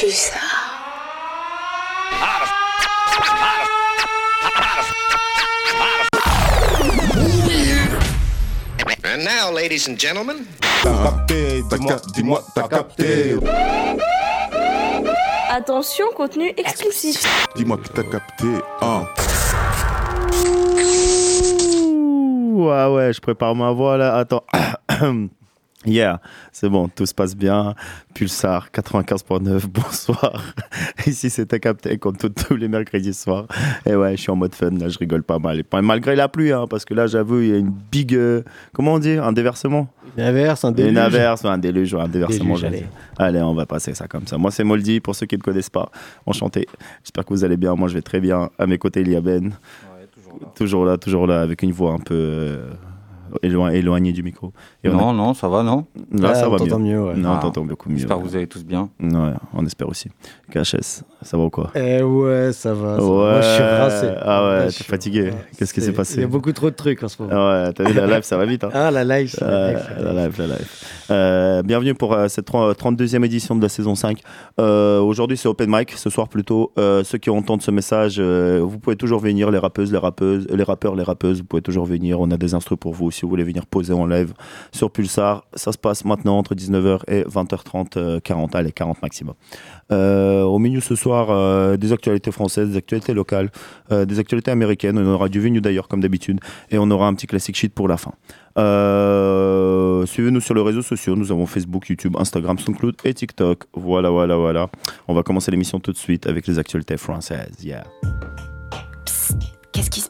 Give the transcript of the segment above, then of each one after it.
Pulsar. And now, ladies and gentlemen, T'as capté, dis-moi, t'as capté. Attention, contenu explicite. Dis-moi que t'as capté. Hein. Ah ouais, je prépare ma voix là. Attends. Yeah, c'est bon, tout se passe bien. Pulsar 95.9, bonsoir. Ici, c'était capté comme tout- tous les mercredis soirs. Et ouais, je suis en mode fun, là, je rigole pas mal. Et malgré la pluie, hein, parce que là, j'avoue, il y a une big. euh, comment on dit Un déversement? Une averse, un déluge. Une averse, un déluge, un déversement. Déluge, allez. Allez, on va passer ça comme ça. Moi, c'est Moldy, pour ceux qui ne connaissent pas. Enchanté. J'espère que vous allez bien. Moi, je vais très bien. À mes côtés, il y a Ben. toujours là. Toujours là, avec une voix un peu euh, éloig- éloignée du micro. Et on a- Non, non, ça va, non Là, Ouais, ça on va t'entend mieux. mieux, ouais. Non, on Ah. t'entend beaucoup mieux. J'espère que vous allez tous bien. Ouais, on espère aussi. KHS, ça va ou quoi? Eh ouais, ça va. ça va. Ouais. Moi, je suis rincé. Ah ouais, t'es suis- fatigué. ouais. Qu'est-ce qui s'est passé? Il y a beaucoup trop de trucs en ce moment. Ah ouais, t'as vu la live, ça va vite. Hein Ah, la live, la Euh, live, la la live, la live. Euh, bienvenue pour euh, cette 30 32e édition de la saison 5. Euh, Aujourd'hui, c'est Open Mic. Ce soir, plutôt, euh, ceux qui entendent ce message, euh, vous pouvez toujours venir, les rappeuses, les rappeuses, les rappeurs, les rappeuses, vous pouvez toujours venir. On a des instrus pour vous si vous voulez venir poser en live sur Pulsar. Ça se passe maintenant entre 19h et 20h30, euh, 40, allez, 40 maximum. Euh, au menu ce soir, euh, des actualités françaises, des actualités locales, euh, des actualités américaines. On aura du venu d'ailleurs, comme d'habitude. Et on aura un petit classic sheet pour la fin. Euh, Suivez-nous sur les réseaux sociaux. Nous avons Facebook, YouTube, Instagram, SoundCloud et TikTok. Voilà, voilà, voilà. On va commencer l'émission tout de suite avec les actualités françaises. Yeah.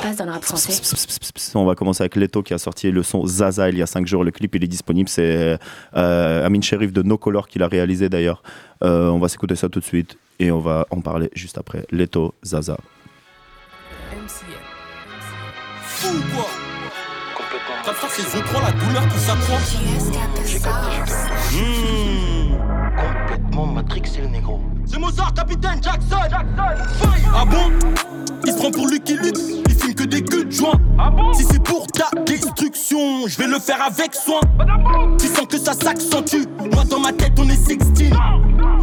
Qu'est-ce qui se passe dans le rap français Pss, pss, pss, pss, pss. On va commencer avec Leto qui a sorti le son Zaza il y a 5 jours. Le clip il est disponible. C'est euh, Amin Sherif de No Color qui l'a réalisé d'ailleurs. Euh, on va s'écouter ça tout de suite et on va en parler juste après. Leto, Zaza. Fou quoi Comme ça saison 3 la douleur qui s'approche Mmh. Complètement matrixé le négro. C'est Mozart, capitaine Jackson, Fire. Ah bon Il se prend pour Lucky Luke, il filme que des queues de joint. si c'est pour ta destruction, je vais le faire avec soin. Tu sens que ça s'accentue, moi dans ma tête on est 16.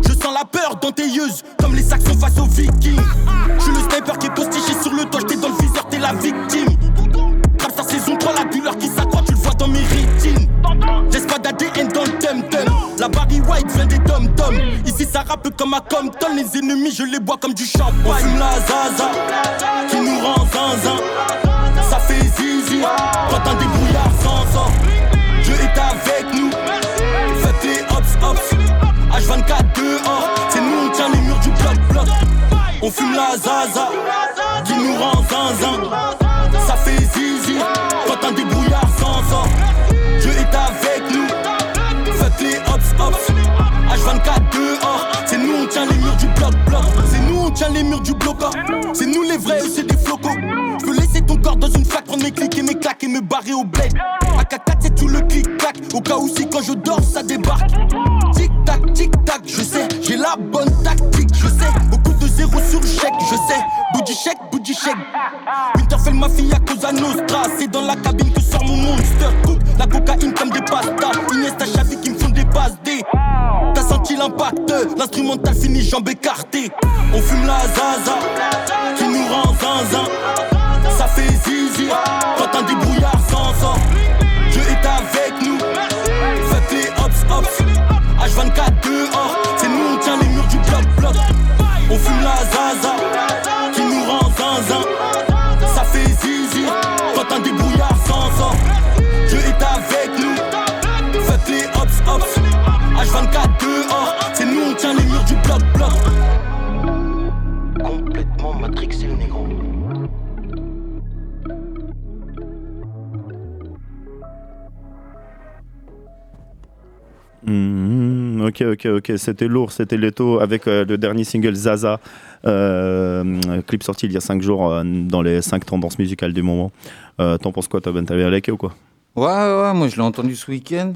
Je sens la peur dans tes yeux, comme les saxons face aux vikings. Je suis le sniper qui est postiché sur le toit, j'étais dans le viseur, t'es la victime. Comme ça saison 3, la douleur qui Laisse pas d'ADN dans le tum-tum. La Barry White vient des dom-toms. Ici ça rappe comme à Compton. Les ennemis, je les bois comme du champagne. On fume la zaza qui nous rend zinzin. Ça fait zizi quand un débrouillard. Dieu est avec nous. Faites hops hops. H24 dehors. C'est nous, on tient les murs du bloc-bloc. On fume la zaza qui nous rend zinzin. Ça fait zizi quand un débrouillard Tient les murs du bloc. C'est nous les vrais, eux, c'est des flocos. Je veux laisser ton corps dans une flaque, prendre mes clics et mes claques et me barrer au bled. AK4, c'est tout le clic-clac. Au cas où si quand je dors, ça débarque. Tic-tac, tic-tac, je sais. J'ai la bonne tactique, je sais. Beaucoup de zéro sur chèque, je sais. Bougie chèque, bougie chèque. Winterfell, ma fille à Cosa Nostra. C'est dans la cabine que sort mon monster. L'impact, l'instrumental fini jambes écartées. On fume la zaza qui nous rend zinzin. Ça fait zizi quand un débrouillard s'en sort. Dieu est avec nous. Faites les hops hops. H24 dehors. C'est nous, on tient les murs du bloc-bloc. On fume la zaza Ok, ok, ok. C'était lourd, c'était Leto avec euh, le dernier single Zaza, euh, clip sorti il y a 5 jours euh, dans les 5 tendances musicales du moment. T'en penses quoi, toi, Ben? Un ou quoi? Ouais, ouais, moi je l'ai entendu ce week-end.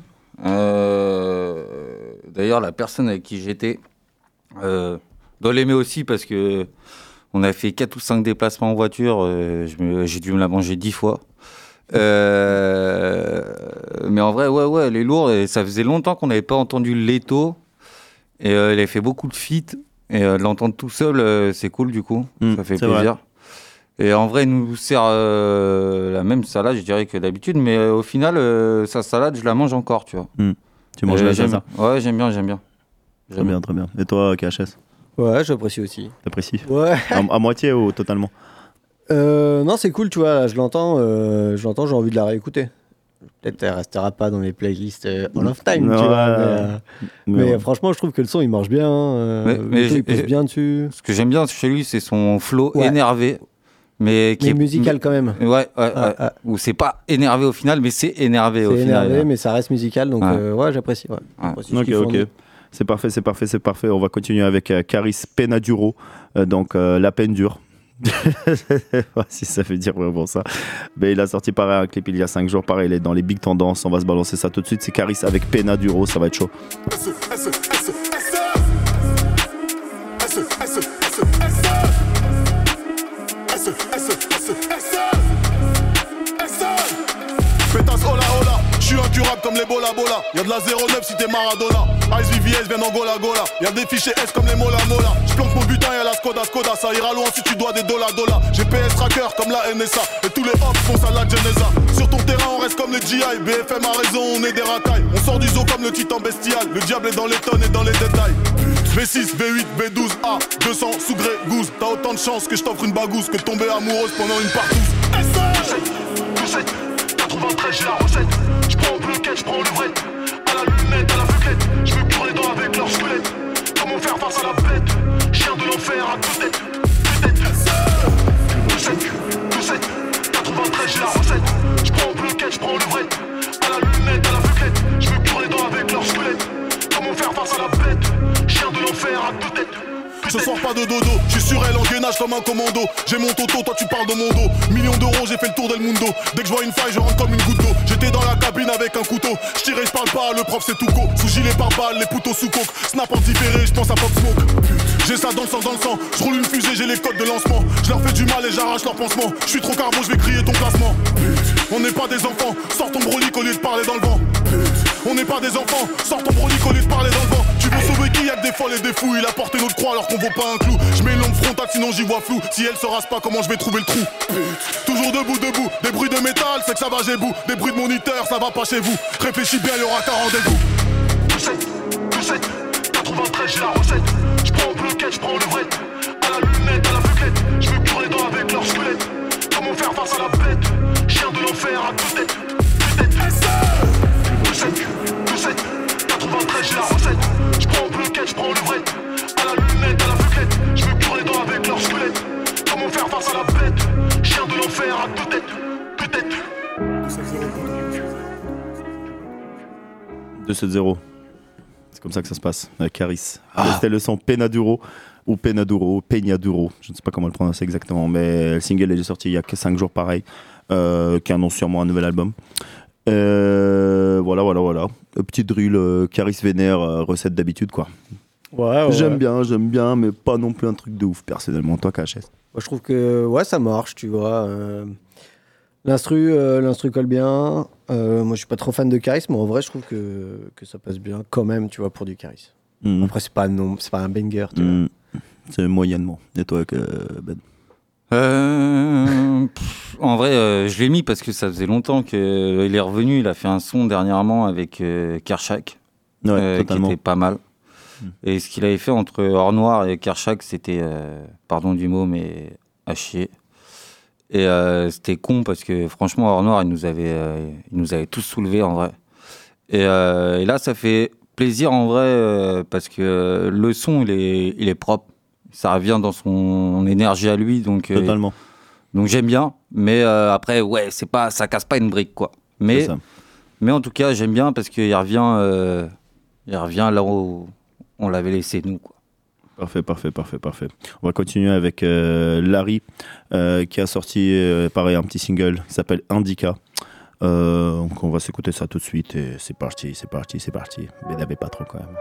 D'ailleurs, la personne avec qui j'étais doit l'aimer aussi parce que on a fait 4 ou 5 déplacements en voiture. J'ai dû me la manger 10 fois. Euh, mais en vrai, ouais, ouais, elle est lourde et ça faisait longtemps qu'on n'avait pas entendu Leto. Et euh, elle a fait beaucoup de feats. Et euh, de l'entendre tout seul, euh, c'est cool du coup. Mm, ça fait plaisir. Et en vrai, il nous sert euh, la même salade, je dirais, que d'habitude. Mais euh, au final, euh, sa salade, je la mange encore, tu vois. Tu manges la bien. Ouais, j'aime bien, j'aime bien. Très bien, très bien. Et toi, KHS Ouais, j'apprécie aussi. T'apprécies? Ouais. à, à moitié ou totalement? Euh, non, c'est cool, tu vois. Là, je l'entends, euh, je l'entends, j'ai envie de la réécouter. Peut-être elle restera pas dans les playlists euh, All of Time, tu Ouais, vois. Mais, euh, mais mais, ouais. franchement, je trouve que le son il marche bien. euh, Mais- mais il pousse bien dessus. Ce que j'aime bien chez lui, c'est son flow Ouais. énervé. Mais qui Mais est musical quand même. Ouais, ouais, ouais. Ah, ah. Ou c'est pas énervé au final, mais c'est énervé au C'est final. énervé, mais ça reste musical, donc Ouais. euh, ouais, j'apprécie. Ok, ok. C'est parfait, c'est parfait, c'est parfait. On va continuer avec euh, Caris Penaduro, euh, donc euh, La peine dure. si ça veut dire vraiment ça. Mais il a sorti pareil un clip il y a 5 jours, pareil, il est dans les big tendances. On va se balancer ça tout de suite. C'est Caris avec Penaduro, ça va être chaud. Y'a de la 09 si t'es Maradona. Ice VVS vient d'Angola Gola. Y'a des fichiers S comme les mola mola. J'plante mon butin y'a la Skoda Skoda. Ça ira loin si tu dois des dollars dollars. GPS tracker comme la NSA. Et tous les hops font ça la Genesa. Sur ton terrain on reste comme les GI. BFM a raison, on est des racailles. On sort du zoo comme le titan bestial. Le diable est dans les tonnes et dans les détails. V6, V8, V12, A, 200 sous gré, gousse. T'as autant de chance que je t'offre une bagousse que de tomber amoureuse pendant une partouze. 93 j'ai la recette Je prends levrette À la lunette, à la buclette Je veux cuire les dents avec leur squelette. Comment faire face à la bête? Chien de l'enfer à deux têtes. Deux têtes. 27, 27 93 j'ai la recette. Je prends bloquette, je prends au levrette À la lunette, à la buclette Je veux cuire les dents avec leur squelette. Comment faire face à la bête? Chien de l'enfer à deux têtes Ce soir pas de dodo, je suis sur elle en gainage comme un commando. J'ai mon toto, toi tu parles de mon dos. Millions d'euros, j'ai fait le tour del mundo. Dès que je vois une faille, je rentre comme une goutte d'eau. J'étais dans la cabine avec un couteau. Je tirais, je parle pas, le prof c'est tout co. Sous gilet par balle, les poteaux sous coke. Snap en différé, je pense à Pop Smoke. J'ai ça dans le sang, dans le sang. Je roule une fusée, j'ai les codes de lancement. Je leur fais du mal et j'arrache leur pansement. Je suis trop carbo, je vais crier ton classement On n'est pas des enfants, sors ton brolic au lieu parler dans le vent. On n'est pas des enfants, sors ton brolic au lieu parler dans le vent Tu veux sauver qui Y'a que des folles et des fous Il a porté notre croix alors qu'on vaut pas un clou. Je mets l'ombre frontale sinon j'y vois flou. Si elle se rase pas comment je vais trouver le trou Toujours debout, debout Des bruits de métal c'est que ça va j'ai bout. Des bruits de moniteur ça va pas chez vous. Réfléchis bien y'aura qu'un rendez-vous. 27, 27, 93 j'ai la recette. Je prends au bloquette, je prends au levrette À la lunette, à la buclette Je veux cuire les dents avec leur squelette. Comment faire face à la bête Chien de l'enfer à deux têtes. Deux têtes. 27, 27, 93 j'ai la recette Je prends au bloquette, je prends au levrette À la lunette, à la buclette Je veux cuire les dents avec leur squelette Comment faire face à la bête? Chien de l'enfer à deux têtes Deux têtes 2-7-0. C'est comme ça que ça se passe avec Caris. C'était le son Penaduro ou Penaduro, Peñaduro? Je ne sais pas comment le prononcer exactement, mais le single est sorti il y a que 5 jours pareil, euh, qui annonce sûrement un nouvel album. Euh, voilà, voilà, voilà. Le petit drill euh, Caris Vénère, euh, recette d'habitude quoi. Ouais, ouais. J'aime bien, j'aime bien, mais pas non plus un truc de ouf personnellement. Toi, KHS Moi, je trouve que ouais, ça marche, tu vois. euh, L'instru, l'instru colle bien. Moi, je suis pas trop fan de charisme, mais en vrai, je trouve que, que ça passe bien quand même, tu vois, pour du charisme. Mhm. Après, c'est pas non, pas un banger, tu vois. Mm. C'est moyennement. Et toi, Ben? Euh, pff, en vrai, euh, je l'ai mis parce que ça faisait longtemps qu'il est revenu. Il a fait un son dernièrement avec euh, Kershak, Ouais, euh, qui était pas mal. Et ce qu'il avait fait entre Or Noir et Kershak, c'était, euh, pardon du mot, mais à chier. Et euh, c'était con parce que franchement, Or Noir, il nous avait, euh, il nous avait tous soulevés en vrai. Et, euh, et là, ça fait plaisir en vrai euh, parce que le son, il est, il est propre. Ça revient dans son énergie à lui, donc. euh, Totalement. donc j'aime bien, mais euh, après, ouais, c'est pas, ça casse pas une brique, quoi. Mais, mais en tout cas, j'aime bien parce qu'il revient, euh, il revient là où on l'avait laissé, nous, quoi. Parfait, parfait, parfait, parfait. On va continuer avec euh, Larry, euh, qui a sorti, euh, pareil, un petit single qui s'appelle Indica. Donc on va s'écouter ça tout de suite et c'est parti, c'est parti, c'est parti. Mais n'avez pas trop quand même.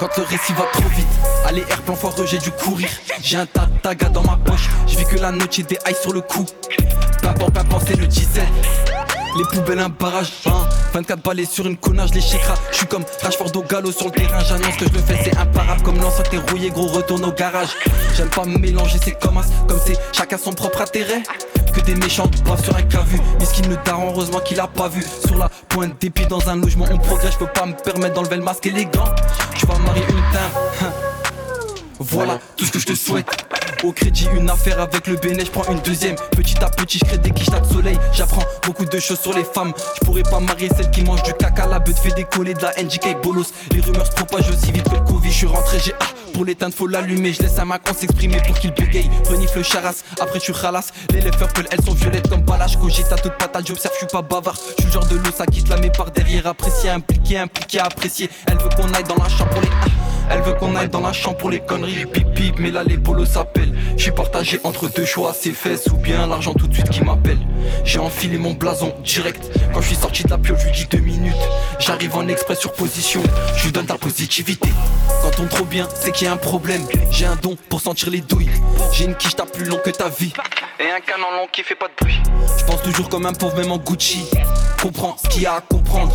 Quand le récit va trop vite, allez air plan foireux, j'ai dû courir. J'ai un tagas dans ma poche, je vis que la noche et des high sur le coup. Qu'importe, qu'importe, c'est le 17. Les poubelles, un barrage, hein. 24 balais sur une connage, les chikras. Je suis comme Rashford au galop sur le terrain. J'annonce que je le fais, c'est imparable. Comme l'ancien t'es rouillé, gros, retourne au garage. J'aime pas mélanger, c'est comme as, comme c'est chacun son propre intérêt. Que des méchants boivent sur un cavu. Miskin le daron, heureusement qu'il a pas vu. Sur la pointe des pieds dans un logement, on progresse. Je peux pas me permettre d'enlever le masque élégant. Je vais marier une teinte. Voilà tout ce que je te souhaite. Au crédit, une affaire avec le béné, je prends une deuxième. Petit à petit, je crée des quiches de soleil. J'apprends beaucoup de choses sur les femmes. Je pourrais pas marier celle qui mange du caca. La beuh fait décoller de la NGK bolos. Les rumeurs se propagent aussi vite que le Covid. Je suis rentré, j'ai ah. Pour l'éteindre, faut l'allumer. Je laisse un Macron s'exprimer pour qu'il bégaye. Renifle le charas, après tu ralasses. Les lèvres purple, elles sont violettes comme balage. Cogite à toute patate, j'observe, je suis pas bavard. Je suis le genre de loup, ça quitte la mais par derrière. Apprécier, impliqué, impliqué, apprécier. Elle veut qu'on aille dans la chambre pour les ah. Elle veut qu'on aille dans la chambre pour les conneries. Pip pip, mais là les bolos s'appellent. Je suis partagé entre deux choix, ses fesses ou bien l'argent tout de suite qui m'appelle. J'ai enfilé mon blason direct. Quand je suis sorti de la pio, je lui dis deux minutes. J'arrive en express sur position, je lui donne ta positivité. Quand on trop bien, c'est qu'il y a un problème. J'ai un don pour sentir les douilles. J'ai une quiche t'as plus long que ta vie. Et un canon long qui fait pas de bruit. Je pense toujours comme un pauvre, même en Gucci. Comprends ce qu'il y a à comprendre.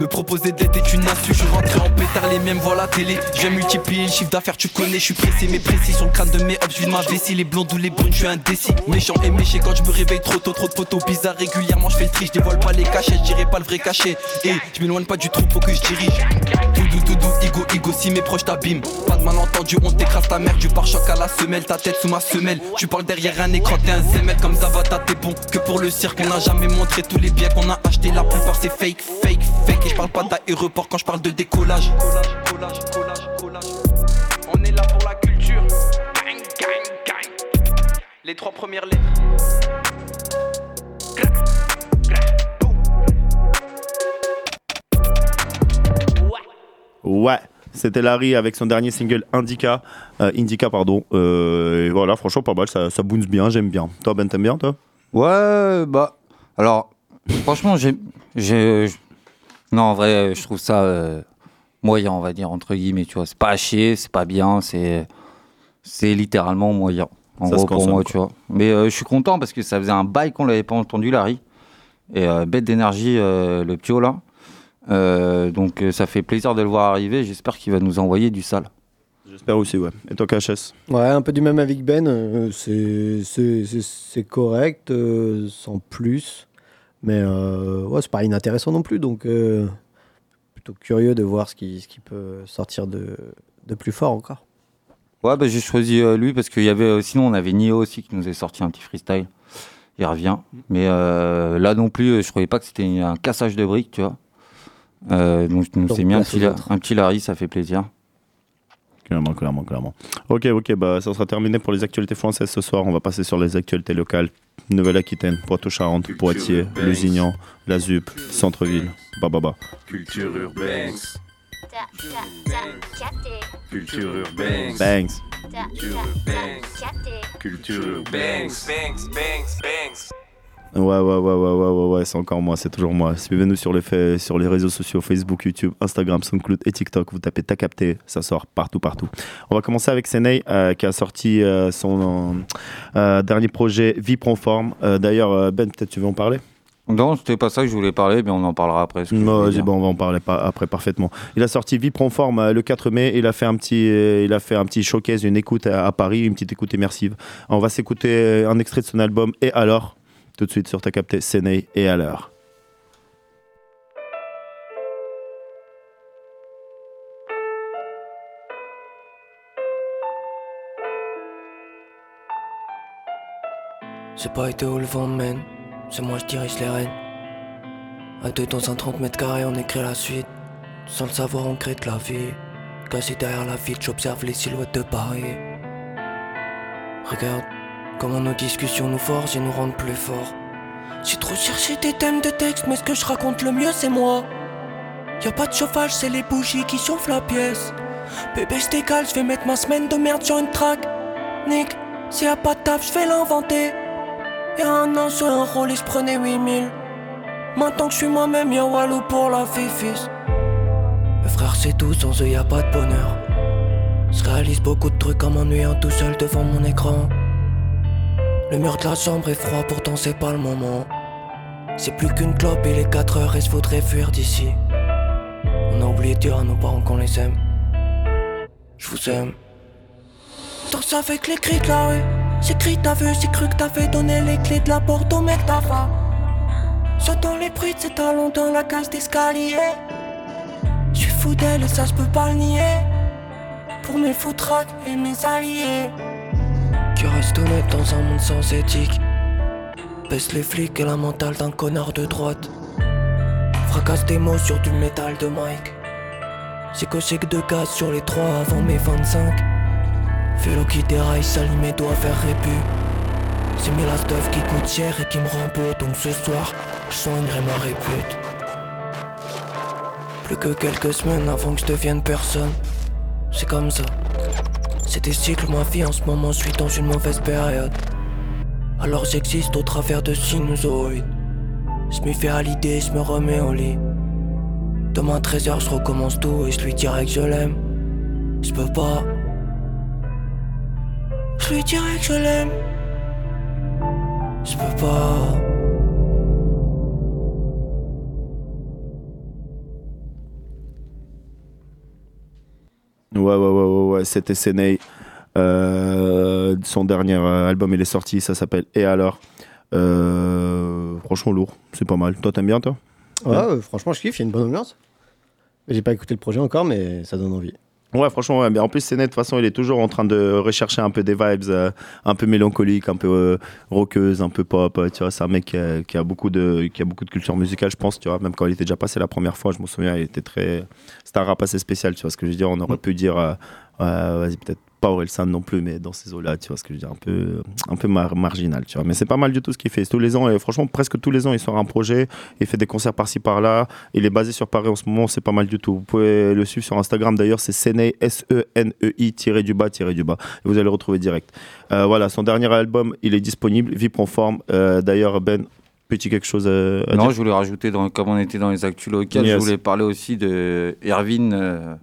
Me proposer d'être est une insu, je rentré en pétard, les mêmes voient la télé. Je viens multiplier le chiffre d'affaires, tu connais, je suis pressé, mais précis sur le crâne de mes hops, je vide ma vessie, les blondes ou les brunes, je suis indécis. Méchant et méché quand je me réveille trop tôt, trop de photos bizarres régulièrement, je fais le tri, je dévoile pas les cachets, je pas le vrai cachet. Et je m'éloigne pas du troupeau que je dirige. Doudou, doudou, ego, ego, si mes proches t'abîment. Pas de malentendu, on t'écrase ta mère, du pare-choc à la semelle, ta tête sous ma semelle. Tu parles derrière un écran, t'es un zémel comme Zavata, t'es bon. Que pour le cirque, on n'a jamais montré tous les biens qu'on a achetés, la plupart c'est fake, fake, fake. Je parle pas d'aéroport quand je parle de décollage. Collage, collage, collage, collage. On est là pour la culture. Gang, gang, gang. Les trois premières lettres. Ouais. C'était Larry avec son dernier single Indica, euh, Indica pardon. Euh, et voilà, franchement pas mal, ça, ça bounce bien, j'aime bien. Toi Ben t'aimes bien toi? Ouais, bah. Alors, franchement, j'ai. Non, en vrai, je trouve ça euh, moyen, on va dire, entre guillemets, tu vois. C'est pas à chier, c'est pas bien, c'est. C'est littéralement moyen. En Ça gros, pour moi, quoi. tu vois. Mais euh, je suis content parce que ça faisait un bail qu'on l'avait pas entendu, Larry. Et euh, bête d'énergie, euh, le pio, là. Euh, donc, euh, ça fait plaisir de le voir arriver. J'espère qu'il va nous envoyer du sale. J'espère aussi, ouais. Et toi KHS Ouais, un peu du même avec Ben. euh, c'est- c'est c'est- c'est correct, euh, sans plus. Mais euh, ouais, c'est pas inintéressant non plus. Donc, euh, plutôt curieux de voir ce qui, ce qui peut sortir de, de plus fort encore. Ouais, bah, j'ai choisi euh, lui parce qu'il y avait. sinon, on avait Nio aussi qui nous a sorti un petit freestyle. Il revient. Mais là non plus, je croyais pas que c'était un cassage de briques, tu vois. Donc, nous Donc, s'est mis un petit, un petit Larry, ça fait plaisir. Clairement, clairement, clairement. Ok, ok, bah ça sera terminé pour les actualités françaises ce soir. On va passer sur les actualités locales. Nouvelle-Aquitaine, Poitou-Charentes, Poitiers, Lusignan, La Zup, Centre-Ville. Bah bah bah. Culture urbaine. Culture urbaine. Bangs. Culture urbaine. Ouais, ouais, ouais, ouais, ouais, ouais, ouais, c'est encore moi, c'est toujours moi. Suivez-nous sur les, faits, sur les réseaux sociaux Facebook, YouTube, Instagram, SoundCloud et TikTok. Vous tapez T'as capté, ça sort partout, partout. On va commencer avec Senei euh, qui a sorti euh, son euh, dernier projet Vie Proforme. D'ailleurs, Ben, peut-être tu veux en parler? Non, c'était pas ça que je voulais parler, mais on en parlera après. Non, bon, on va en parler pas- après parfaitement. Il a sorti Vie Proforme euh, le 4 mai. Il a fait un petit, euh, il a fait un petit showcase, une écoute à, à Paris, une petite écoute immersive. On va s'écouter un extrait de son album Et alors? Tout de suite sur T'as capté, Senei et alors. J'ai pas été où le vent mène, c'est moi je dirige les rênes. À deux dans un 30 mètres carrés, on écrit la suite. Sans le savoir, on crée de la vie. Caché derrière la vitre, j'observe les silhouettes de Paris. Regarde comment nos discussions nous forgent et nous rendent plus forts. J'ai trop cherché des thèmes de texte, mais ce que je raconte le mieux, c'est moi. Y a pas de chauffage, c'est les bougies qui chauffent la pièce. Bébé, je décale, je vais mettre ma semaine de merde sur une track. Nick, s'il y a pas de taf, je vais l'inventer. Y'a un an sur un rôle et je prenais 8000 Maintenant que je suis moi-même, y'a Walou pour la fifis Mes frères c'est tout, sans eux y'a pas de bonheur Je réalise beaucoup de trucs en m'ennuyant tout seul devant mon écran Le mur de la chambre est froid, pourtant c'est pas le moment. C'est plus qu'une clope, il est 4 heures et je voudrais fuir d'ici. On a oublié de dire à nos parents qu'on les aime. Je vous aime. Danse avec les cris de la rue. J'ai cru t'as vu, j'ai cru que t'avais donné les clés de la porte au mec femme. J'entends les bruits de ses talons dans la cage d'escalier. Je suis fou d'elle et ça je peux pas le nier. Pour mes foutraques et mes alliés. Qui reste honnête dans un monde sans éthique. Baisse les flics et la mentale d'un connard de droite. Fracasse des mots sur du métal de Mike. Coché que deux gaz sur les trois avant mes 25. Vélo qui déraille, salit mes doigts faire répu. C'est mes last stuff qui coûte cher et qui me rend beau. Donc ce soir, je soignerai ma répute. Plus que quelques semaines avant que je devienne personne. C'est comme ça. C'est des cycles, ma vie en ce moment, je suis dans une mauvaise période. Alors j'existe au travers de sinusoïdes. Je m'y fais à l'idée, je me remets au lit. Demain 13h, je recommence tout et je lui dirai que je l'aime. Je peux pas. Je lui dirai que je l'aime. Je peux pas. Ouais, ouais, ouais, ouais, ouais. c'était Senei. Euh, son dernier euh, album, il est sorti, ça s'appelle Et alors Euh, Franchement, lourd, c'est pas mal. Toi, t'aimes bien, toi? Ouais, euh, franchement, je kiffe, il y a une bonne ambiance. J'ai pas écouté le projet encore, mais ça donne envie. Ouais, franchement, ouais. Mais en plus, Séné, de toute façon, il est toujours en train de rechercher un peu des vibes euh, un peu mélancoliques, un peu euh, rockeuses, un peu pop. euh, Tu vois, c'est un mec qui a, qui a beaucoup de, qui a beaucoup de culture musicale, je pense. Tu vois, même quand il était déjà passé la première fois, je me souviens, il était très. C'était un rap assez spécial, tu vois ce que je veux dire. On aurait pu dire, euh, vas-y, peut-être pas Orelsan non plus, mais dans ces eaux-là, tu vois ce que je veux dire, un peu, un peu mar- marginal, tu vois. Mais c'est pas mal du tout ce qu'il fait. Tous les ans, et franchement, presque tous les ans, il sort un projet, il fait des concerts par-ci par-là. Il est basé sur Paris en ce moment, c'est pas mal du tout. Vous pouvez le suivre sur Instagram d'ailleurs, c'est Senei, S-E-N-E-I, tiré du bas, tiré du bas. Et vous allez le retrouver direct. Euh, voilà, son dernier album, il est disponible, Vie prend forme. Euh, d'ailleurs, Ben, petit quelque chose à, à Non, dire? je voulais rajouter, dans, comme on était dans les actus locales, Yes. je voulais parler aussi de Erwin, euh,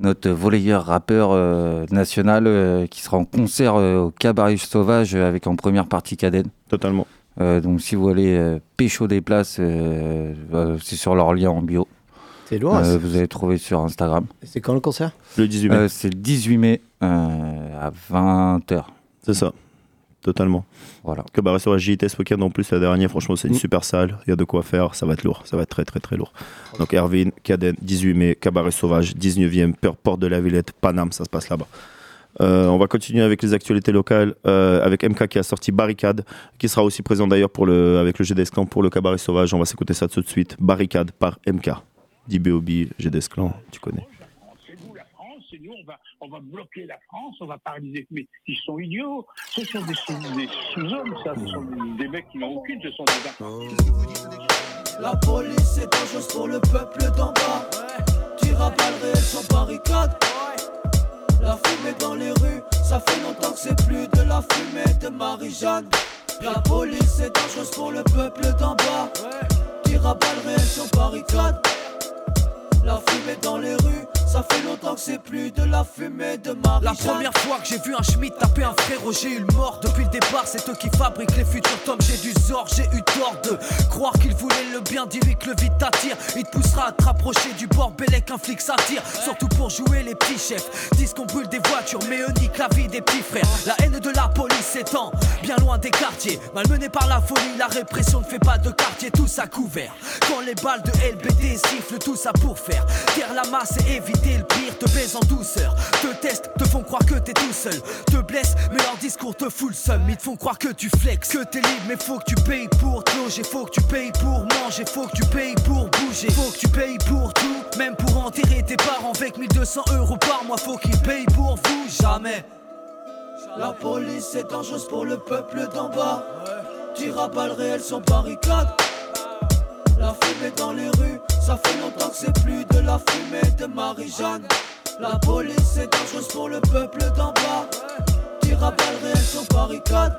notre volleyeur rappeur euh, national, euh, qui sera en concert euh, au Cabaret Sauvage euh, avec en première partie Caden. Totalement. Euh, donc si vous voulez euh, pécho des places, euh, euh, c'est sur leur lien en bio. C'est loin. Euh, vous allez trouver sur Instagram. C'est quand le concert? Le 18 mai. Euh, c'est le 18 mai euh, à 20h. C'est ça. Totalement. Voilà. Cabaret sur la ce week-end en plus, le dernier, franchement, c'est une Mm. super salle. Il y a de quoi faire, ça va être lourd. Ça va être très, très, très lourd. Donc, Erwin, Caden, 18 mai, Cabaret Sauvage, 19e, Peur, Porte de la Villette, Paname, ça se passe là-bas. Euh, on va continuer avec les actualités locales, euh, avec MK qui a sorti Barricade, qui sera aussi présent d'ailleurs pour le, avec le GDS Clan pour le Cabaret Sauvage. On va s'écouter ça tout de suite. Barricade par MK. DBOB, GDS Clan, tu connais. C'est nous la France, c'est nous, on va, bloquer la France, on va paralyser. Mais ils sont idiots. Ce sont des, sous- des sous-hommes, ça. Ce sont des, des mecs qui n'ont aucune, ce sont des La police est dangereuse pour le peuple d'en bas. À balles réelles sans barricade. La fumée dans les rues, ça fait longtemps que c'est plus de la fumée de Marie-Jeanne. La police est dangereuse pour le peuple d'en bas. À balles réelles sans barricade. La fumée dans les rues, ça fait longtemps que c'est plus de la fumée de. La première fois que j'ai vu un Schmidt taper un frérot, j'ai eu le mort. Depuis le départ, c'est eux qui fabriquent les futurs tomes. J'ai du sort, j'ai eu tort de croire qu'il voulait le bien. Dis-lui que le vide t'attire. Il te poussera à te rapprocher du bord Bellec, un flic s'attire. Surtout pour jouer les petits chefs. Disent qu'on brûle des voitures, mais eux niquent la vie des petits frères. La haine de la police s'étend bien loin des quartiers. Malmené par la folie, la répression ne fait pas de quartier, tous à couvert. Quand les balles de LBD sifflent, tout ça pour faire taire la masse et éviter le pire. Te baise en douceur, te testent, te font croire que t'es tout seul. Te blessent, mais leur discours te fout le seum. Ils te font croire que tu flexes, que t'es libre, mais faut que tu payes pour te loger. Faut que tu payes pour manger, faut que tu payes pour bouger. Faut que tu payes pour tout, même pour enterrer tes parents avec 1200 euros par mois. Faut qu'ils payent pour vous, jamais. La police est dangereuse pour le peuple d'en bas. Tire à balles réelles sans barricade. La fumée dans les rues, ça fait longtemps que c'est plus de la fumée de Marie-Jeanne. La police est dangereuse pour le peuple d'en bas. Tire à sans barricade?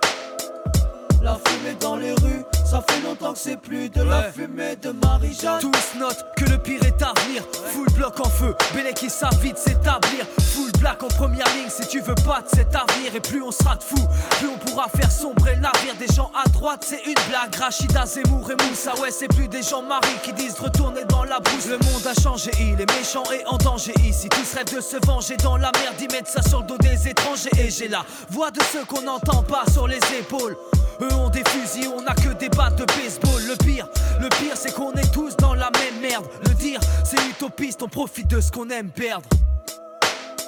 La fumée dans les rues, Ça fait longtemps que c'est plus de la fumée de Marie-Jeanne. Tous notent que le pire est à venir. Full bloc en feu, Bélé qui savent vite s'établir. Full black en première ligne si tu veux pas de cet avenir. Et plus on sera de fou, plus on pourra faire sombrer le navire. Des gens à droite, c'est une blague. Rachida Zemmour et Moussa, ouais, c'est plus des gens maris qui disent retourner dans la brousse. Le monde a changé, il est méchant et en danger ici. Tous rêvent de se venger dans la merde, ils mettent ça sur le dos des étrangers. Et j'ai la voix de ceux qu'on n'entend pas sur les épaules. Eux des fusils, on a que des battes de baseball. Le pire, le pire, c'est qu'on est tous dans la même merde. Le dire, c'est utopiste, on profite de ce qu'on aime perdre.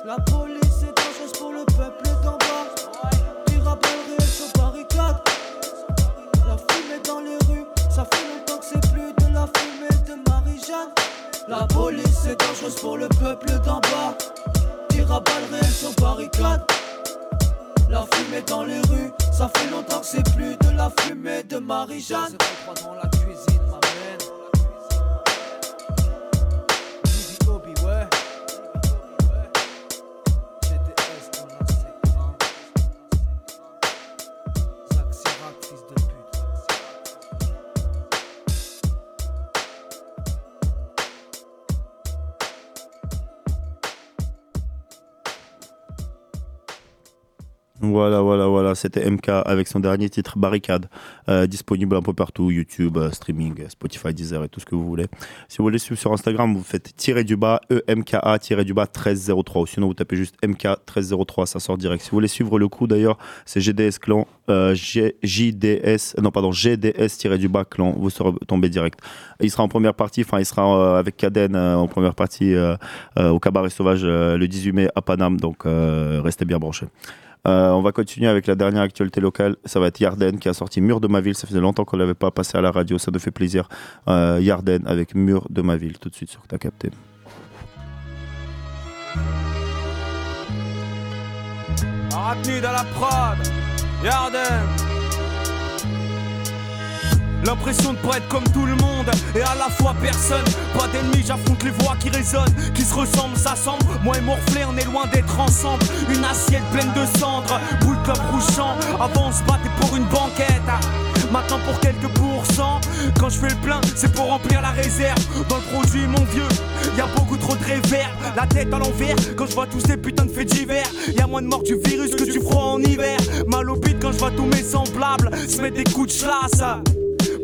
La police est dangereuse pour le peuple d'en bas. À balles réelles sur barricade. La fumée dans les rues, ça fait longtemps que c'est plus de la fumée de Marie-Jeanne. La police est dangereuse pour le peuple d'en bas. À balles réelles sur barricade. La fumée dans les rues, ça fait longtemps que c'est plus de la fumée de Marie-Jeanne. dans la cuisine, Voilà, voilà, voilà. C'était MK avec son dernier titre Barricade, euh, disponible un peu partout YouTube, euh, streaming, euh, Spotify, Deezer et tout ce que vous voulez. Si vous voulez suivre sur Instagram, vous faites tirer du bas EMKA tirer du bas 1303 ou sinon vous tapez juste MK 1303, ça sort direct. Si vous voulez suivre le coup d'ailleurs, c'est GDS Clan, euh, non pardon, tirer du bas Clan, vous serez tombé direct. Il sera en première partie, enfin il sera avec Kaden en première partie au Cabaret Sauvage le 18 mai à Paname, donc restez bien branchés. Euh, on va continuer avec la dernière actualité locale. Ça va être Yarden qui a sorti Mur de ma ville. Ça faisait longtemps qu'on l'avait pas passé à la radio. Ça nous fait plaisir. Euh, Yarden avec Mur de ma ville. Tout de suite sur ta capté. La prod, Yarden. L'impression de pas être comme tout le monde et à la fois personne. Pas d'ennemis, j'affronte les voix qui résonnent, qui se ressemblent, s'assemblent. Moi et Morflé, on est loin d'être ensemble. Une assiette pleine de cendres, boule club rouchant. Avant, on se battait pour une banquette. Maintenant, pour quelques pourcents. Quand je fais le plein, c'est pour remplir la réserve. Dans le produit, mon vieux, y a beaucoup trop de réverb. La tête à l'envers, quand je vois tous ces putains de faits divers. Y a moins de morts du virus que du froid en hiver. Mal au quand je vois tous mes semblables se mettre des coups de chlasse.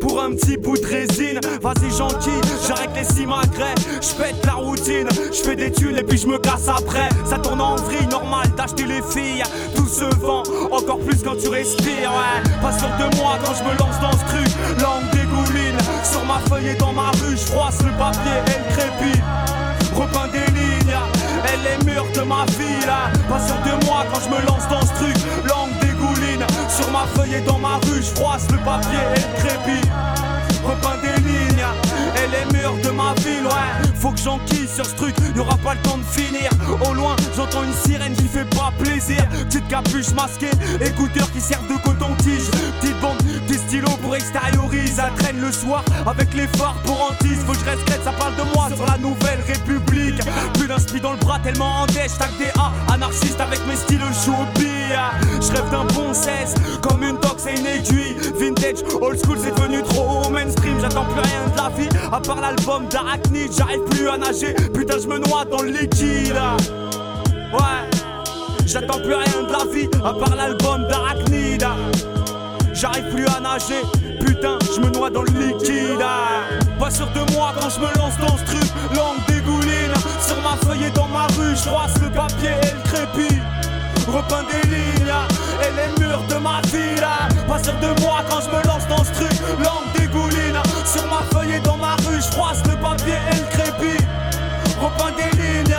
Pour un petit bout de résine, vas-y gentil, j'arrête les je pète la routine, je fais des thunes et puis je me casse après. Ça tourne en vrille, normal d'acheter les filles, tout se vend, encore plus quand tu respires, ouais. Pas sûr de moi quand je me lance dans ce truc, langue dégouline, sur ma feuille et dans ma rue, je froisse le papier et le crépi. Repeins des lignes, et les murs de ma ville. Pas sûr de moi quand je me lance dans ce truc, langue Sur ma feuille et dans ma rue, je froisse le papier et le crépi. Repeins des lignes, et les murs de ma ville, ouais. Faut que j'enquille sur ce truc, y'aura pas le temps de finir. Au loin, j'entends une sirène qui fait pas plaisir. Petite capuche masquée, écouteurs qui servent de coton-tige. Petite bande, des stylos pour extérioriser. Traîne le soir avec les phares pour hantise. Faut que je reste ça parle de moi sur la nouvelle république. Plus d'un dans le bras, tellement en dèche. Tac des A, anarchiste avec mes styles choupi. Je rêve d'un bon 16, comme une tox et une aiguille. Vintage, old school, c'est devenu trop mainstream. J'attends plus rien de la vie, à part l'album d'Arachnid. J'arrive plus à nager, putain, je me noie dans le liquide. Ouais, j'attends plus rien de la vie, à part l'album d'Arachnid. J'arrive plus à nager, putain, je me noie dans le liquide. Pas sûr de moi quand je me lance dans ce truc, langue dégouline. Sur ma feuille et dans ma rue, je le papier et le crépi. Repeins des lignes et les murs de ma ville. Pas sûr de moi quand je me lance dans ce truc, langue dégouline. Sur ma feuille et dans ma rue, je le papier et le crépi. Repeins des lignes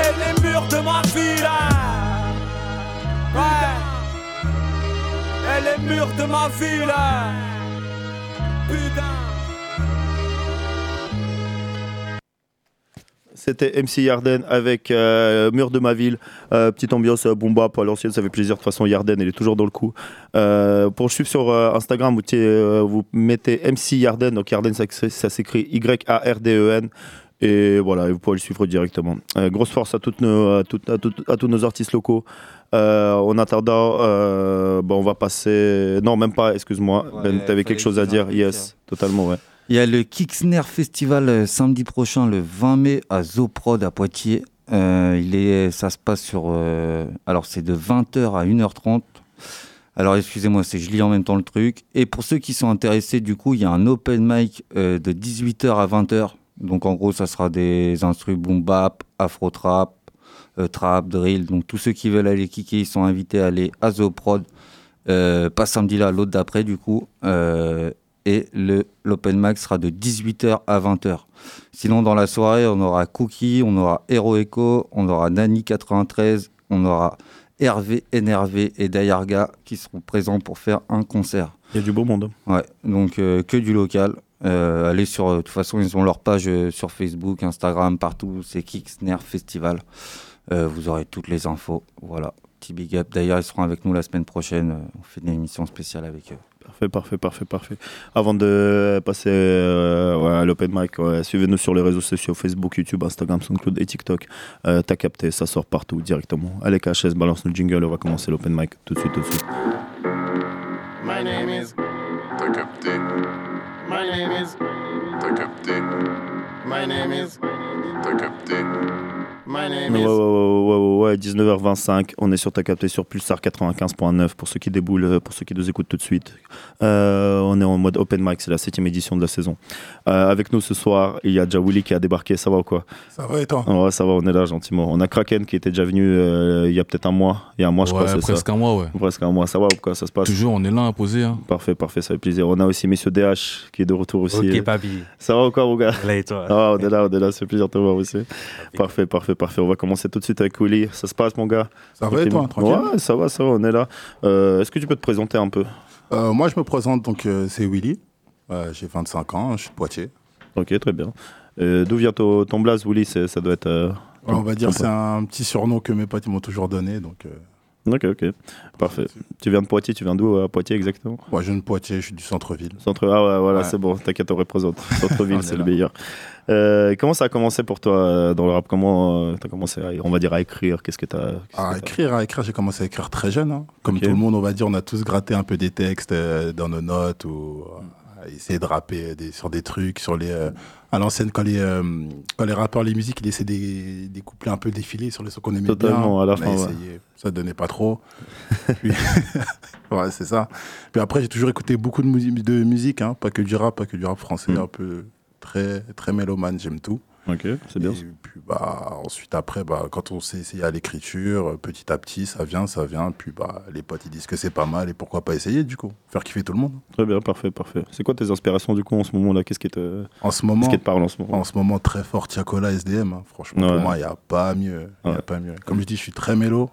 et les murs de ma ville. Ouais. Et les murs de ma ville. Putain. C'était MC Yarden avec euh, Mur de ma ville. Euh, petite ambiance euh, boom bap à l'ancienne, ça fait plaisir. De toute façon, Yarden, elle est toujours dans le coup. Pour suivre sur Instagram, vous, mettez MC Yarden. Donc Yarden, ça, s'écrit Y-A-R-D-E-N. Et voilà, vous pouvez le suivre directement. Grosse force à tous nos artistes locaux. Euh, en attendant, euh, on va passer. Non, même pas, excuse-moi. Ouais, ben, t'avais quelque fallait chose à dire Yes, totalement, ouais. Il y a le Kicksner Festival euh, samedi prochain, le 20 mai, à Zoprod à Poitiers. Euh, il est, ça se passe sur. euh, alors, c'est de 20h à 1h30. Alors, excusez-moi, c'est je lis en même temps le truc. Et pour ceux qui sont intéressés, du coup, il y a un open mic euh, de 18h à 20h. Donc, en gros, ça sera des instruments boom bap, afro trap, trap, drill. Donc, tous ceux qui veulent aller kicker, ils sont invités à aller à Zoprod. Euh, pas samedi là, l'autre d'après, du coup. Euh, et le l'open mic sera de 18h à 20h. Sinon, dans la soirée, on aura Cookie, on aura Hero Echo, on aura Nani93, on aura Hervé, Énervé et Dayarga qui seront présents pour faire un concert. Il y a du beau monde. Ouais, donc euh, que du local. Euh, allez sur, de toute façon, ils ont leur page euh, sur Facebook, Instagram, partout. C'est Kicksner Festival. Euh, vous aurez toutes les infos. Voilà, petit big up. D'ailleurs, ils seront avec nous la semaine prochaine. Euh, On fait une émission spéciale avec eux. Parfait, parfait, parfait, parfait. Avant de passer euh, ouais, à l'open mic, ouais, suivez-nous sur les réseaux sociaux Facebook, YouTube, Instagram, SoundCloud et TikTok. Euh, T'as capté, ça sort partout directement. Allez, KHS, balance le jingle, on va commencer l'open mic tout de suite, tout de suite. My name is. T'as capté. My name is. T'as capté. My name is. T'as capté. My name Ouais, is. ouais, ouais, ouais, ouais, ouais, 19h25, on est sur ta capté sur Pulsar 95.9 pour ceux qui déboulent, pour ceux qui nous écoutent tout de suite. Euh, on est en mode open mic, c'est la septième édition de la saison. Euh, avec nous ce soir, il y a déjà Willy qui a débarqué, ça va ou quoi? Ça va et toi? Ouais, ça va, on est là gentiment. On a Kraken qui était déjà venu euh, il y a peut-être un mois, il y a un mois je crois, c'est ça presque un mois, ouais. Presque un mois, ça va ou quoi Ça se passe? Toujours, on est là à poser. Hein. Parfait, parfait, ça fait plaisir. On a aussi Monsieur DH qui est de retour aussi. Ok, papi. Ça va ou quoi, mon gars? Là et toi Ah, on est là, on est là, fait plaisir de te voir aussi. Parfait, parfait, parfait. On va commencer tout de suite avec Willy. Ça se passe, mon gars? Ça va et toi, tranquille? Ouais, ça va, ça va, on est là. Euh, Est-ce que tu peux te présenter un peu? Euh, Moi, je me présente, donc euh, c'est Willy. J'ai 25 ans, je suis de Poitiers. Ok, très bien. D'où vient ton, ton blaze, Willy? Ça doit être. on va dire c'est un petit surnom que mes potes m'ont toujours donné. Donc, Ok, ok. Parfait. Tu viens de Poitiers, tu viens d'où à Poitiers exactement? Moi, je viens de Poitiers, je suis du centre-ville. Centre. Ah ouais, voilà, Ouais. c'est bon, t'inquiète, on représente. Centre-ville, c'est est le meilleur. Euh, comment ça a commencé pour toi euh, dans le rap? Comment t'as commencé, à, on va dire, à écrire? Qu'est-ce que t'as À que écrire, à écrire, j'ai commencé à écrire très jeune. hein. Comme tout le monde, on va dire, on a tous gratté un peu des textes euh, dans nos notes ou euh, essayer de rapper des, sur des trucs, sur les. À l'ancienne, quand les, euh, quand les rappeurs, les musiques, ils essaient des, des couplets un peu défilés sur les sons qu'on aimait Totalement, bien. à la fin, ouais. essayé, ça donnait pas trop. Puis- ouais, c'est ça. Puis après, j'ai toujours écouté beaucoup de, musi- de musique, hein, pas que du rap, pas que du rap français, Mm. un peu très, très mélomane, j'aime tout. Ok, c'est bien. Et puis bah, ensuite, après, bah, quand on s'est essayé à l'écriture, euh, petit à petit, ça vient, ça vient. Puis bah, les potes, ils disent que c'est pas mal et pourquoi pas essayer du coup Faire kiffer tout le monde. Très bien, parfait, parfait. C'est quoi tes inspirations du coup en ce moment-là? Qu'est-ce qui te, En ce moment, qu'est-ce qui te parle en ce moment? En ce moment très fort, Tiakola SDM. hein. Franchement, Ouais. pour moi, il n'y a pas mieux. a Ouais. pas mieux. Comme je dis, je suis très mélo.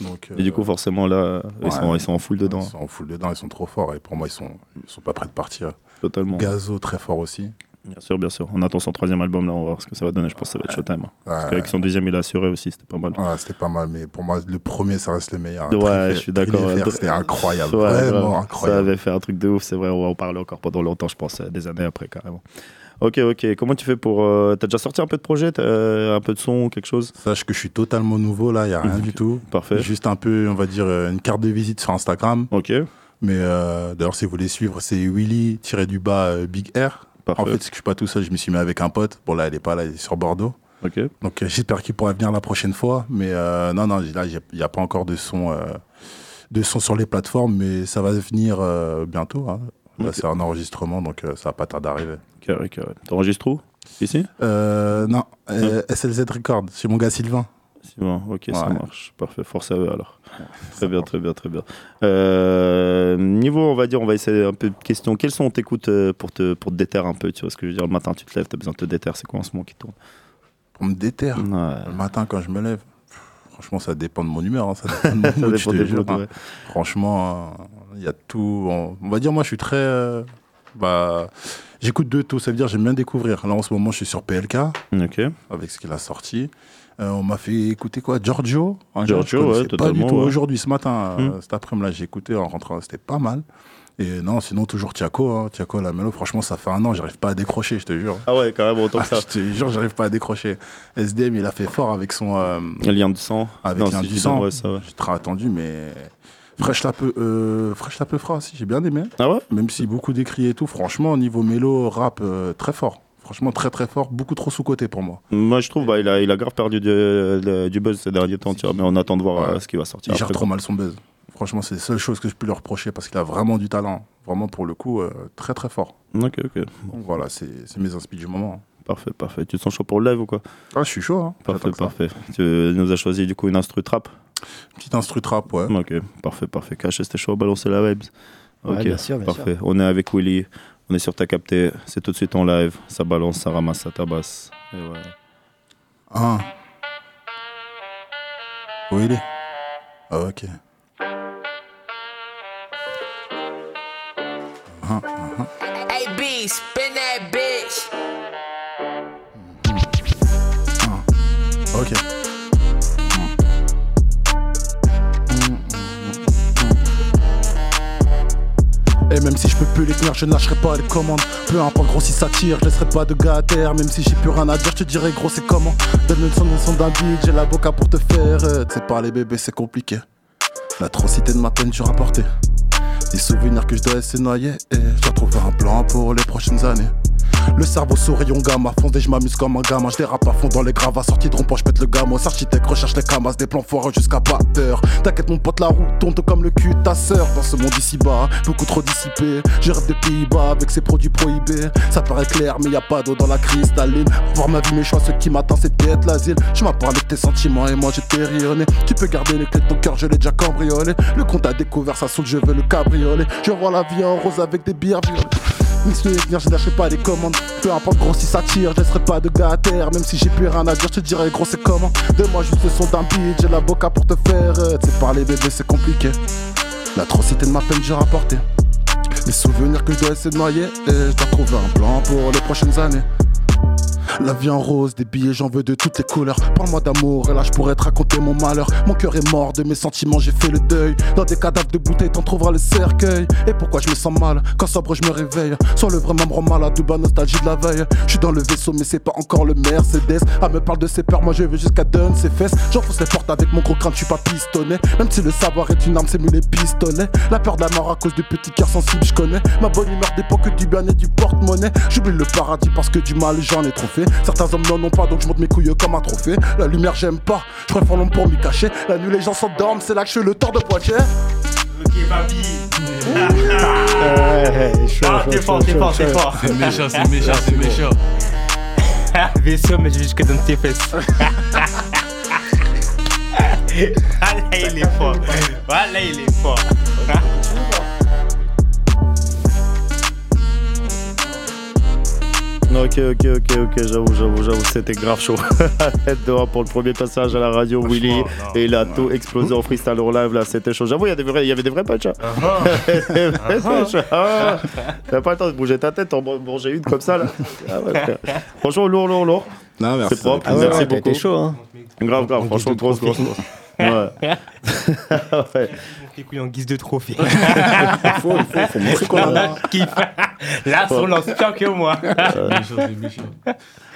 Donc, Et du euh, coup, forcément, là, ils, sont, ils sont en full dedans. Ils sont en full dedans, ils sont trop forts. Et pour moi, ils sont, ils sont pas prêts de partir. Totalement. Gazo, très fort aussi. Bien sûr, bien sûr. On attend son troisième album, là, on va voir ce que ça va donner. Je pense que ça va être Showtime. hein. Parce Ouais. qu'avec son deuxième, il a assuré aussi, c'était pas mal. Ouais, c'était pas mal, mais pour moi, le premier, ça reste le meilleur. Ouais, je suis d'accord. C'était incroyable. Ouais, vraiment incroyable. Ça avait fait un truc de ouf, c'est vrai. On va en parler encore pendant longtemps, je pense, euh, des années après, carrément. Ok, ok. Comment tu fais pour. euh, T'as déjà sorti un peu de projet euh, Un peu de son ou quelque chose? Sache que je suis totalement nouveau là, il n'y a rien du tout. Parfait. Juste un peu, on va dire, une carte de visite sur Instagram. Ok. Mais euh, d'ailleurs, si vous voulez suivre, c'est Willy-du-bas Big R. Parfait. En fait, je suis pas tout seul, je me suis mis avec un pote. Bon, là, elle est pas là, elle est sur Bordeaux. Donc, euh, j'espère qu'il pourra venir la prochaine fois. Mais euh, non, non, là, il n'y a pas encore de son, euh, de son sur les plateformes, mais ça va venir bientôt. hein. Là, c'est un enregistrement, donc ça va pas tarder d'arriver. Carré, carré. T'enregistres où? Ici? Non, SLZ Record, chez mon gars Sylvain. Ok, ça marche. Parfait. Force à eux alors. Très bien, très bien, très bien. Euh, niveau, on va dire, on va essayer un peu de questions. Quels sont t'écoutes euh, pour te, pour te déterrer un peu Tu vois ce que je veux dire? Le matin, tu te lèves, t'as besoin de te déterrer. C'est quoi en ce moment qui tourne? Pour me déterre? Ouais. Le matin, quand je me lève, franchement, ça dépend de mon humeur. hein, ça dépend de mon Ça mood, dépend je te des jure, moods, hein. Franchement, euh, il y a tout. On, on va dire, moi, je suis très. euh, bah, J'écoute de tout. Ça veut dire, j'aime bien découvrir. Là, en ce moment, je suis sur PLK. Ok. Avec ce qu'il a sorti. Euh, on m'a fait écouter quoi? Giorgio Un Giorgio, ouais, Pas du tout. ouais. Aujourd'hui, ce matin, euh, Hmm. cet après-midi, j'ai écouté en rentrant. C'était pas mal. Et non, sinon, toujours Tiako. Hein. Tiako, la mélo, franchement, ça fait un an, j'arrive pas à décrocher, je te jure. Ah ouais, carrément, autant que ça. je te jure, j'arrive pas à décrocher. SDM, il a fait fort avec son. euh, lien de sang. avec Non, lien du sang. ouais. J'ai très attendu, mais. Fresh la peu, euh, Fresh la peu fera aussi, j'ai bien aimé. Ah ouais? Même si beaucoup décrié et tout, franchement, niveau mélo, rap, euh, très fort. Franchement, très très fort, beaucoup trop sous-côté pour moi. Moi, je trouve, bah, il, a, il a grave perdu du, de- du buzz ces derniers temps, tu vois, mais on attend de voir Ouais. euh, ce qui va sortir. Il gère après, trop quoi. mal son buzz. Franchement, c'est la seule chose que je peux lui reprocher parce qu'il a vraiment du talent. Vraiment, pour le coup, euh, très très fort. Ok, ok. Donc voilà, c'est c'est mes inspirations du moment. Parfait, parfait. Tu te sens chaud pour le live ou quoi? Ah, je suis chaud. Hein. Parfait, parfait. Tu nous as choisi du coup une instru trap? Petite instru trap, ouais. Ok, parfait, parfait. Caché, c'était chaud, balancer la vibes. Ouais, Ok, bien sûr, bien parfait. On est avec Willy, on est sur ta capté, c'est tout de suite en live. Ça balance, ça ramasse, ça tabasse. Et ouais. Ah. Où il est? Ah, ok. Ah, ah, ah. Hey B, spin that bitch. Ok. Et même si je peux plus les tenir, je ne pas les commandes. Peu importe gros si ça tire, je laisserai pas de gars à terre. Même si j'ai plus rien à dire, je te dirai gros c'est comment. Donne une son, son d'un beat, j'ai la boca pour te faire. Tu sais pas les bébés c'est compliqué. L'atrocité de ma peine dure à porter. Des souvenirs que je dois laisser noyer. Et je dois trouver un plan pour les prochaines années. Le cerveau sourit, on gamme à fond, et je m'amuse comme un gamin. Je dérape à fond dans les graves, sortie de rond je pète le gamos. Architecte recherche les camas, des plans foireux jusqu'à batteur. T'inquiète, mon pote, la roue tourne comme le cul ta sœur. Dans ce monde ici-bas, beaucoup trop dissipé. Je rêve des Pays-Bas avec ses produits prohibés. Ça paraît clair, mais y a pas d'eau dans la cristalline. Voir ma vie, mes choix, ce qui m'attend, c'est peut-être l'asile. Je parlé de tes sentiments et moi j'étais rionné. Tu peux garder les clés de ton cœur, je l'ai déjà cambriolé. Le compte a découvert, ça saute, je veux le cabriolet. Je vois la vie en rose avec des bières. Je lâcherai pas les commandes. Peu importe gros si ça tire, je laisserai pas de gars à terre. Même si j'ai plus rien à dire, je te dirai gros c'est comment. Donne-moi juste le son d'un beat, j'ai la boca pour te faire. Tu sais parler bébé c'est compliqué. L'atrocité de ma peine j'ai rapporté. Les souvenirs que je dois essayer de noyer. Et je dois trouver un plan pour les prochaines années. La vie en rose, des billets, j'en veux de toutes les couleurs. Parle-moi d'amour, et là je pourrais te raconter mon malheur. Mon cœur est mort de mes sentiments, j'ai fait le deuil. Dans des cadavres de bouteilles, t'en trouveras le cercueil. Et pourquoi je me sens mal quand sobre je me réveille? Soit le vrai me rend malade, ou bas nostalgie de la veille. Je suis dans le vaisseau, mais c'est pas encore le Mercedes. Ah, me parle de ses peurs, moi je vais jusqu'à donner ses fesses. J'enfonce les portes avec mon gros crâne, je suis pas pistonné. Même si le savoir est une arme, c'est mieux les. La peur de la mort à cause du petit cœur sensible, je connais. Ma bonne humeur dépend que du bien et du porte-monnaie. J'oublie le paradis parce que du mal j'en ai trop fait. Certains hommes n'en ont pas, donc je monte mes couilles comme un trophée. La lumière, j'aime pas, je préfère l'ombre pour m'y cacher. La nuit, les gens s'endorment, c'est là que je fais le tort de Poitiers. Ok, papi. Ah, t'es fort, t'es fort, t'es fort. C'est méchant, c'est méchant, c'est méchant. Vaisseau, mais je vais jusque dans tes fesses. Ah là, il est fort. Voilà, il est fort. Ok, ok, ok, ok, j'avoue, j'avoue, j'avoue, c'était grave chaud. Tête dehors pour le premier passage à la radio, Willy. Et il a tout explosé en freestyle en live, là, c'était chaud. J'avoue, il y, avait des vrais punchs. hein. Vrais punchs. Ah. T'as pas le temps de bouger ta tête, t'en manger une comme ça, là. Ah ouais, frère. Franchement, lourd, lourd, lourd. Non, merci. C'est propre, Ah ouais, merci beaucoup. chaud, hein. Grave, grave, franchement, grosse, grosse, grosse. Ouais. ouais. Les couilles en guise de trophée. faut, faut, faut montrer qu'on en a. Kiffe. Là, son lance pire que moi.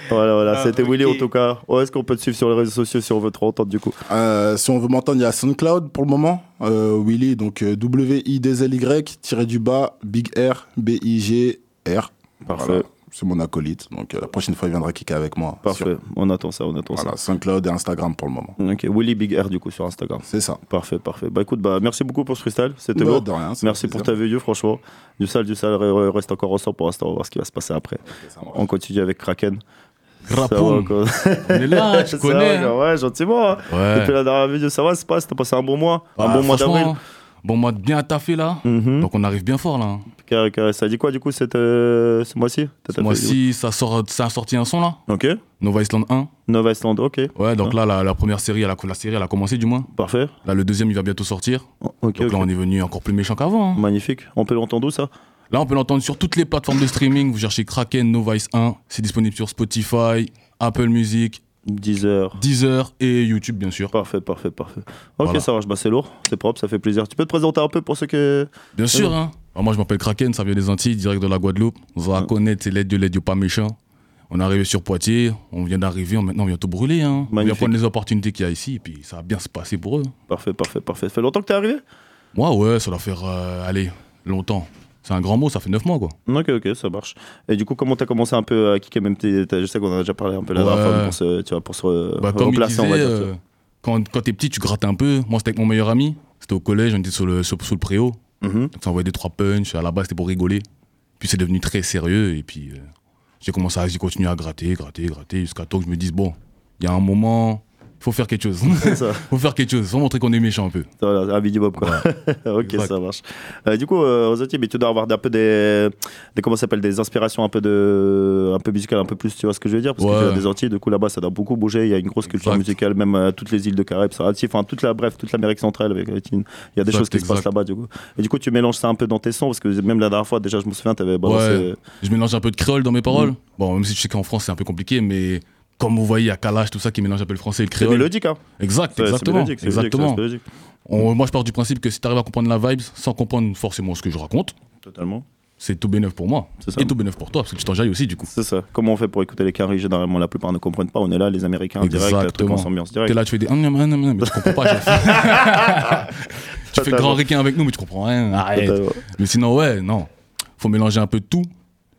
Voilà, voilà, Ah, c'était. Willy en tout cas. Où est-ce qu'on peut te suivre sur les réseaux sociaux si on veut te entendre du coup Euh, si on veut m'entendre, il y a SoundCloud pour le moment. Euh, Willy, donc euh, W-I-D-L-Y, tiré du bas, Big R, B-I-G-R. Parfait. Voilà. C'est mon acolyte. Donc euh, la prochaine fois, il viendra kicker avec moi. Parfait, Sur- on attend ça, on attend Voilà, SoundCloud et Instagram pour le moment. ça. Ok, Willy Big R du coup sur Instagram. C'est ça. Parfait, parfait. Bah écoute, bah merci beaucoup pour ce freestyle, c'était Bah, rien, c'est Merci un pour ta vidéo, franchement. Du sale, du sale, re- re- reste encore ensemble pour l'instant, on va voir ce qui va se passer après. on continue avec Kraken. Ça quoi. On est là, Ça connais, va, hein. Ouais, gentiment. hein. Ouais. Depuis la dernière vidéo, ça va, c'est pas, t'as passé un bon mois, un Ah, bon mois franchement, d'avril. Bon mois de bien taffé là. Mhm. Donc on arrive bien fort là. Ça dit quoi du coup cette, euh, ce mois-ci? Ce mois-ci, ça, sort, ça a sorti un son là. Ok. Nova Island 1. Nova Island, ok. Ouais, donc là, la, la première série, elle a, la série, elle a commencé du moins. Parfait. Là, le deuxième, il va bientôt sortir. ok, donc là, on est venu encore plus méchant qu'avant. hein. Magnifique. On peut l'entendre où ça? Là, on peut l'entendre sur toutes les plateformes de streaming. Vous cherchez Kraken Nova Ice 1. C'est disponible sur Spotify, Apple Music, Deezer. Deezer et YouTube, bien sûr. Parfait, parfait, parfait. Ok, Voilà. ça marche. Bah, c'est lourd, c'est propre, ça fait plaisir. Tu peux te présenter un peu pour ceux qui. Bien sûr, hein. Alors moi, je m'appelle Kraken, ça vient des Antilles, direct de la Guadeloupe. Vous allez connaître, c'est l'aide de l'aide, pas méchant. On est arrivé sur Poitiers, on vient d'arriver, on- maintenant on vient tout brûler. Hein. On vient prendre les opportunités qu'il y a ici, et puis ça va bien se passer pour eux. Parfait, parfait, parfait. Ça fait longtemps que t'es arrivé? Moi, ouais, ça doit faire, euh, allez, longtemps. C'est un grand mot, ça fait 9 mois, quoi. Ok, ok, ça marche. Et du coup, comment t'as commencé un peu à kicker même tes, Je sais qu'on en a déjà parlé un peu dernière Ouais. pour se, tu vois, pour se Bah, replacer, on va dire. euh, quand, quand t'es petit, tu grattes un peu. Moi, c'était avec mon meilleur ami. C'était au collège, on était sur le, sur, sous le préau. Mhm. Donc, ça envoyait des trois punch. À la base, c'était pour rigoler. Puis, c'est devenu très sérieux. Et puis, euh, j'ai commencé à j'ai continué à gratter, gratter, gratter, jusqu'à temps que je me dise, bon, il y a un moment, faut faire quelque chose. Ça. faut faire quelque chose. faut montrer qu'on est méchant un peu. Voilà, un minimum quoi. ok, Exact. ça marche. Euh, du coup, euh, Rosati, mais tu dois avoir un peu des, des comment s'appelle, des inspirations un peu de, un peu musicales, un peu plus, tu vois ce que je veux dire? Parce que Ouais. tu as des Antilles, du coup là-bas, ça doit beaucoup bouger. Il y a une grosse culture Exact. musicale, même euh, toutes les îles de Caraïbes, ça enfin toute la, bref, toute l'Amérique centrale avec Il y a des Exact, choses qui se passent là-bas, du coup. Et du coup, tu mélanges ça un peu dans tes sons, parce que même la dernière fois, déjà, je me souviens, tu avais. Ouais, je mélange un peu de créole dans mes paroles. Mm. Bon, même si je sais qu'en France, c'est un peu compliqué, mais comme vous voyez, il y a Kalash, tout ça qui mélange un peu le français et le C'est créole. mélodique, hein Exact, C'est- c'est exactement. mélodique, c'est exactement. c'est mélodique. On- moi, je pars du principe que si tu arrives à comprendre la vibe sans comprendre forcément ce que je raconte, Totalement. c'est tout bénef pour moi. C'est ça. Et tout bénef pour toi, parce que tu t'enjailles aussi, du coup. C'est ça. Comment on fait pour écouter les carrés Généralement, la plupart ne comprennent pas. On est là, les Américains, Exactement. direct. T'es là, tu fais des. hum, mais tu comprends pas, tu fais grand requin avec nous, mais tu comprends rien. Arrête. Mais sinon, ouais, non. Faut mélanger un peu de tout.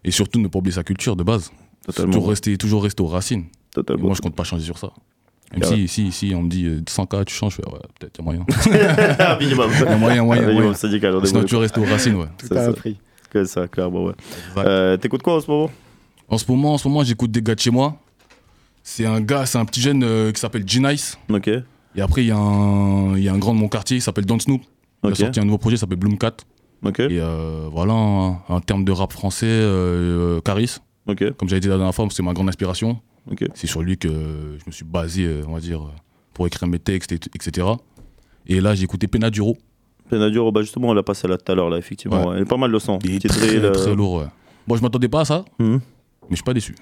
Et surtout, ne pas oublier sa culture de base. Totalement. Rester, toujours rester aux racines. Totalement. Moi, je compte pas changer sur ça. Même Carrément. si, si, si, on me dit euh, 100K, tu changes, je fais ouais, peut-être, il y a moyen. Minimum. Il y a moyen, moyen, Sinon, tu restes aux racines, ouais. C'est ça. Que ça, clairement, ouais. Euh, T'écoutes quoi en ce moment? En ce moment, en ce moment, j'écoute des gars de chez moi. C'est un gars, c'est un petit jeune euh, qui s'appelle G-Nice. Ok. Et après, il y, a un- il y a un grand de mon quartier, il s'appelle Don Snoop. Il a sorti un nouveau projet, il s'appelle Bloom 4. Ok. Et euh, voilà, en, en termes de rap français, euh, euh, Caris. Ok. Comme j'avais dit la dernière fois, c'est ma grande inspiration. C'est sur lui que je me suis basé, euh, on va dire, euh, pour écrire mes textes, et- etc. Et là, j'ai écouté Penaduro. Penadur, bah justement, on l'a passé là tout à l'heure, là, effectivement. Ouais. ouais. Il est pas mal le son. Il est très, euh, très lourd. Bon, je m'attendais pas à ça, Mhm. mais je suis pas déçu.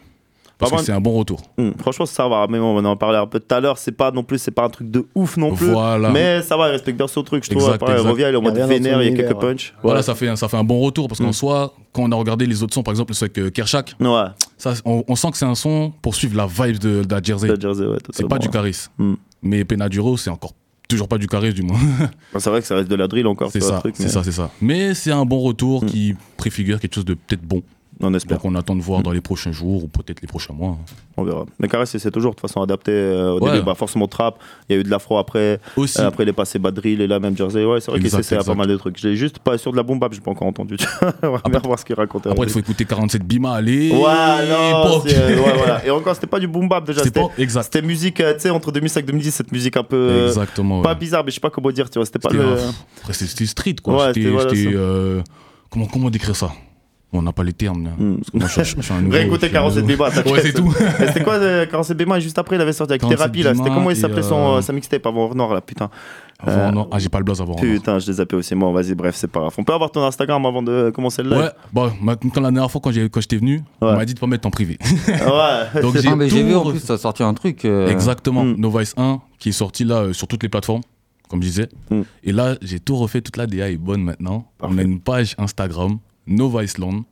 Parce que c'est un bon retour. hum, Franchement, ça va. Mais bon, on en parlait un peu tout à l'heure. C'est pas non plus, c'est pas un truc de ouf non plus. Voilà. Mais ça va, il respecte bien son truc, je trouve. Exact, Après, il revient, il est en mode vénère, il y a univers, quelques ouais. punch. Voilà, Ouais. ça fait, un- ça fait un bon retour parce qu'en Mm. soi, quand on a regardé les autres sons, par exemple, le son avec euh, Kershak, Ouais, ça, on, on sent que c'est un son pour suivre la vibe de, de la Jersey. la Jersey, ouais. C'est pas du Caris. Mm. Mais Penaduro, c'est encore toujours pas du Caris, du moins. Bah, C'est vrai que ça reste de la drill encore. c'est ça, c'est mais ça, c'est ça. Mais c'est un bon retour Mm. qui préfigure quelque chose de peut-être bon. On espère. Donc on attend de voir dans les prochains jours ou peut-être les prochains mois. On verra. Mais Caress, c'est toujours de toute façon adapté. euh, au Ouais. début, bah, forcément trap. Il y a eu de l'afro après. Aussi. Euh, après, il est passé bad drill et là, même Jersey. Ouais, c'est vrai qu'il à pas mal de trucs. J'ai juste pas sur de la bombe bap, j'ai pas encore entendu. On va bien voir ce qu'il raconte. Après, il faut écouter 47 Bima, allez. Ouais, non, euh, ouais, voilà. Et encore, c'était pas du boom bap déjà. C'était musique, euh, tu sais, entre 2005 et 2010, cette musique un peu. Exactement. Pas bizarre, mais je sais pas comment dire, tu vois. C'était pas le. Après, c'était street, quoi. C'était- comment décrire ça? On n'a pas les termes. Hmm. Parce que moi, je, je- je suis un nouveau. Un 47 nouveau. Bima, t'inquiète. Ouais, c'est tout. C'était quoi euh, 47 Bima et juste après, il avait sorti avec 47 Thérapie là? C'était comment il s'appelait son, euh, euh, sa mixtape avant Nord là, putain. Avant, Euh. Ah, j'ai pas le blaze avant. Putain, je les zappé aussi. Bon, vas-y, bref, c'est pas grave. On peut avoir ton Instagram avant de commencer le live? Ouais, bah, quand la dernière fois, quand j'ai- quand j'étais venu, on Ouais. m'a dit de pas mettre en privé. Ouais. Donc j'ai Ah, mais j'ai tout vu en plus, ça a sorti un truc. euh, Exactement. Mm. Novice 1 qui est sorti là euh, sur toutes les plateformes, comme je disais. Mm. Et là, j'ai tout refait, toute la DA est bonne maintenant. On Parfait. a une page Instagram, Noviceland.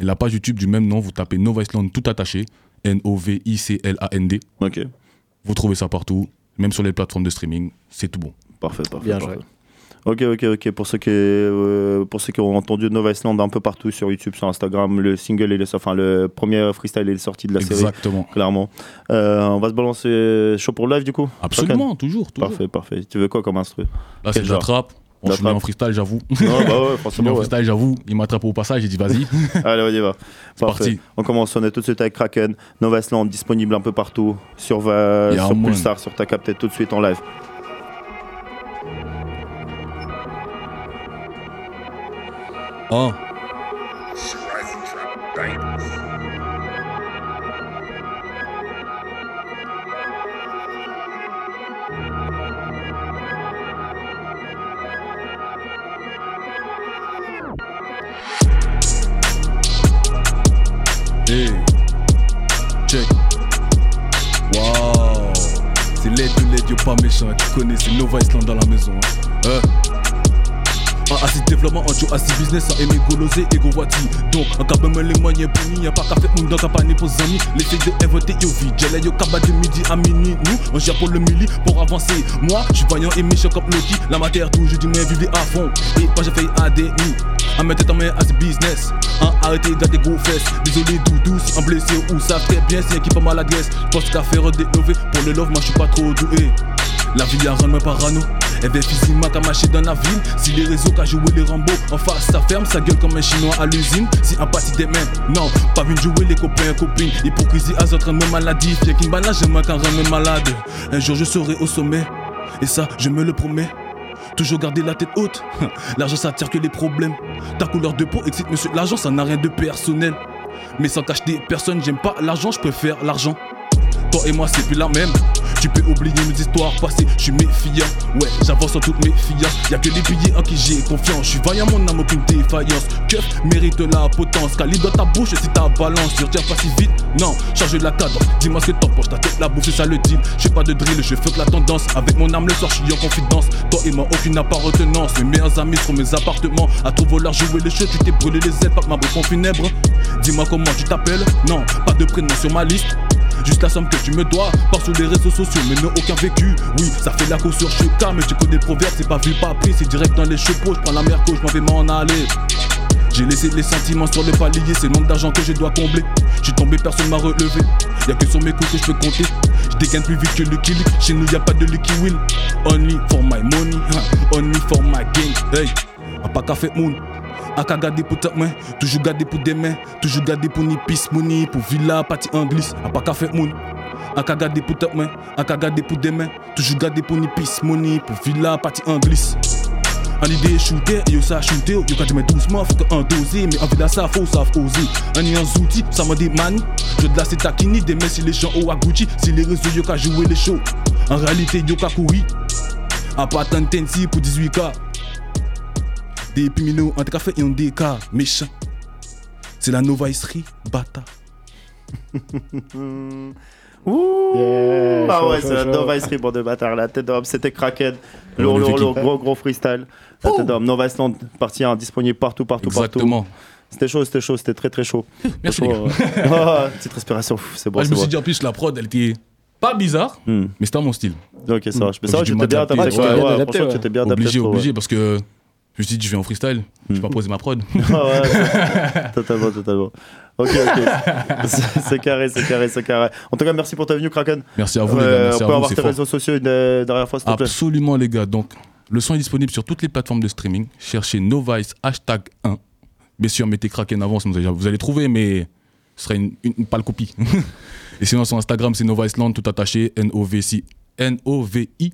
Et la page YouTube du même nom, vous tapez Noviceland tout attaché, N-O-V-I-C-L-A-N-D. Ok, Vous trouvez ça partout, même sur les plateformes de streaming, c'est tout bon. parfait, parfait. Bien parfait. joué. Ok, ok, ok. Pour ceux qui, euh, pour ceux qui ont entendu Nova Island un peu partout sur YouTube, sur Instagram, le single, est, enfin le premier freestyle est sorti de la série, Exactement. clairement. Euh, on va se balancer chaud pour le live du coup. Absolument, toujours, toujours. Parfait, parfait. Tu veux quoi comme instru? Là, c'est de la trappe. Bon, La je suis mis en freestyle, j'avoue. Non, bah ouais, forcément. en ouais. freestyle, j'avoue. Il m'attrape au passage, j'ai dit vas-y. Allez, on y va. C'est parti. On commence, on est tout de suite avec Kraken, Nova Island, disponible un peu partout, sur, va- Yeah, sur man. Pulsar, sur ta tout de suite en live. Oh. Hey. Check. Wow. C'est l'aide de l'aide, yo pas méchant. Tu connais, c'est Nova Island dans la maison. hein. Euh. Un assis développement, un duo assis business, un aimé golosé et go voici. Donc, un cabin les moyens bénis, y'a pas faire une dans campagne pour amis. L'effet de voter yo vie, j'ai yo kaba de midi à minuit. Nous, on gère pour le mili pour avancer. Moi, je suis vaillant et méchant comme Loki. La matière toujours du moins vivre à fond. Et pas j'ai fait ADI. Un mettre ta main à ce business. Un arrêter de des gros fesses. Désolé, doudou, un blessé ou ça fait bien, c'est un qui pas maladresse. Pense qu'à faire délever. Pour le love, moi je suis pas trop doué. La vie a rendu parano. Elle veut physiquement qu'à marcher dans la ville. Si les réseaux qu'a joué les Rambo, en face ça ferme, ça gueule comme un chinois à l'usine. Si un des mêmes, non, pas venu jouer les copains copines. Hypocrisie à autres même maladie. Fier qui me j'aime qu'un rend malade. Un jour je serai au sommet, et ça je me le promets. Toujours garder la tête haute. L'argent ça attire que les problèmes. Ta couleur de peau excite monsieur. L'argent ça n'a rien de personnel. Mais sans cacher des personnes, j'aime pas l'argent, je préfère l'argent. Toi et moi c'est plus la même. Tu peux oublier nos histoires passées, je suis méfiant. Ouais, j'avance en toutes mes filles. Y'a que les billets en qui j'ai confiance. Je suis vaillant, mon âme, aucune défaillance. Keuf mérite la potence. Calibre dans ta bouche si ta balance. Je retiens pas si vite. Non, change la cadence. Dis-moi ce que t'en penses. Ta tête, la bouffe, c'est ça le deal. J'ai pas de drill, je fuck la tendance. Avec mon âme, le soir, je suis en confidence. Toi et moi, aucune n'a pas retenance. Mes meilleurs amis sont mes appartements. À trop vouloir jouer les cheveux, tu t'es brûlé les ailes, pas ma bouche funèbre. Dis-moi comment tu t'appelles. Non, pas de prénom sur ma liste. Juste la somme que tu me dois, pas sur les réseaux sociaux, mais non aucun vécu. Oui, ça fait la sur Chuka, mais tu connais le proverbe, c'est pas vu, pas pris, c'est direct dans les chevaux. Je prends la merco, je m'en vais m'en aller. J'ai laissé les sentiments sur le palier, c'est le manque d'argent que je dois combler. J'suis tombé, personne m'a relevé. Y'a que sur mes coups que je peux compter. Je dégaine plus vite que Lucky Luke. Chez nous, y'a pas de Lucky Will. Only for my money, only for my game. Hey, a pas faire moon. A qu'à garder pour ta main, toujours garder pour des mains, toujours garder pour ni pis money, pour villa, party anglis, a pas qu'à faire moon. A qu'à garder pour ta main, a qu'à garder pour des mains, toujours garder pour ni pis money, pour villa, party anglis. En idée shooter, yo ça shooter, yo tu mets doucement, faut qu'un dosé, mais en villa ça faut ça faut oser. Un y un zouti, ça m'a des mani, je de la c'est taquini, des mains si gens au à Gucci, si les réseaux yo qu'à jouer les shows. En réalité yo qu'à courir, à pas tant de pour 18K. Des pimino, un café et un DK, méchant. C'est la novaïserie, bata. Ouh Yeah, Ah chaud, ouais, c'est la. Novice bande de bâtards. La tête d'homme, c'était Kraken. Lourd, lourd, lourd, gros, gros freestyle. La tête d'homme, Nova Island, partie 1, disponible partout, partout, Exactement. partout. C'était chaud, c'était chaud, c'était très très chaud. Merci, les euh, ah, petite respiration, c'est bon. Moi, je me suis bon. dit en plus, la prod, elle était pas bizarre, Hmm. mais c'était à mon style. Ok, ça marche. Mais ça va, tu t'es bien adapté. Ouais, ouais, ouais, ouais, adapté, franchement, ouais. tu t'es bien adapté. Obligé, obligé, parce que je me suis dit, je vais en freestyle, je vais pas poser ma prod. Ah ouais, totalement, totalement. Ok, ok. C'est- carré, c'est carré, c'est carré. En tout cas, merci pour ta venue, Kraken. Merci à vous, les Euh, gars. Merci on à peut vous, avoir tes fort. réseaux sociaux une euh, dernière fois, s'il te plaît. Absolument, les gars. Donc, le son est disponible sur toutes les plateformes de streaming. Cherchez Novice hashtag 1. Bien sûr, mettez Kraken avant, vous allez- trouver, mais ce serait une, une, une pâle copie. Et sinon, sur Instagram, c'est Noviceland, tout attaché, N-O-V-I. N-O-V-I.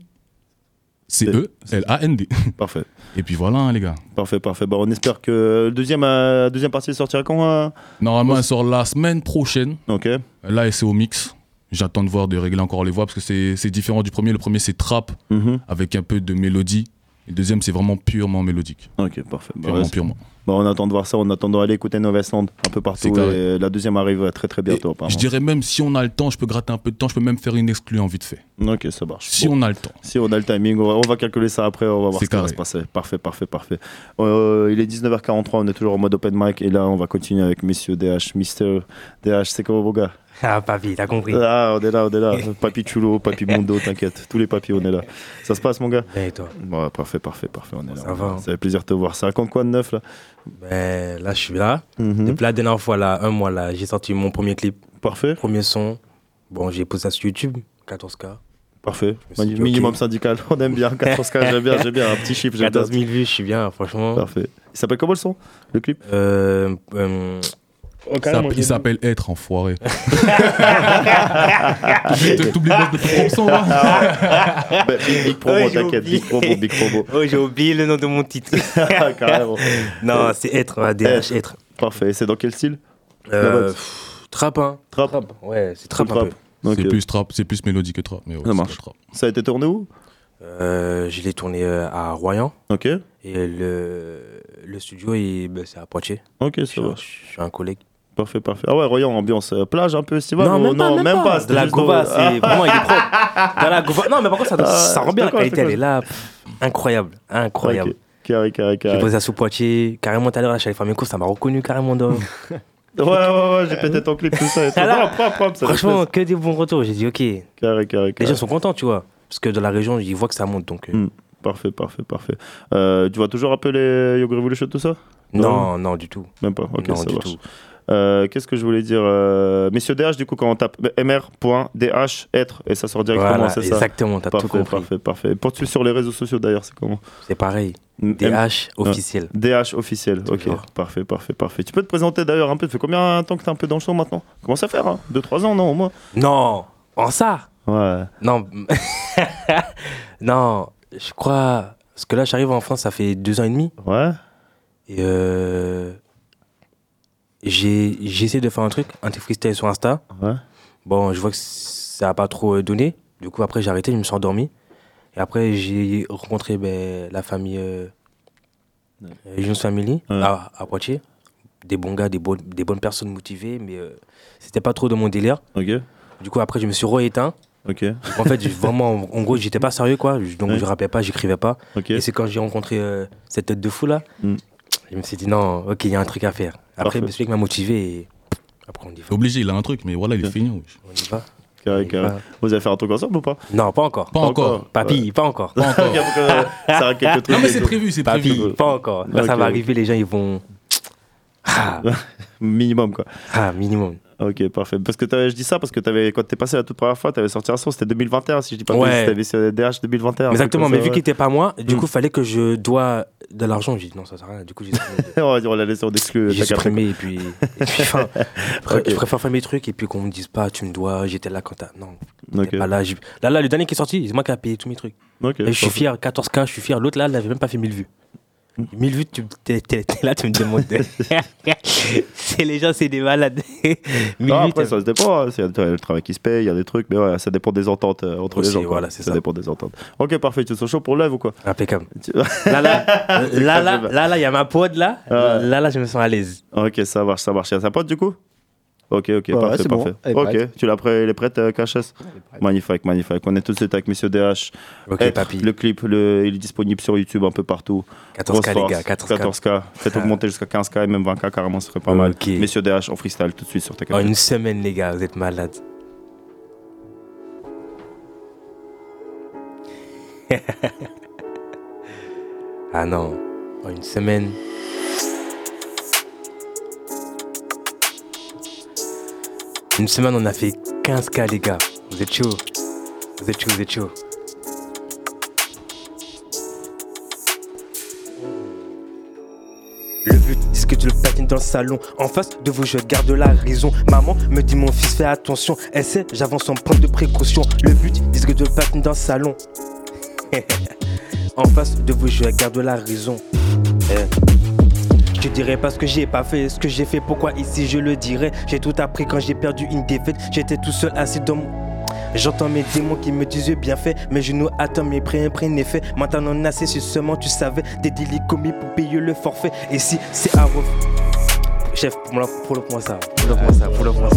C-E-L-A-N-D. Parfait. Et puis voilà, hein, les gars. Parfait, parfait. Bon, on espère que deuxième, euh, deuxième partie sortira quand euh? Normalement, elle sort la semaine prochaine. Ok. Là, c'est au mix. J'attends de voir, de régler encore les voix, parce que c'est c'est différent du premier. Le premier, c'est trap, Mhm. avec un peu de mélodie. Et le deuxième, c'est vraiment purement mélodique. Ok, parfait. Bah, Purement, ouais, c'est- purement. Bon, on attend de voir ça, on attend d'aller écouter Novesland un peu partout. Et la deuxième arrive très très bientôt. Je dirais même, si on a le temps, je peux gratter un peu de temps, je peux même faire une exclue en vite fait. Ok, ça marche. Si Bon. on a le temps. Si on a le timing, on va, on va calculer ça après, on va voir ce qui va se passer. Parfait, parfait, parfait. Euh, il est 19h43, on est toujours en mode open mic et là on va continuer avec Messieurs DH, Mister DH, c'est comment vos gars? Ah, papy, t'as compris. Ah, on est là, on est là. Papi Chulo, Papi Mondo, t'inquiète. Tous les papis, on est là. Ça se passe, mon gars Et toi Bon, parfait, parfait, parfait, on est là. Ça va. Ça fait plaisir de te voir. Ça raconte quoi de neuf là Ben, là, je suis là. Mhm. Depuis la dernière fois, là, un mois, là, j'ai sorti mon premier clip. Parfait. Premier son. Bon, j'ai posé ça sur YouTube, 14K. Parfait. Minimum syndical, on aime bien. 14K, j'aime bien, j'aime bien. Un petit chiffre, j'aime bien. 14 000 vues, je suis bien, franchement. Parfait. Il s'appelle comment le son? Le clip? Euh. euh, Il s'appelle- Il s'appelle Être, enfoiré. T'oublies t'oublies de ton son, là Bah, big, big promo, j'ai t'inquiète. oublié. Big promo, big promo. Oh, j'ai oublié le nom de mon titre. Carrément. non, c'est être, DH, être. Parfait. C'est dans quel style? Euh, pff, trap, hein. Trap. Ouais, c'est trap Full un trap. peu. Ok. C'est plus trap, c'est plus mélodie que trap. Mais ouais, Ça marche. trap. Ça a été tourné où? Euh, je l'ai tourné euh, à Royan. Ok. Et le, le studio, il- ben, c'est à Poitiers. Ok, Je ça suis, va. je suis un collègue. Parfait, parfait. Ah ouais, Royan, ambiance euh, plage un peu estival non, ou- même pas, non, même, pas. De la juste gova, dans- c'est vraiment, il est propre. De la gova. Non, mais par contre, ça, Ah, ça rend bien. La qualité, elle est là. Pff, Incroyable, incroyable. Ok. Carré, carré, J'ai carré. posé ça sous Poitiers. Carrément, tout à l'heure, là, j'allais faire mes courses, ça m'a reconnu carrément. Dans... Ouais, ouais, ouais, j'ai pété ton clip, tout ça. Et tout. Alors, Non, propre, propre, ça Franchement, que des bons retours. J'ai dit, ok. Les Carré, carré, carré. gens sont contents, tu vois. Parce que dans la région, ils voient que ça monte. Donc, euh, Hmm, Parfait, parfait, parfait. Euh, tu vas toujours appeler Yoga Revolution, tout ça? Non, non, du tout. Même pas, ok, Non, ça du marche. tout. Euh, Qu'est-ce que je voulais dire euh, Messieurs DH, du coup, quand on tape mr.dh, être, et ça sort directement, Voilà, c'est ça exactement, t'as tout compris. Parfait, parfait. Pour suivre sur les réseaux sociaux, d'ailleurs, c'est comment C'est pareil. DH M- officiel. DH officiel, ok. Parfait, parfait, parfait. Tu peux te présenter d'ailleurs un peu Ça fait combien de temps que t'es un peu dans le son maintenant Comment ça faire 2-3 ans, non, au moins Non, en ça Ouais. Non, non, je crois. Parce que là, j'arrive en France, ça fait deux ans et demi. Ouais. Et euh, j'ai essayé de faire un truc, un freestyle sur Insta. Ouais. Bon, je vois que ça n'a pas trop euh, donné. Du coup, après, j'ai arrêté, je me suis endormi. Et après, j'ai rencontré ben, la famille euh, euh, Jones Family à, à Poitiers. Des bons gars, des, bonnes des bonnes personnes motivées, mais euh, c'était pas trop de mon délire. Du coup, après, je me suis re-éteint. En fait, vraiment, en gros, j'étais pas sérieux, quoi. Donc, Ouais. je rappelais pas, j'écrivais pas. Et c'est quand j'ai rencontré euh, cette tête de fou là, Mm. Je me suis dit non, ok, il y a un truc à faire. Après, Parfait. c'est lui qui m'a motivé et après on y va. Obligé, il a un truc, mais voilà, il est fini. wesh. On y va. Carré. Vous allez faire un truc ensemble ou pas? Non, pas encore. Pas encore. Papy, pas encore. Pas encore. Ça quelques trucs. Non, mais c'est prévu, c'est Papy, prévu. pas encore. Là, ça va arriver, les gens ils vont. Ah, Minimum, quoi. ah, minimum. Ok, parfait. Parce que je dis ça parce que avais, quand t'es passé la toute première fois, t'avais sorti un son, c'était 2021, si je dis pas Ouais. t'avais DH 2021. un truc Exactement, mais ça, vu ouais. qu'il était pas moi, du Mm. coup, fallait que je dois de l'argent. J'ai dit non, ça sert à rien. Du coup, j'ai on va dire, on l'a laissé en exclu. j'ai supprimé et puis. et puis. Je préfère faire mes trucs et puis qu'on me dise pas, tu me dois, j'étais là quand t'as. Non. Ok. t'es Pas là, là, là, le dernier qui est sorti, c'est moi qui ai payé tous mes trucs. Ok, Et je suis fier, 14K, je suis fier. L'autre là, il n'avait même pas fait 1000 vues. 1000 vues, tu t'es, t'es- t'es là, tu me demandes. de- c'est les gens, c'est des malades. 1000 Non, après, ça se dépend. Il y a le travail qui se paye, il y a des trucs, mais ouais, ça dépend des ententes euh, entre Aussi, les gens. voilà, c'est ça. dépend des ententes. Ok, parfait. Tu te sens chaud pour le live ou quoi? Impeccable. Là, là, là, là, là, il y a ma pote là. Ouais. Là, là, je me sens à l'aise. Ok, ça marche, ça marche. Il y a sa pote du coup? Ok, ok, Ouais, parfait, bon. parfait. Ok, prête. tu l'as prêt, elle est prête, euh, KHS Magnifique, magnifique. On est tout de suite avec Monsieur DH. Ok, Être, papy. Le clip, le, il est disponible sur YouTube un peu partout. 14K, Grosse les gars, 14K. 14K. Faites augmenter jusqu'à 15K et même 20K carrément, ce serait pas mal. Ok. Messieurs DH en freestyle tout de suite sur ta En caméra. une semaine, les gars, vous êtes malades. ah non, en une semaine. Une semaine, on a fait 15K, les gars. Vous êtes chaud. Vous êtes chaud, vous êtes chaud. Le but, c'est que tu le patines dans le salon. En face de vous, je garde la raison. Maman me dit, mon fils, fais attention. Elle sait, j'avance en point de précaution. Le but, c'est que tu le patines dans le salon. en face de vous, je garde la raison. Eh. Je dirais pas ce que j'ai pas fait, ce que j'ai fait, pourquoi ici je le dirais? J'ai tout appris quand j'ai perdu une défaite. J'étais tout seul assis dans mon. J'entends mes démons qui me disent bien fait, mes genoux attendent mes prêts imprégnés fait. Maintenant on a si seulement tu savais des délits commis pour payer le forfait. Et si c'est à ref... Chef, pour le moi ça, pour le moi ça, pour le ça.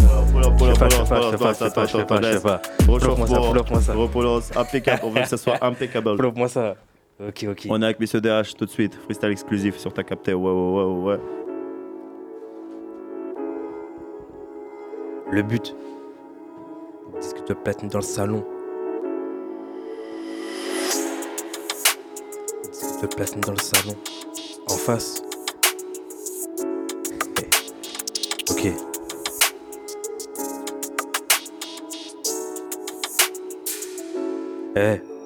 Je fais pas, je fais pas, je fais pas, je fais pas, je fais pas, je fais pas. Pull-up moi ça, pull-up moi ça. Repolance, impeccable. On veut que ça soit impeccable. Pull-up moi ça. Ok, ok. On est avec Messieurs DH tout de suite. Freestyle exclusif sur ta captée. Ouais, ouais, ouais, ouais. Le but, disque de platine dans le salon. Disque de platine dans le salon. En face. Ok. Eh. Le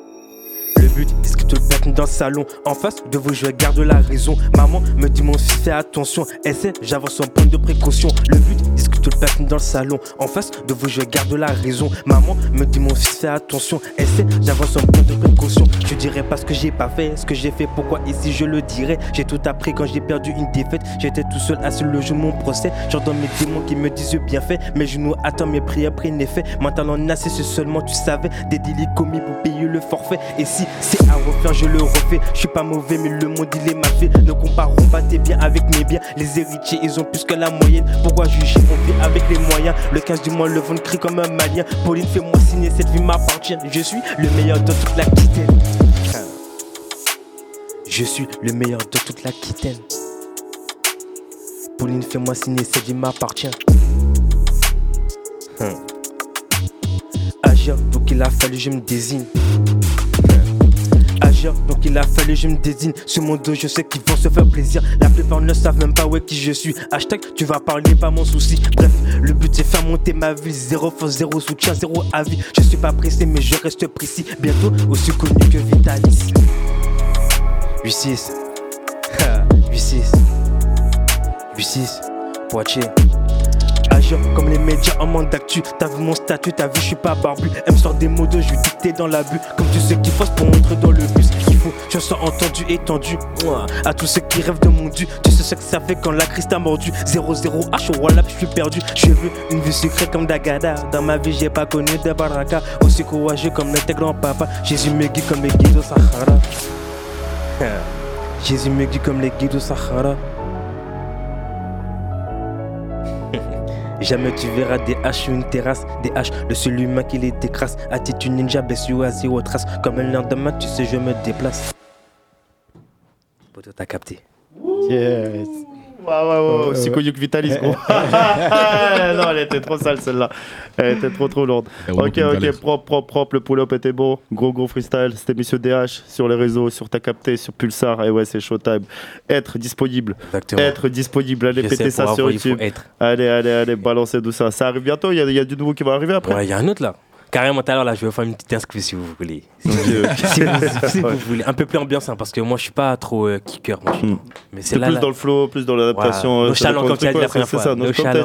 but, disque de platine dans le salon? En face de vous, je garde la raison. Maman me dit, mon fils, fais attention. Elle sait, j'avance en point de précaution. Le but, disque de platine dans le salon? En face de vous, je garde la raison. Maman me dit, mon fils, fais attention. Elle sait, j'avance en point de précaution. Je dirais pas ce que j'ai pas fait, ce que j'ai fait, pourquoi ici je le dirais? J'ai tout appris quand j'ai perdu une défaite. J'étais tout seul assis le jour mon procès. J'entends mes démons qui me disent bien fait. Mes genoux attendent mes prières prennent effet. Maintenant, on a cessé seulement, tu savais, des délits commis pour payer le forfait. Et si c'est à refaire, je le refais. Je suis pas mauvais, mais le monde il est mal fait. Ne comparons pas tes biens avec mes biens. Les héritiers, ils ont plus que la moyenne. Pourquoi juger? On vit avec les moyens. Le 15 du mois, le vent crie comme un malien. Pauline, fais-moi signer, cette vie m'appartient. Je suis le meilleur de toute la quittelle. Je suis le meilleur de toute la quitaine. Pauline, fais-moi signer, cette vie m'appartient. Hum. Agir, donc il a fallu, je me désigne. Donc il a fallu, je me désigne. Sur mon dos, je sais qu'ils vont se faire plaisir. La plupart ne savent même pas est qui je suis. Hashtag, tu vas parler, pas mon souci. Bref, le but c'est faire monter ma vie. Zéro force, zéro soutien, zéro avis. Je suis pas pressé, mais je reste précis. Bientôt aussi connu que Vitalis. 8-6. 8-6. 8-6. Poitiers. Agir comme les médias en manque d'actu. T'as vu mon statut, t'as vu, je suis pas barbu. Elle me sort des mots de je dicter dans la bulle. Comme tu sais qu'il faut pour entrer dans le bus. Il faut, je sois entendu, étendu. Ouah. À tous ceux qui rêvent de mon dû. Tu sais ce que ça fait quand la crise t'a mordu. 0-0 H, voilà, je suis perdu. Je veux une vie sucrée comme Dagada. Dans ma vie, j'ai pas connu de baraka. Aussi courageux comme tes grands-papa. Jésus me guide comme les guides au Sahara. Jésus me guide comme les guides au Sahara. Jamais tu verras des haches sur une terrasse, des haches de seul humain qui les décrasse. Attitude ninja, blessure à zéro trace. Comme un lendemain, tu sais, je me déplace. Poto, t'as capté. Yes. Ouais, ouais, ouais, aussi connu que Vitalis, gros. non, elle était trop sale celle-là. Elle était trop, trop lourde. Ok, ok, propre, propre, propre. Le pull-up était beau. Gros, gros freestyle. C'était Monsieur DH sur les réseaux, sur Ta Capté, sur Pulsar. Et ouais, c'est Showtime. Être disponible. Exactement. Être disponible. Allez péter ça sur YouTube. être. Allez, allez, allez, balancez tout ça. Ça arrive bientôt. Il y a, y a du nouveau qui va arriver après. Ouais, il y a un autre là. Carrément, tout à l'heure, là, je vais faire une petite inscription si vous voulez. Si, si vous, si vous voulez. Un peu plus ambiance, hein, parce que moi, je suis pas trop euh, kicker. Moi, Mais c'est plus là. dans le flow, plus dans l'adaptation. Voilà. euh, Nonchalant, dépend comme du tu as dit la c'est ça,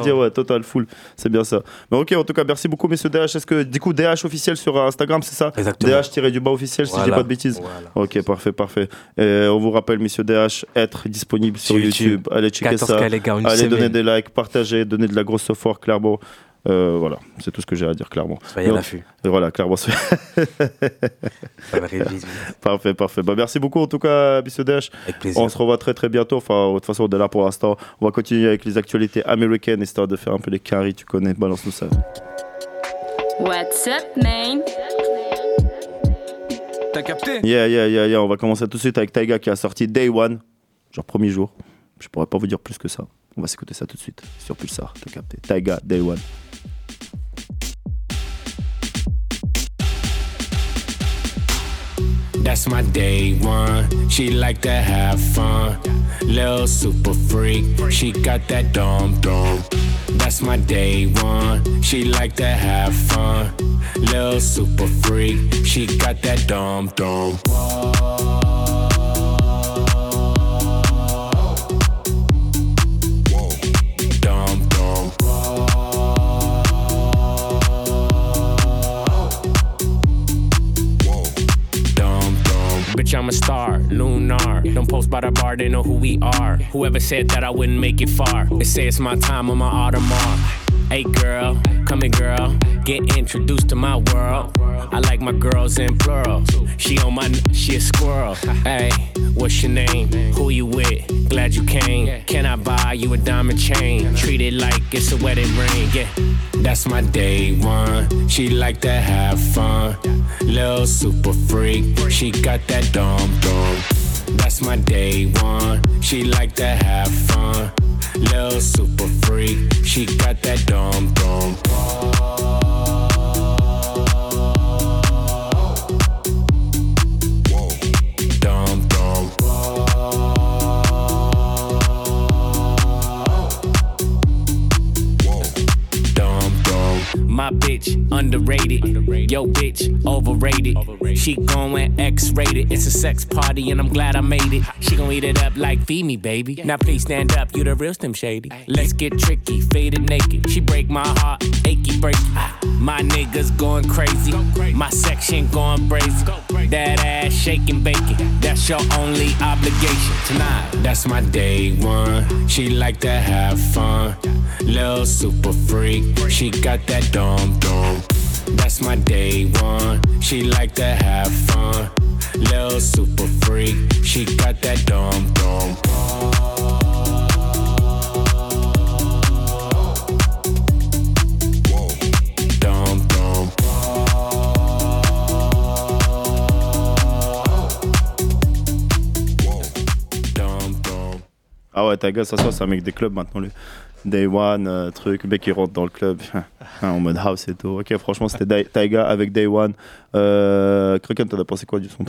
dit, ouais, total, full. C'est bien ça. Mais ok, en tout cas, merci beaucoup, messieurs DH. Est-ce que, du coup, DH officiel sur Instagram, c'est ça Exactement. DH-du-bas officiel, si je dis Voilà. pas de bêtises. Ok, parfait, parfait. Et on vous rappelle, messieurs DH, être disponible sur, Sur YouTube. YouTube. Allez checker 14 ça. Allez donner des likes, partager, donner de la grosse software, clairement. Euh, voilà, c'est tout ce que j'ai à dire, clairement. Soyez à l'affût. Voilà, clairement. Parfait, parfait. Bah, merci beaucoup en tout cas, Dash. Avec plaisir. On se revoit très très bientôt. Enfin, de toute façon, on est là pour l'instant. On va continuer avec les actualités américaines, histoire de faire un peu les carries, tu connais. Balance-nous ça. What's up, man? T'as capté? Yeah, yeah, yeah, yeah. On va commencer tout de suite avec Taiga qui a sorti Day One, genre premier jour. Je pourrais pas vous dire plus que ça. On va s'écouter ça tout de suite sur Pulsar. T'as capté. Taiga, Day One. That's my day one. She like to have fun. Lil super freak. She got that dum dum. That's my day one. She like to have fun. Lil super freak. She got that dum dum. Dum Bitch, I'm a star, lunar. Don't post by the bar, they know who we are. Whoever said that I wouldn't make it far, they say it's my time on my Audemars. Hey girl, come here girl, get introduced to my world. I like my girls in plural. She on my, she a squirrel. Hey, what's your name? Who you with? Glad you came. Can I buy you a diamond chain? Treat it like it's a wedding ring. Yeah, that's my day one. She like to have fun. Little super freak. She got that dum dum. That's my day one. She like to have fun. Lil super freak. She got that dum dum. My bitch underrated. Yo bitch overrated. She going X rated. It's a sex party and I'm glad I made it. She gon' eat it up like feed me, baby. Now please stand up, you the real Slim Shady. Let's get tricky, faded naked. She break my heart, achy breaky. My niggas going crazy. My section going brazy. That ass shaking bacon. That's your only obligation tonight. That's my day one. She like to have fun. Lil super freak. She got that That's my day one. She like to have fun. Lil super freak. She got that dum dum. Dum dum. Ah Taiga, ça, ça, c'est un mec des clubs maintenant, lui. Day One, euh, truc, mec qui rentre dans le club en mode house et tout. Ok, franchement, c'était Taiga avec Day One. Euh, Kraken, t'en as pensé quoi du son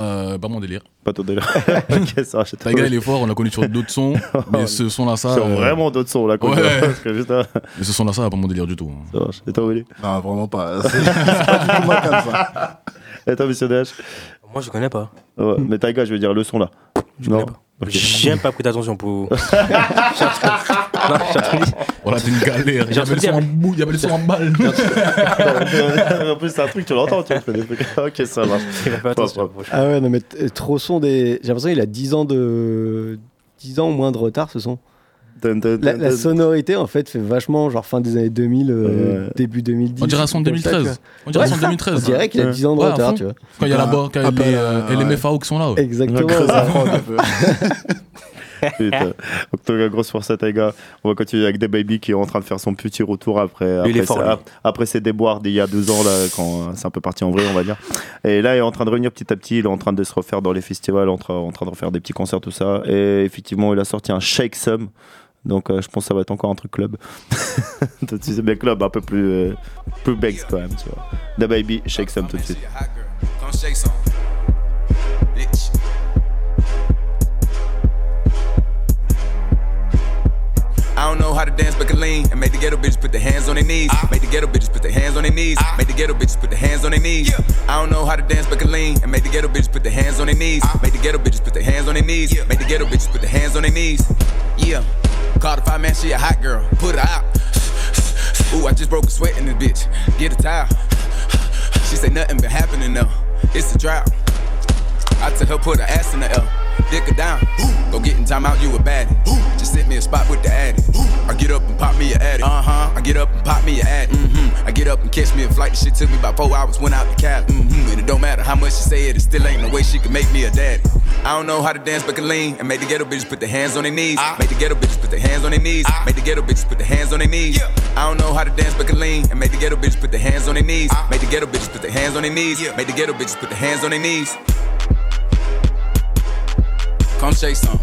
Euh, pas mon délire. Pas ton délire. ok, ça, j'ai Taiga, il est fort, on l'a connu sur d'autres sons. mais ce son-là, ça. Sur euh, vraiment d'autres sons, là, quoi. Ouais. Parce que juste là- Mais ce son-là, ça, pas mon délire du tout. hein. Ça marche. Et toi, Willy? Non, vraiment pas. C'est pas du tout ma cam, ça. Et toi, monsieur DH Moi, je connais pas. Ouais, mais Taiga, je veux dire le son là. non. Ok. J'ai même pas prêté attention pour. Voilà, c'est une galère. Il y avait le son en bout, il y avait le son en balle. en plus, c'est un truc, tu l'entends, tu fais des trucs. Ok, ça marche. Ah ouais, non, mais trop son des. J'ai l'impression qu'il a 10 ans de. 10 ans ou moins de retard, ce son. Dun, dun, La, dun, la dun. sonorité, en fait, fait vachement genre fin des années 2000, euh, Ouais. début 2010. On dirait un son de comme ça, 2013. quoi. On dirait un son de Ouais. 2013. On dirait qu'il a 10 ans de Ouais, retard, tu vois. Quand il y a la barre, quand il y a Appel les, euh, et les ouais. MFAO qui sont là. ouais. Exactement. Ouais. un peu. Putain. Donc, toi, grosse force à Taiga. On va continuer avec des baby qui est en train de faire son petit retour après, après, fort, ses- après ses déboires d'il y a deux ans, là, quand euh, c'est un peu parti en vrai, on va dire. Et là, il est en train de revenir petit à petit. Il est en train de se refaire dans les festivals, en train, en train de refaire des petits concerts, tout ça. Et effectivement, il a sorti un Shake Some. Donc, euh, je pense que ça va être encore un truc club. tout de club un peu plus, euh, plus banks quand même, tu vois. The Baby, Shake Some tout de suite. I don't know how to dance, but can lean and make the ghetto bitches put their hands on their knees. Ah. Make the ghetto bitches put their hands on their knees. Ah. Make the ghetto bitches put their hands on their knees. I don't know how to dance, but can lean and make the ghetto bitches put their hands on their knees. Ah. Make the ghetto bitches put their hands on their knees. Make the ghetto bitches put their hands on their knees. Yeah. Call the five man, she a hot girl. Put her out. Ooh, I just broke a sweat in this bitch. Get a towel. She say nothing been happening though. It's a drought. I tell her put her ass in the L. Dick her down. Go get in time out, you a baddie. Just sit me a spot with the addy. I get up and pop me a addy. Uh huh. I get up and pop me a addy. Mm-hmm. I get up and catch me a flight. The shit took me about four hours. Went out to Cali. Mm-hmm. And it don't matter how much she say it, it still ain't no way she can make me a daddy. I don't know how to dance, but can lean and make the ghetto bitches put their hands on their knees. Make the ghetto bitches put their hands on their knees. Make the ghetto bitches put their hands on their knees. I don't know how to dance, but can lean and make the ghetto bitches put their hands on their knees. Make the ghetto bitches put their hands on their knees. Make the ghetto bitches put their hands on their knees. Come shake some.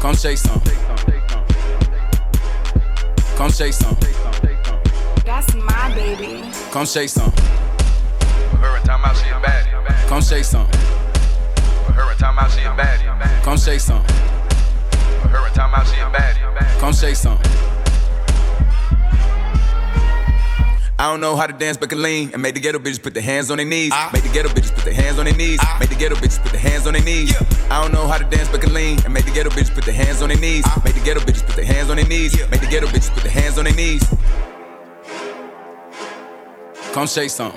Come shake some. Come shake some. That's my baby. Come shake some. Her time out, she a baddie. Come shake some. Her time out, she a baddie. Come shake some. Her time out, she a baddie. Come shake some. I don't know how to dance, but can lean and make the ghetto bitches put their hands on their knees. Ah. Make the ghetto bitches put their hands on their knees. Ah. Make the ghetto bitches put their hands on their knees. I don't know how to dance, but can lean and make the ghetto bitches put their hands on their knees. Ah. Make the ghetto bitches put their hands on their knees. Make the ghetto bitches put their hands on their knees. Come shake some.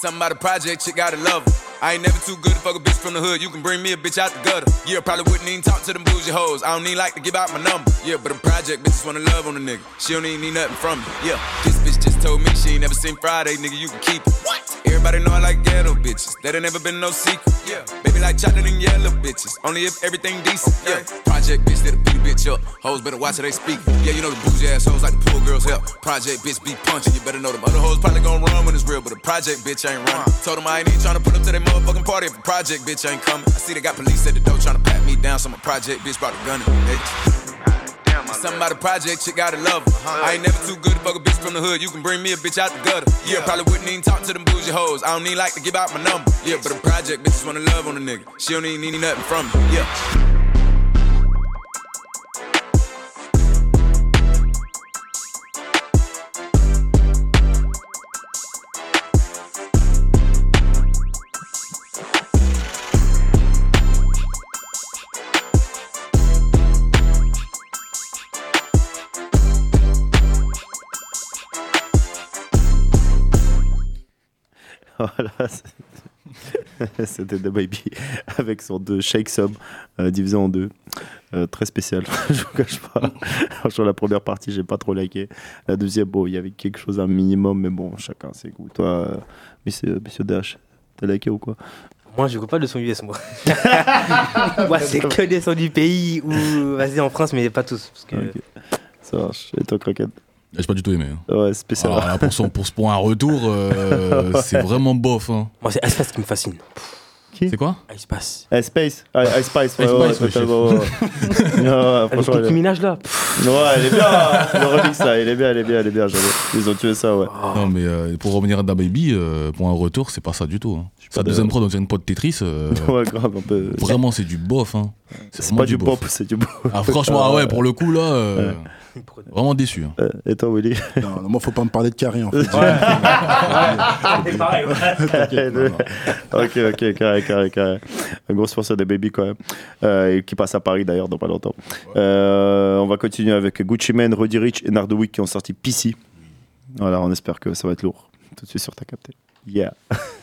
Something about a project, chick gotta love her. I ain't never too good to fuck a bitch from the hood. You can bring me a bitch out the gutter. Yeah, probably wouldn't even talk to them bougie hoes. I don't even like to give out my number. Yeah, but a project bitches wanna love on a nigga. She don't even need nothing from me. Yeah, this bitch told me she ain't never seen Friday, nigga. You can keep it. What? Everybody know I like ghetto bitches. That ain't never been no secret. Yeah, baby like chocolate and yellow bitches. Only if everything decent. Yeah, project bitch that'll beat a bitch up. Hoes better watch how they speak. Yeah, you know the bougie ass hoes like the pool girls help. Project bitch be punching. You better know them other hoes probably gon' run when it's real, but a project bitch ain't running. Told them I ain't even tryna put up to their motherfucking party if a project bitch ain't coming. I see they got police at the door tryna pat me down, so my project bitch brought a gun in me. Something about a project, chick gotta love her. Uh-huh. I ain't never too good to fuck a bitch from the hood. You can bring me a bitch out the gutter. Yeah, probably wouldn't even talk to them bougie hoes. I don't even like to give out my number. Yeah, but a project bitches wanna love on a nigga. She don't even need nothing from me. Yeah. Voilà, c'était The Baby avec son deux Shake Some euh, divisé en deux. Euh, très spécial, je vous cache pas. Franchement, la première partie, j'ai pas trop liké. La deuxième, bon, il y avait quelque chose, un minimum, mais bon, chacun ses goûts. Toi, euh, monsieur, monsieur Dash, t'as liké ou quoi? Moi, je pas de son US, moi. moi, c'est que des sons du pays ou vas-y en France, mais pas tous. Parce que... Ça marche. Et toi, Croquette? J'ai pas du tout aimé. hein. Ouais, spécial. Alors là, pour, son, pour, pour un retour, euh, c'est vraiment bof. Hein. Moi, c'est Espace qui me fascine. C'est quoi. Eh, Space. Ah, Ice Spice. Ouais, Ice ouais, Spice, ouais, ouais. Ouais, ouais, Avec elle Minaj là. Ouais, elle est bien. Le remix, ça. Il est bien, elle est bien, elle est bien. Ils ont tué ça, ouais. Non, mais euh, pour revenir à Da Baby, euh, pour un retour, c'est pas ça du tout. Hein. Sa deuxième de- prod, on dirait une prod Tetris. euh, Ouais, grave, un peu. Vraiment, c'est du bof. Hein. C'est pas du pop, c'est du bof. Ah, franchement, ah ouais, pour le coup, là, vraiment déçu. hein. Euh, Et toi, Willy Non, non, moi, faut pas me parler de Carré, en fait. C'est pareil. T'inquiète, non, non. ok, ok, carré, carré, carré. Un gros sponsor des Baby quand même. Euh, et qui passe à Paris d'ailleurs dans pas longtemps. Euh, on va continuer avec Gucci Mane, Roddy Rich et Nardwick qui ont sorti PC. Voilà, on espère que ça va être lourd. Tout de suite sur ta capté. Yeah.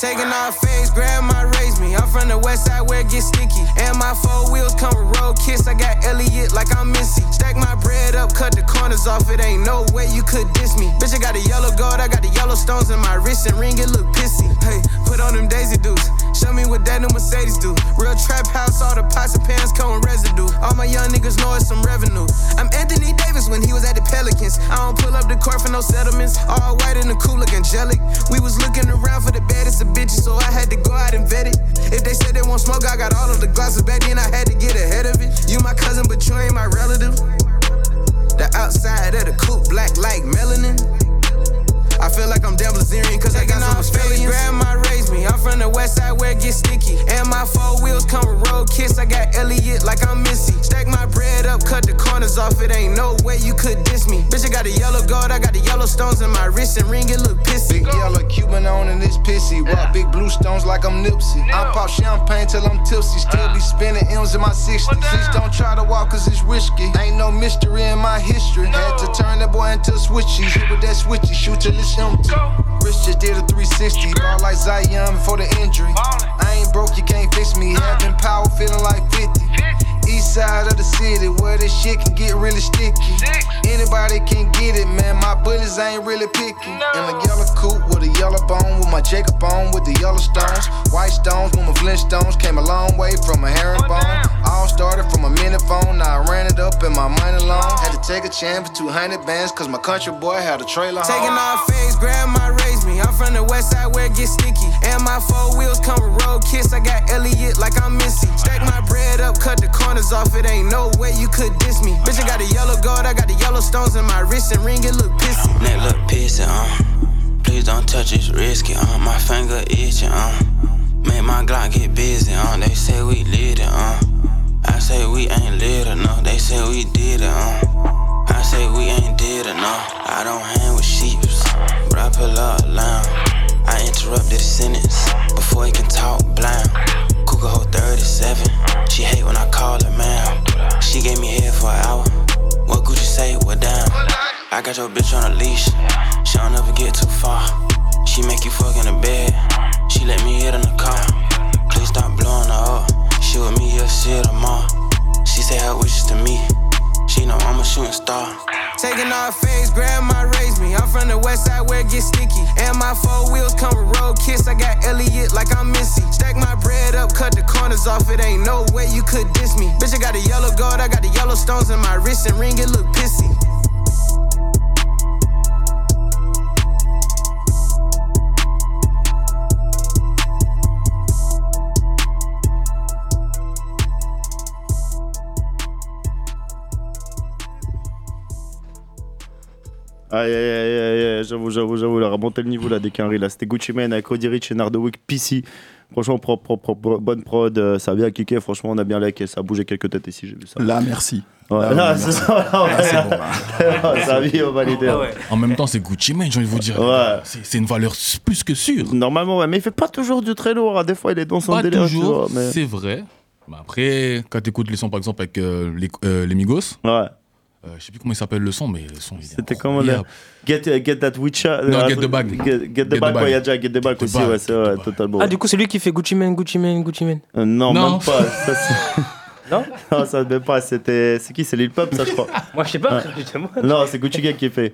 Taking off face, grab my raise me. I'm from the west side where it gets sticky. And my four wheels come with road kiss. I got Elliot like I'm Missy. Stack my bread up, cut the corners off. It ain't no way you could diss me. Bitch, I got a yellow gold, I got the yellow stones in my wrist and ring. It look pissy. Hey, put on them Daisy Dukes. Show me what that new Mercedes do. Real trap house, all the pots and pans come with residue. All my young niggas know it's some revenue. I'm Anthony Davis when he was at the Pelicans. I don't pull up the court for no settlements. All white in the cool look angelic. We was looking around for the baddest of bitches, so I had to go out and vet it. If they said they won't smoke, I got all of the glasses back then. I had to get ahead of it. You my cousin, but you ain't my relative. The outside of the coupe, black like melanin. I feel like I'm Dan Blazerian cause I got some Australians. Grab my raise me. I'm from the west side where it gets sticky. And my four wheels come with road kiss. I got Elliot like I'm Missy. Stack my bread up, cut the corners off. It ain't no way you could diss me. Bitch, I got the yellow gold, I got the yellow stones in my wrist and ring. It look pissy. Big yellow Cuban on and it's pissy. Rock big blue stones like I'm Nipsey. I pop champagne till I'm tipsy. Still be uh. spinning M's in my 60s. Please don't try to walk cause it's risky. Ain't no mystery in my history. Had to turn that boy into switchy. Hit with that switchy, shoot till it's empty. Rich just did a 360. Ball like Zion before the injury. I ain't broke, you can't fix me. Having power, city where this shit can get really sticky. Anybody can get it, man. My bullets ain't really picky. In a yellow coupe with a yellow bone, with my Jacob on, with the yellow stones. White stones with my Flintstones. Came a long way from a herringbone. All started from a minute phone, now I ran it up in my money loan. Had to take a chance for 200 bands, cause my country boy had a trailer home. Taking off face, grab my raise me. I'm from the west side where it gets sticky. And my four wheels come with road kiss. I got Elliot like I'm Missy. Stack my bread up, cut the corners off. It ain't no way you could diss me. Bitch, I got the yellow gold, I got the yellow stones in my wrist and ring. It look pissy. Neck look pissy, uh. Please don't touch it's risky, uh. My finger itching, uh. Make my Glock get busy, uh. They say we lit it, uh. I say we ain't lit enough. They say we did it, uh. I say we ain't did enough. I don't hang with sheeps, but I pull up loud. I interrupted the sentence before he can talk blind. Cougar hoe 37. She hate when I call her man. She gave me head for an hour. What Gucci say? What down? I got your bitch on a leash. She don't ever get too far. She make you fuck in the bed. She let me hit in the car. Please stop blowing her up. She with me, you'll see her tomorrow. She say her wishes to me. She know I'm a shooting star. Taking off face, grandma my raise me. I'm from the west side where it gets sticky. And my four wheels come with road kiss. I got Elliot like I'm Missy. Stack my bread up, cut the corners off. It ain't no way you could diss me. Bitch, I got the yellow gold, I got the yellow stones in my wrist and ring. It look pissy. Aïe, aïe, aïe, aïe, aïe, j'avoue, j'avoue, j'avoue, il a remonté le niveau là des quinries là. C'était Gucci Mane avec Roddy Rich et Nardwick PC. Franchement, propre, propre, propre, bonne prod, euh, ça a bien kické, franchement, on a bien liké, ça a bougé quelques têtes ici, j'ai vu ça. Là, merci. Ouais, Là, là, c'est ça, là, ouais. Là, c'est bon, là. ça a mis au validé. Ah ouais. En même temps, c'est Gucci Mane, j'ai envie de vous dire. Ouais. C'est c'est une valeur plus que sûre. Normalement, ouais, mais il fait pas toujours du très lourd. hein. Des fois, il est dans son Pas délire. toujours, vois, mais... c'est vrai. Mais après, quand tu écoutes les sons, par exemple, avec euh, les, euh, les Migos, ouais. Euh, je sais plus comment il s'appelle le son, mais le son il est C'était comment là incroyable. get, get That Witcher Non, Get the Bag. Get, get Get the the Bag, ouais, il y a déjà Get the Bag Get the aussi, Bag, ouais, c'est vrai, totalement. Ah, du coup, c'est lui qui fait Gucci Mane, Gucci Mane, Gucci Mane. Euh, non, Non. même pas. Ça, Non Non, ça même pas. C'était. C'est qui C'est Lil Pump, ça, je crois. Moi, je sais pas, justement. Non, c'est Gucci Gang qui fait.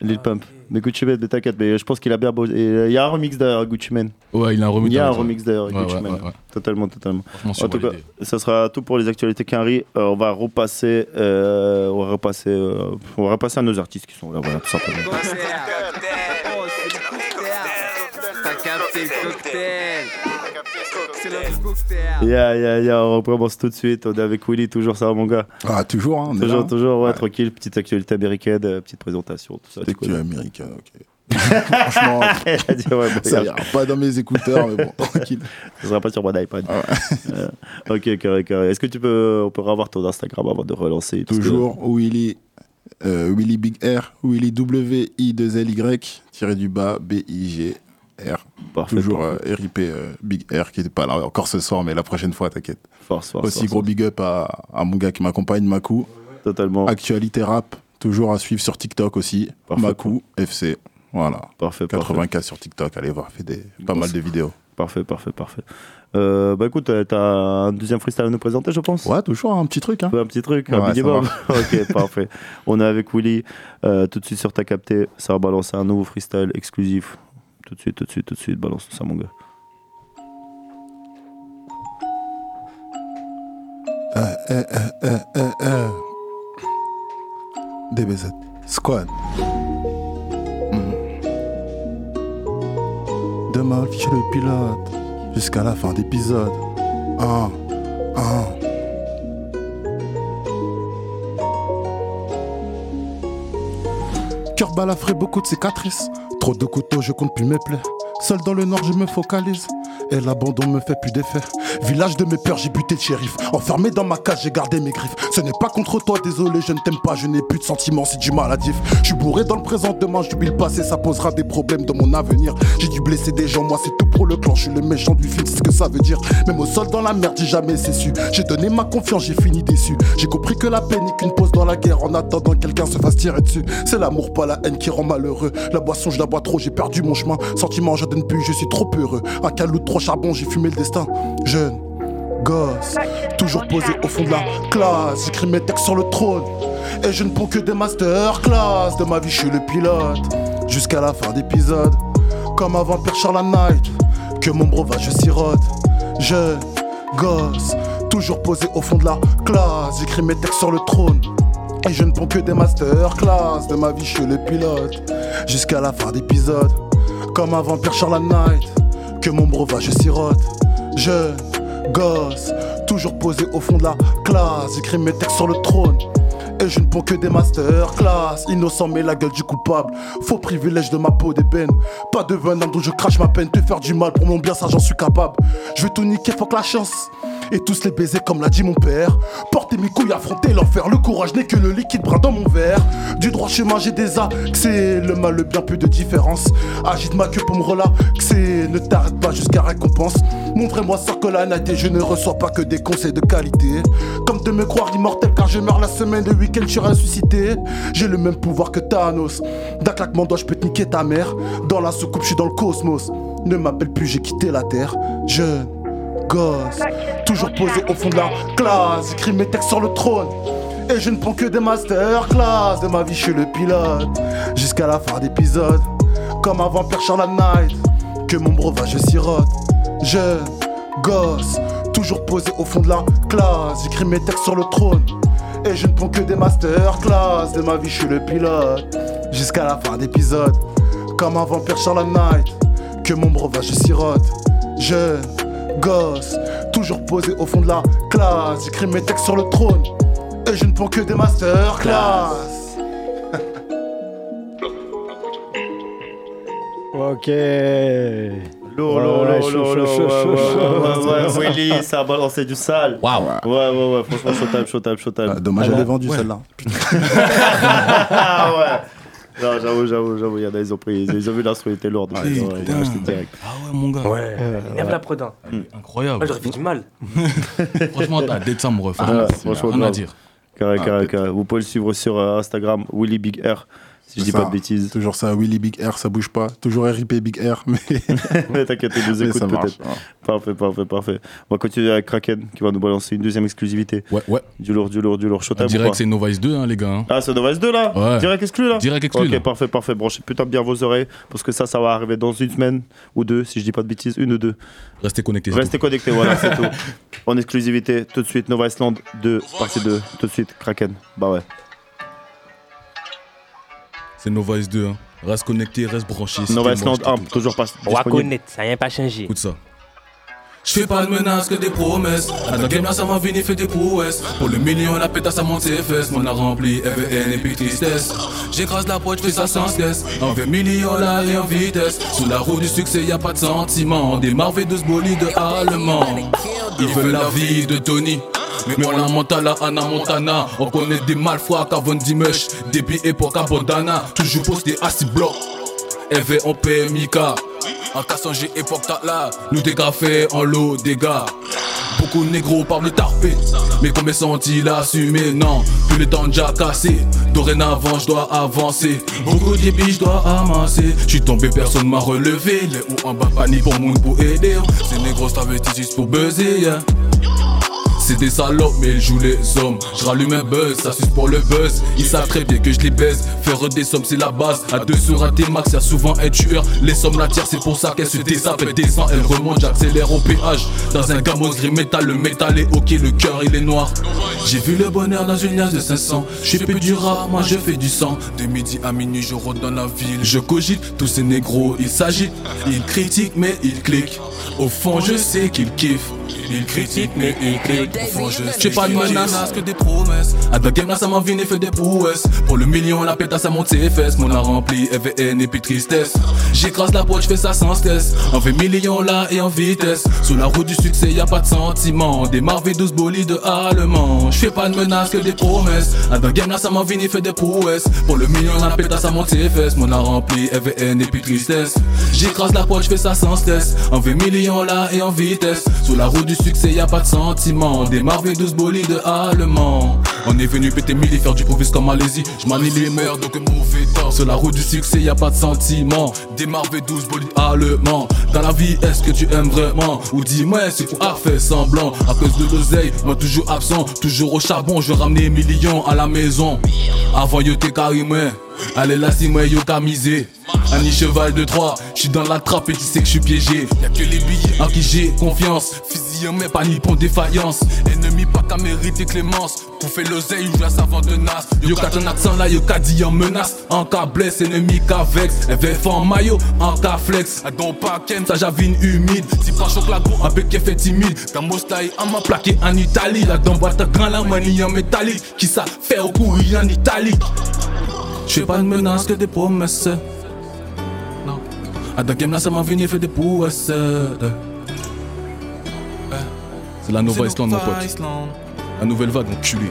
Lil Pump. Mais Gucci Mane, mais t'inquiète, mais je pense qu'il a bien beau. et Il y a un remix d'ailleurs, Gucci Mane. Ouais, il a un remix Il y a un d'ailleurs, remix d'ailleurs, ouais, Gucci ouais, Mane. ouais, ouais. Totalement, totalement. En tout cas, ça sera tout pour les actualités Quinry. Euh, on va repasser. euh, on va repasser. euh, on va repasser à nos artistes qui sont là, voilà, tout simplement. T'as capté le cocktail. Yeah, yeah, yeah, on recommence tout de suite. On est avec Willy, toujours ça, mon gars? Ah, toujours, hein, on Toujours, là. toujours, ouais, tranquille. Petite actualité américaine, euh, petite présentation, tout ça. Actualité américaine, ok. Franchement, ouais, ça ira pas dans mes écouteurs, mais bon, tranquille. Ça sera pas sur mon iPad. Euh, ok, carré, carré. Est-ce que tu peux, on peut avoir ton Instagram avant de relancer parce que- Toujours Willy, euh, Willy Big R, Willy W I 2 L Y tiré du bas B I G R. Parfait, Toujours parfait. euh, RIP euh, Big R qui n'était pas là encore ce soir, mais la prochaine fois, t'inquiète. Force, force, Aussi force, gros big up à, à mon gars qui m'accompagne, Makou. Totalement. Actualité rap, toujours à suivre sur TikTok aussi. Makou FC. Voilà. Parfait, 84 sur TikTok, allez voir, fait des, pas mal de vidéos. Parfait, parfait, parfait. Euh, bah écoute, euh, t'as un deuxième freestyle à nous présenter, je pense? Ouais, toujours un petit truc. Hein. un petit truc, un Ouais, ça minimum. ok, parfait. On est avec Willy. Euh, tout de suite sur ta capté, ça va balancer un nouveau freestyle exclusif. Tout de suite, tout de suite, tout de suite, balance ça, mon gars. Euh, euh, euh. DBZ Squad. Demain, je suis le pilote. Jusqu'à la fin d'épisode. Un, un. Cœur balafré, beaucoup de cicatrices. De couteaux, je compte plus mes plaies. Seul dans le nord, je me focalise. Et l'abandon me fait plus d'effet. Village de mes peurs, j'ai buté le shérif. Enfermé dans ma cage, j'ai gardé mes griffes. Ce n'est pas contre toi, désolé, je ne t'aime pas, je n'ai plus de sentiments, c'est du maladif. Je suis bourré dans le présent, demain j'oublie le passé, ça posera des problèmes dans mon avenir. J'ai dû blesser des gens, moi c'est tout pour le clan, je suis le méchant du film, c'est ce que ça veut dire. Même au sol dans la merde, j'ai jamais su. J'ai donné ma confiance, j'ai fini déçu. J'ai compris que la paix n'est qu'une pause dans la guerre en attendant que quelqu'un se fasse tirer dessus. C'est l'amour, pas la haine qui rend malheureux. La boisson, je la bois trop, j'ai perdu mon chemin. Sentiment, je donne plus, je suis trop heureux. Un calou de trop charbon, j'ai fumé le destin. Jeune, gosse, toujours posé au fond de la classe. J'écris mes textes sur le trône. Et je ne prends que des masterclass. De ma vie, je suis le pilote. Jusqu'à la fin d'épisode. Comme un vampire Charles Night. Que mon breuvage sirote. Jeune, gosse, toujours posé au fond de la classe. J'écris mes textes sur le trône. Et je ne prends que des masterclass. De ma vie, je suis le pilote. Jusqu'à la fin d'épisode. Comme un vampire Charles Night. Que mon breuvage sirote. Jeune, gosse, toujours posé au fond de la classe. J'écris mes textes sur le trône. Et je ne prends que des masterclass. Innocent, mais la gueule du coupable. Faux privilège de ma peau d'ébène. Pas de venin dont je crache ma peine. Te faire du mal pour mon bien, ça j'en suis capable. Je vais tout niquer, faut que la chance. Et tous les baiser comme l'a dit mon père. Porter mes couilles, affronter l'enfer. Le courage n'est que le liquide brun dans mon verre. Du droit chemin, j'ai des accès. Le mal, le bien, peu de différence. Agite ma queue pour me relaxer. Ne t'arrête pas jusqu'à récompense. Montrez-moi ça que la et je ne reçois pas que des conseils de qualité. Comme de me croire immortel car je meurs la semaine, le week-end je suis ressuscité. J'ai le même pouvoir que Thanos. D'un claquement de je peux te niquer ta mère. Dans la soucoupe, je suis dans le cosmos. Ne m'appelle plus, j'ai quitté la terre. Jeune, gosse, toujours posé au fond de la classe. J'écris mes textes sur le trône. Et je ne prends que des masterclass. De ma vie, je suis le pilote. Jusqu'à la fin d'épisode. Comme un vampire Charles Night. Que mon breuvage sirote. Jeune, gosse, toujours posé au fond de la classe. J'écris mes textes sur le trône. Et je ne prends que des masterclass. De ma vie, je suis le pilote. Jusqu'à la fin d'épisode. Comme un vampire Charles Night. Que mon breuvage sirote. Jeune, gosse, toujours posé au fond de la classe. J'écris mes textes sur le trône. Et je ne prends que des masterclass. Ok. Lourd, lourd, ouais, Willy, ça a balancé du sale. Waouh. Ouais, ouais, ouais, franchement, showtime, showtime, showtime. Ah, dommage, Ah, là. vendue Ouais. celle-là. Ah ouais. Non, j'avoue, j'avoue, j'avoue, il y en a, ils ont pris, ils ont vu l'instru, il était lourd. donc ils ont- ils ont acheté direct. Ah ouais, mon gars. Ouais. Lève la prod. hein. Incroyable. Moi, j'aurais fait du mal. Franchement, t'as dead ça, mon ref. Ah, Franchement, franchement, rien à dire. Carré, Ah, carré. Vous pouvez le suivre sur euh, Instagram, Willy Big R, si je dis Ça, pas de bêtises. Toujours ça, Willy Big R, ça bouge pas. Toujours RIP Big R, mais. Mais t'inquiète, on nous Mais écoute ça marche, peut-être. Parfait, parfait, parfait. On va continuer avec Kraken qui va nous balancer une deuxième exclusivité. Ouais, ouais. Du lourd, du lourd, du lourd. Showtime Direct, c'est Novice 2, hein, les gars. hein. Ah, c'est Novice 2 là Ouais. Direct exclu là Direct exclu, Ok, là. parfait, parfait. Branchez putain bien vos oreilles parce que ça, ça va arriver dans une semaine ou deux, si je dis pas de bêtises, une ou deux. Restez connectés. Restez connectés, voilà, c'est tout. En exclusivité, tout de suite, Nova Island 2, partie 2, tout de suite, Kraken. Bah ouais. C'est Novice 2. hein. Reste connecté, reste branché. si Nova Island moche, 1, toujours pas connaître, ça n'a pas changé. Écoute ça. Je fais pas de menaces que des promesses. À la game là, ça m'a venu fait des prouesses. Pour le million, la pétasse, ça monte ses fesses. Mon a rempli, FVN et puis tristesse. J'écrase la poche, je fais ça sans stress. En 20 millions là et en vitesse. Sous la roue du succès, y a pas de sentiment. On démarre V12 bolide allemand. Ils veulent la vie de Tony. Mais on la monte à la Anna Montana. On connaît des malfroids qu'avant Dimesh. Des billets pour Cabondana. Toujours posté à 6 blocs. EV on paie Mika. En cassant j'ai époque là. Nous dégrafés en lot dégâts. Beaucoup de négros parlent de tarpé. Mais combien sont-ils assumés Non, plus le temps déjà cassé. Dorénavant, je dois avancer. Beaucoup de billes, je dois amasser. Je suis tombé, personne m'a relevé. Les ou en bas, panique pour moun pour aider. Ces négros t'avais juste pour buzzer. yeah. C'est des salopes, mais ils jouent les hommes. Je rallume un buzz, ça suce pour le buzz. Ils savent très bien que je les baise. Faire des sommes, c'est la base. À deux sur un T-Max, y'a souvent un tueur. Les sommes la tirent, c'est pour ça qu'elle se désapent. Elle descend, elle remonte, j'accélère au péage. Dans un gamos gris métal, le métal est ok, le cœur il est noir. J'ai vu le bonheur dans une liasse de 500. Je plus du rap, moi je fais du sang. De midi à minuit, je rôde dans la ville. Je cogite, tous ces négros, ils s'agitent. Ils critiquent, mais ils cliquent. Au fond, je sais qu'ils kiffent. Ils critiquent, mais ils cliquent. Au fond, je J'ai pas de menaces que des promesses. À la game là, ça m'a venu fait des prouesses. Pour le million, la pétasse, ça monte ses fesses. Mon a rempli, FVN et puis tristesse. J'écrase la poche, je fais ça sans stress. En fait millions là et en vitesse. Sous la route du succès, y a pas de sentiment. Démarre V12 bolide allemand. Je fais pas de menaces que des promesses. À la game là, ça m'a venu fait des prouesses. Pour le million, la pétasse, ça monte ses fesses. Mon a rempli, FVN et puis tristesse. J'écrase la poche, je fais ça sans stress. En 20 millions là et en vitesse. Sous la route du succès, y a pas de sentiment. Démarre V12 bolide allemand. On est venu péter mille et faire du profit comme Malaisie. Je manie les mères, donc mauvais temps. Sur la route du succès, y a pas de sentiment. Démarre V12 bolide allemand. Dans la vie, est-ce que tu aimes vraiment? Ou dis-moi, c'est pour faire semblant? À cause de l'oseille, moi toujours absent. Toujours au charbon, je ramener millions à la maison. Avant, yo t'es carrément. Allez là, c'est moi, yo camisé. Annie cheval de 3, je suis dans la trappe et tu sais que je suis piégé. Y'a que les billets en qui j'ai confiance. Fusil mais pas ni pour défaillance. Ennemi pas qu'à mériter clémence. Pour faire l'oseille, joue à savant de nas. Yo qu'à ton accent là, yo qu'à dit en menace. En cas blesse, ennemi qu'à vex. FF en maillot, en cas flex. Don pas ken, ça javine humide. Si pas choc la go, un peu qui fait timide. Mon style, on m'a plaqué en Italie. Là dans boîte grand la manie en métallique. Qui ça fait au courir en italique. Je fais pas de menaces que des promesses. Non. À la game là, ça m'a venu fait des prouesses. C'est la Nova Island, mon pote. La nouvelle vague, enculé.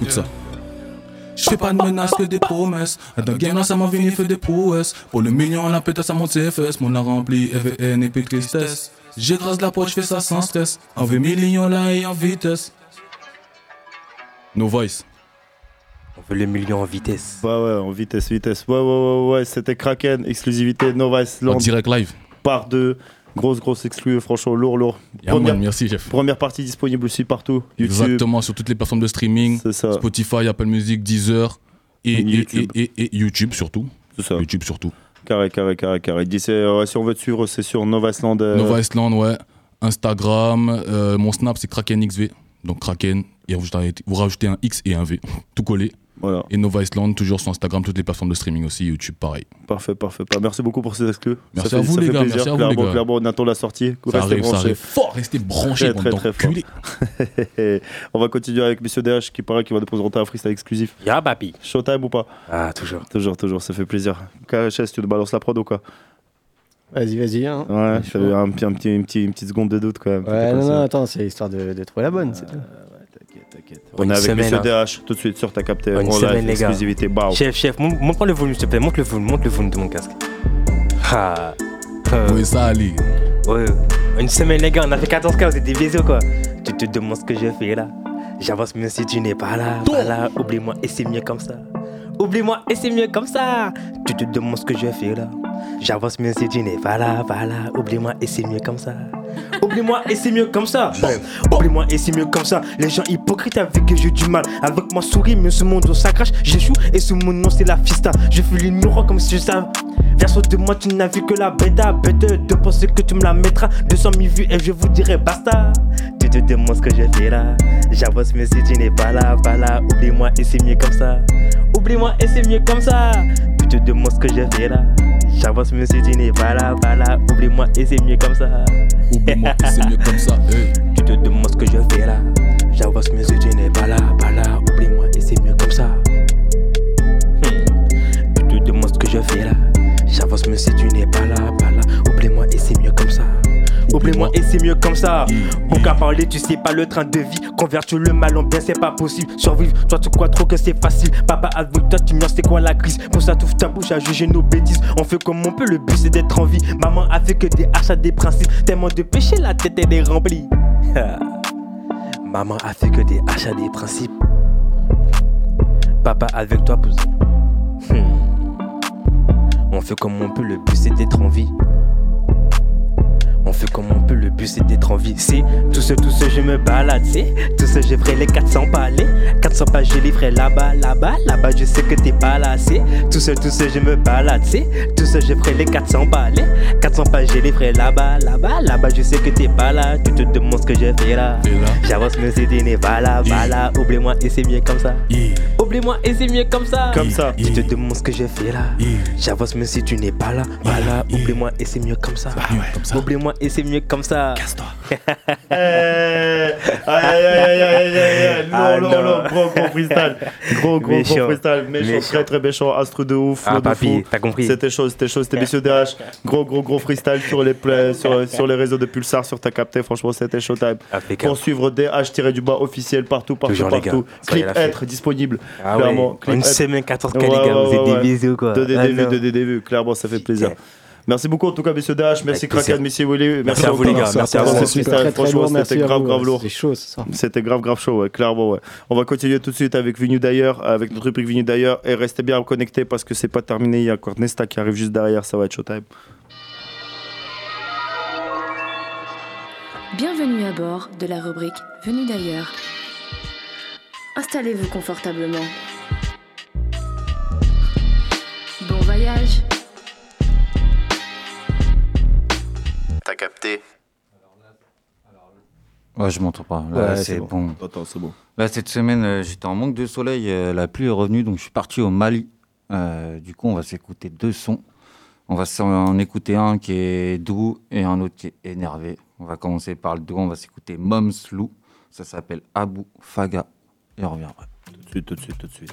Écoute ça. Je fais pas de menaces que des promesses. À la game ça m'a venu fait des prouesses. Pour le million, la pétasse, ça monte ses fesses. Mon a rempli, FVN et puis tristesse. J'écrase la poche, je fais ça sans stress. En 20 millions là et en vitesse. No Voice. On veut le million en vitesse. Ouais, ouais, en vitesse, vitesse. Ouais, ouais, ouais, ouais. C'était Kraken, exclusivité Nova Island. En direct live. Par deux. Grosse, grosse exclu, franchement, lourd, lourd. Yeah, man, merci. Première partie disponible aussi partout. YouTube. Exactement, sur toutes les plateformes de streaming. Spotify, Apple Music, Deezer et, YouTube. et- et- et YouTube surtout. Ça. YouTube surtout. Carré, carré, carré, carré. Euh, si on veut te suivre, c'est sur Nova Island. euh, Nova Island, ouais. Instagram, euh, mon snap c'est KrakenXV. Donc Kraken, et vous rajoutez un X et un V, tout collé. Voilà. Et Nova Island, toujours sur Instagram, toutes les plateformes de streaming aussi, YouTube pareil. Parfait, parfait. Bah, Merci beaucoup pour ces exclus. Merci à vous, ça les fait gars, plaisir. merci à vous, les Clairement, gars. clairement, on attend la sortie. Ça Restez arrive, ça branchés. arrive fort, restez branchés, Très, très, très on va continuer avec Monsieur DH qui paraît qu'il va nous présenter un freestyle exclusif. Ya, papi. Showtime ou pas? Ah, toujours. Toujours, toujours, ça fait plaisir. KHS, tu nous balances la prod ou quoi? Vas-y, vas-y. Hein. Ouais, je fais un, petit, un petit, une, petite, une petite seconde de doute quand même. Ouais, non, non, attends, c'est histoire de, de trouver la bonne. c'est tout. On Une est avec semaine, Monsieur hein. DH tout de suite sur ta capté. Semaine, live, exclusivité. Bah, Chef, chef, mon- montre-moi le volume, s'il te plaît. Montre le volume, montre le volume de mon casque. Ah. Oui, ça, Ali. Ouais, une semaine, les gars, on a fait 14 cas, vous êtes des bisous, quoi. Tu te demandes ce que je fais là. J'avance même si tu n'es pas là, pas là. Oublie-moi et c'est mieux comme ça. Oublie-moi et c'est mieux comme ça. Tu te demandes ce que je fais là. J'avance même si tu n'es pas là, pas là. Oublie-moi et c'est mieux comme ça. Oublie-moi et c'est mieux comme ça. Oublie-moi et c'est mieux comme ça. Les gens hypocrites avec que j'ai du mal. Avec ma souris, mais ce monde ça crache. J'échoue et sous mon nom c'est la fista. Je fais l'ignorant comme si je savais. Verso de moi, tu n'as vu que la bêta. Bête de penser que tu me la mettras. 200 000 vues et je vous dirai basta. Tu te demandes ce que je fais là. J'avance, mais si tu n'es pas là, pas là. Oublie-moi et c'est mieux comme ça. Oublie-moi et c'est mieux comme ça. Tu te demandes ce que je fais là. J'avance, mais si tu n'es pas là, pas là. Oublie-moi et c'est mieux comme ça. Oublie-moi et c'est mieux comme ça. hey. Tu te demandes ce que je fais là. J'avance, mais si tu n'es pas là, pas là. Oublie-moi et c'est mieux comme ça. Hmm. Tu te demandes ce que je fais là. J'avance, mais si tu n'es pas là, pas là. Oublie-moi et c'est mieux comme ça. Oublie-moi et c'est mieux comme ça. Qu'à parler, tu sais pas le train de vie. Convertir le mal en bien, c'est pas possible. Survivre, toi tu crois trop que c'est facile. Papa avec toi, tu meurs, c'est quoi la crise? Pour ça, t'ouvres ta bouche à juger nos bêtises. On fait comme on peut, le but c'est d'être en vie. Maman a fait que des achats, des principes. Tellement de péché, la tête elle est remplie. Maman a fait que des achats, des principes. Papa avec toi, pousse. Hmm. On fait comme on peut, le but c'est d'être en vie. On fait comme on peut, le but c'est d'être en vie. C'est tout ce, tout ce, je me balade, c'est tout ce, je ferai les 400 pas, les 400 pas, je les ferai là-bas, là-bas, là-bas, je sais que t'es pas là, c'est tout ce, tout ce, je me balade, c'est tout ce, je ferai les 400 pas, les 400 pas, je les ferai là-bas, là-bas, là-bas, je sais que t'es pas là, tu te demandes ce que je fais là. J'avance, mais si tu n'es pas là, pas là, oublie-moi et c'est mieux comme ça. Oublie-moi et c'est mieux comme ça. Comme ça. Tu te demandes ce que je fais là. J'avance, mais si tu n'es pas là, pas là, oublie-moi et c'est mieux comme ça. Oublie-moi et c'est mieux comme ça. Casse-toi. Eh, Aïe aïe aïe aïe aïe aïe Ah, Non, non, non. non, gros gros freestyle. Gros gros gros freestyle. Méchant, Méchant. très très méchant. Astre de ouf. Ah, papy, t'as compris. C'était chaud, c'était chaud. C'était Messieurs DH. Gros gros gros freestyle sur les, sur, sur les réseaux de Pulsar, sur ta capté. Franchement, c'était showtime. Impeccable. Pour suivre DH-du-bas officiel partout, partout, Toujours, les gars. partout. Soyez Clip être disponible. Ah ouais. clairement. Une être. semaine, 14 cas, les gars, vous êtes des bisous, quoi. De des Ah, vues, non. de des vues. Clairement, ça fait plaisir. Merci beaucoup en tout cas, messieurs DH. Merci. Kraken, merci Willy. Merci à vous, les gars. Merci à vous. ce C'était freestyle. très, très Franchement, c'était grave, grave lourd. C'était grave, grave chaud, ouais, clairement, ouais. On va continuer tout de suite avec Venu d'ailleurs, avec notre rubrique Venu d'ailleurs, et restez bien connectés parce que c'est pas terminé. Il y a encore Nesta qui arrive juste derrière, ça va être showtime. Bienvenue à bord de la rubrique Venu d'ailleurs. Installez-vous confortablement. Bon voyage. T'as capté Ouais, je m'entends pas. Là, Ouais, c'est bon. bon. Attends, c'est bon. Là, cette semaine, euh, j'étais en manque de soleil. euh, la pluie est revenue, donc je suis parti au Mali. Euh, du coup, on va s'écouter deux sons. On va s'en écouter un qui est doux et un autre qui est énervé. On va commencer par le doux. On va s'écouter Moms Lou. Ça s'appelle Abu Faga. Et on revient après. Tout de suite, tout de suite, tout de suite.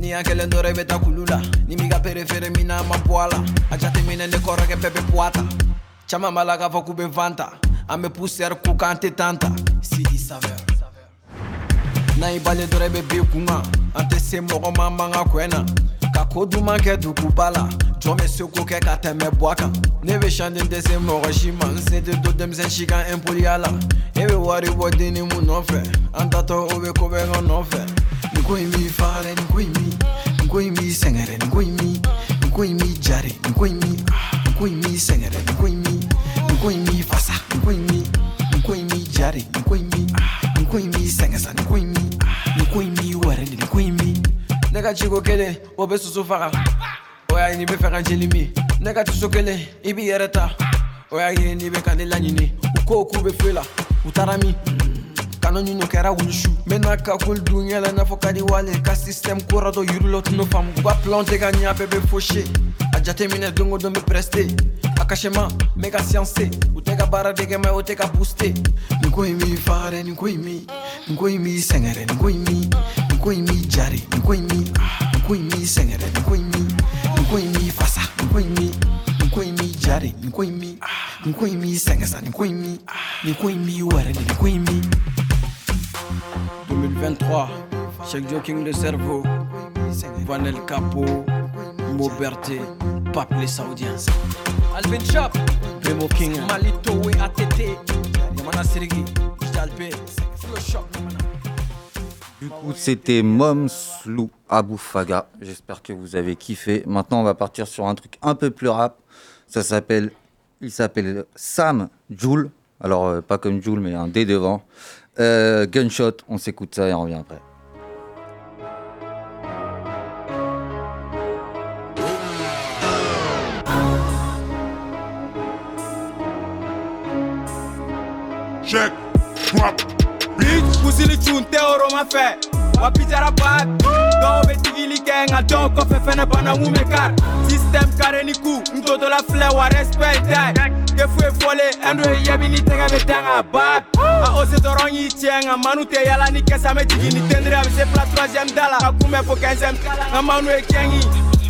ni y'an kɛlen dɔrɔn i bɛ taa kulu la ni m'i ka perefere min na ma bɔ a la a jateminɛ ne kɔrɔkɛ bɛɛ bɛ bɔ a ta caman b'a la k'a fɔ k'u bɛ vanta an bɛ pusɛri k'u kan tɛ tan ta sidi saveur n'a y'i balen dɔrɔn i bɛ bin kun kan an tɛ se mɔgɔ ma man ka kɔɛ na ka ko duman kɛ duguba la jɔn bɛ se ko kɛ ka tɛmɛ bɔ a kan ne bɛ sanden tɛ se mɔgɔ si ma n sen tɛ to denmisɛn si kan impoliya la e bɛ wari bɔ denni mun nɔfɛ an tatɔ o bɛ ko bɛ ka nɔfɛ Nkoimi fare, nkoimi Nkoimi sengere, nkoimi Nkoimi jare, nkoimi Nkoimi sengere, nkoimi Nkoimi fasa, nkoimi Nkoimi jare, nkoimi Nkoimi sengesa, nkoimi Nkoimi warende, nkoimi Nega chiko kele, obe susu fara Oya ini be fera jelimi Nega tuso kele, ibi yereta Oya ye ni be kanela nini Uko oku be fuela, utarami Utarami. kana ɲino kɛra wulusu n bena ka koli duɲɛ la i n'a fɔ ka di wale. Ka sistɛmu kora dɔ yirulɔ tunu faamu u ka pilɔn tɛ ka ɲa bɛɛ be foshe. A jate minɛ dongo don be prɛste a kasɛma n be ka siyanse u tɛ ka baara dɛgɛma o tɛ ka buste nin ko yi m'i fagarɛ nin ko yi mi nin ko yi m'i sɛngɛrɛ nin ko yi mi nin ko yi m'i jari nin ko yi mi nin ko yi m'i sɛngɛrɛ nin ko yi mi nin ko yi m'i fasa nin ko yi mi nin ko yi m'i jari nin ko yi mi ah, nin ko yi m'i sɛngɛsa nin ko yi mi ah, nin ko yi m'i wɛrɛ de nin ko yi mi 2023 Check Joking de cerveau Vanel Capo Moberté Pape les Saoudiens Alvin Chop Primo King Malito et ATT Yamana Sirigi Jalbe Flow Shop Du coup, c'était Moms Lou Aboufaga. J'espère que vous avez kiffé. Maintenant, on va partir sur un truc un peu plus rap. Ça s'appelle, il s'appelle Sam Joule. Alors, euh, pas comme Joule, mais un D devant. Euh, Gunshot. On s'écoute ça et on revient après. Check, drop, Bitch, pusili tune tɛ oro ma fɛ wa pitara bad dɔw bɛ tigili kɛ nka dɔw kɔfɛ fɛnɛ bana mun bɛ kari système kare ni ku. N totola filɛ wa respect tɛ foyi fɔle ɛndo ye yɛbi ni tɛgɛ bɛ danga bad a ose dɔrɔn y'i tiɲɛ nka manu tɛ yala ni kɛsa bɛ jigin ni tendere a bɛ se fila troisième da la ka kunbɛn fo quinzième nka manu ye kɛngi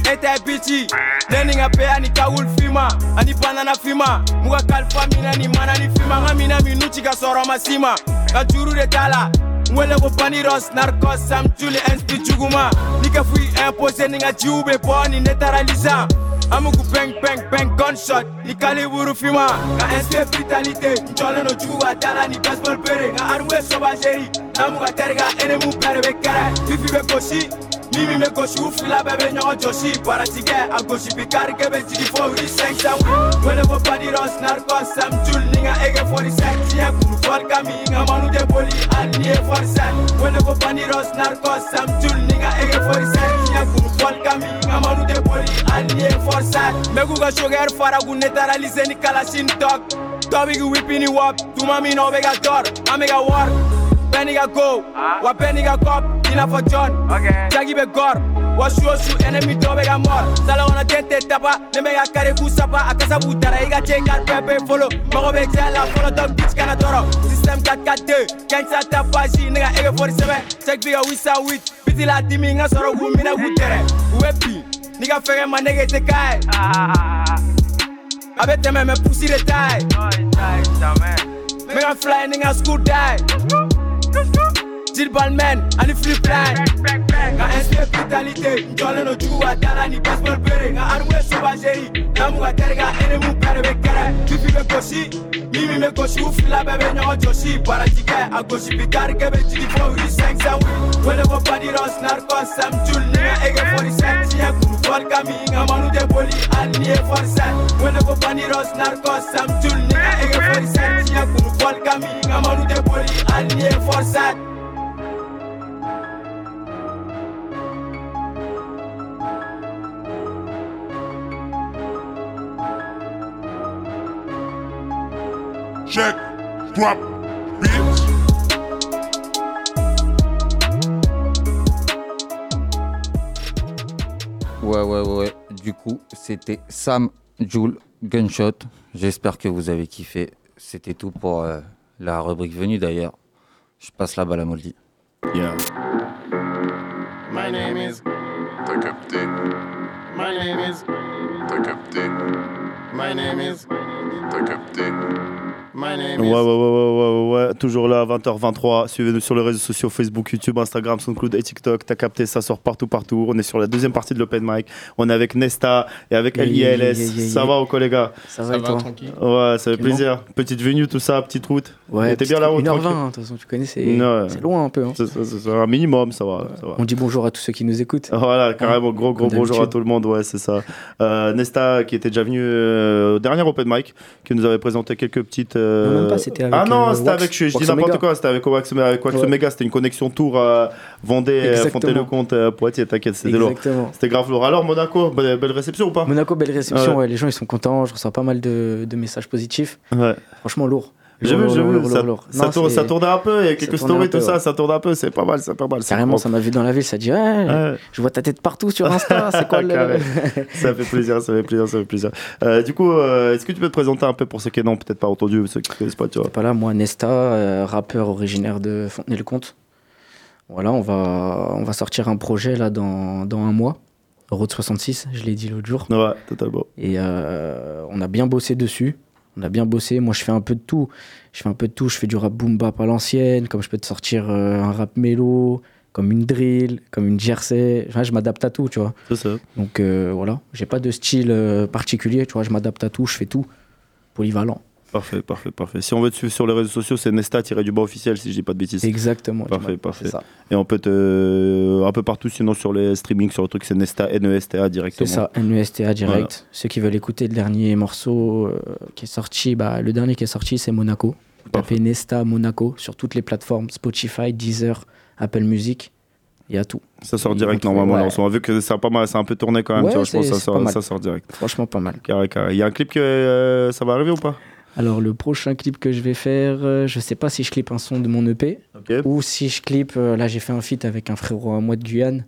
e tɛ bici ne ni nka peya ni kawul fima ani banana fima. Muga kalifa minɛ ni mana ni fima nka minɛ minu ci ka sɔrɔ ma sima. Ka juru de t'a la n wele ko baniros narcos sam juli insti juguma. Ni ka fui impose ni nka jiw be bɔ ni ne taara lisan amugu beng beng beng gunshot. Ni kaliburu fima. Ka inspire brutalité n jɔlen no jugu ka dala ni baseball bere nka arme sauvageri n'amu ka tɛri ka enemu bɛɛ de be kɛrɛ fifi be gosi ni min bɛ gosi u fila bɛɛ bɛ ɲɔgɔn jɔsi baaratigɛ a gosi bi karikɛ bɛ jigi fo wuli sɛnsɛn wele ko badiros narcos sam jul ni nka ege fɔri sɛn tiɲɛ kuru fɔri ka mi nka manu tɛ boli hali ni ye fɔri sɛn wele ko badiros narcos sam jul ni nka ege fɔri sɛn tiɲɛ kuru fɔri ka mi nka manu tɛ boli hali ni ye fɔri sɛn mɛ k'u ka fara k'u neutraliser ni kalasin tɔk dɔ bɛ k'i wipi ni wop tuma min na o bɛ ka tɔr an bɛ ka wɔri bɛɛ n'i ka go wa bɛɛ n'i ka kɔp i n'a fɔ john jagi bɛ gɔr wa su o su enemi dɔ bɛ ka mɔr salakɔnɔ den tɛ taba ne bɛ ka kari k'u saba a kasa b'u dara i ka cɛ kari bɛɛ bɛ folo mago bɛ cɛ la fɔlɔ dɔ bitch kana tɔrɔ système 442 gangsta ta pasi ne ka ege fɔri sɛbɛ check bi ka wisa wit biti la dimi n ka sɔrɔ k'u minɛ k'u tɛrɛ u bɛ bin n'i ka fɛgɛ ma nege tɛ k'a ye a bɛ tɛmɛ mɛ pusi de t'a ye n bɛ ka fila ye Till ballman and the flip line Nga inspire vitalité Njole no juwa dala ni baseball bere Nga anwe sobajeri Namu ga tere ga ene mu pere be kere Bifi be kosi Mimi me kosi ufila bebe nyongo joshi. Bara jike agosi bitari kebe jidi fo Uri seng sanwi Wele bo body ross narcos Sam jul nega ege 47 Chiye kuru kol kami. Nga manu de boli aliye 47 Wele bo body ross narcos Sam jul nega ege 47 Chiye kuru kol kami. Nga manu de boli aliye 47 check, drop, bitch. Ouais, ouais, ouais, ouais. Du coup, c'était Sam Joule Gunshot. J'espère que vous avez kiffé. C'était tout pour euh, la rubrique venue d'ailleurs. Je passe la balle à Moldy. Yeah. My name is T'as capté. My name is T'as capté. My name is T'as capté. My name Ouais, is ouais, ouais, ouais, ouais, ouais, ouais. Toujours là, 20h23. Suivez-nous sur les réseaux sociaux Facebook, YouTube, Instagram, SoundCloud et TikTok. T'as capté, ça sort partout, partout. On est sur la deuxième partie de l'Open Mic. On est avec Nesta et avec LILS. yeah, yeah, yeah, Ça va ou quoi, les gars? Ça va Ça et va, toi? tranquille. Ouais, ça fait plaisir. Petite venue, tout ça, petite route. Ouais, T'es bien la route 1h20, tranquille hein, de toute façon, tu connais, c'est loin un peu. hein. C'est. Un minimum, ça va. ça va. On dit bonjour à tous ceux qui nous écoutent. Voilà, carrément, gros, gros bonjour à tout le monde, ouais, c'est ça. Euh, Nesta, qui était déjà venu euh, au dernier Open Mic, qui nous avait présenté quelques petites. Euh, Non, même pas, c'était avec, Ah non, euh, c'était avec, je, dis n'importe quoi, c'était avec Wax, avec Wax Ouais. Omega, c'était une connexion tour Vendée, euh, Exactement. Fontaine-le-Comte, Poitiers, t'inquiète, c'était lourd. C'était grave lourd. Alors, Monaco, belle, belle réception ou pas? Monaco, belle réception, Ouais. ouais, les gens ils sont contents, je reçois pas mal de, de messages positifs. Ouais. Franchement, lourd. J'ai vu, j'ai vu. Ça, ça tourne, ça tournait un peu, il y a ça quelques stories, tout peu, ça, ouais. ça tourne un peu, c'est pas mal, c'est pas mal. Carrément, ça m'a vu dans la ville, ça dit ouais, je vois ta tête partout sur Insta, c'est quoi le. Ça fait plaisir, ça fait plaisir, ça fait plaisir. Euh, du coup, euh, est-ce que tu peux te présenter un peu pour ceux qui n'ont peut-être pas entendu, ceux qui ne connaissent pas, tu vois? Pas là, moi, Nesta, euh, rappeur originaire de Fontenay-le-Comte. Voilà, on va, on va sortir un projet là dans, dans un mois. Road 66, je l'ai dit l'autre jour. Ouais, totalement. Et on a bien bossé dessus. On a bien bossé. Moi, je fais un peu de tout. Je fais un peu de tout. Je fais du rap boom bap à l'ancienne, comme je peux te sortir euh, un rap mélo, comme une drill, comme une jersey. Enfin, je m'adapte à tout, tu vois. C'est ça. Donc euh, voilà, j'ai pas de style euh, particulier, tu vois. Je m'adapte à tout, je fais tout. Polyvalent. Parfait, parfait, parfait. Si on veut te suivre sur les réseaux sociaux, c'est Nesta-du-bas officiel, si je dis pas de bêtises. Exactement. Parfait, parfait. ça. Et on peut te. Un peu partout, sinon sur les streamings, sur le truc, c'est Nesta, N-E-S-T-A C'est directement. ça, NESTA direct. Voilà. Ceux qui veulent écouter le dernier morceau euh, qui est sorti, bah, le dernier qui est sorti, c'est Monaco. Vous tapez Nesta Monaco sur toutes les plateformes Spotify, Deezer, Apple Music. Il y a tout. Ça sort direct normalement. en ce moment. Vu que ça a pas mal, c'est un peu tourné quand même. Ouais, tu vois, je pense que c'est- ça c'est sort, pas mal. ça sort direct. Franchement, pas mal. Carré, carré. Il y a un clip que euh, ça va arriver ou pas? Alors, le prochain clip que je vais faire, euh, je sais pas si je clip un son de mon EP ou si je clip. euh, là, j'ai fait un feat avec un frérot à moi de Guyane.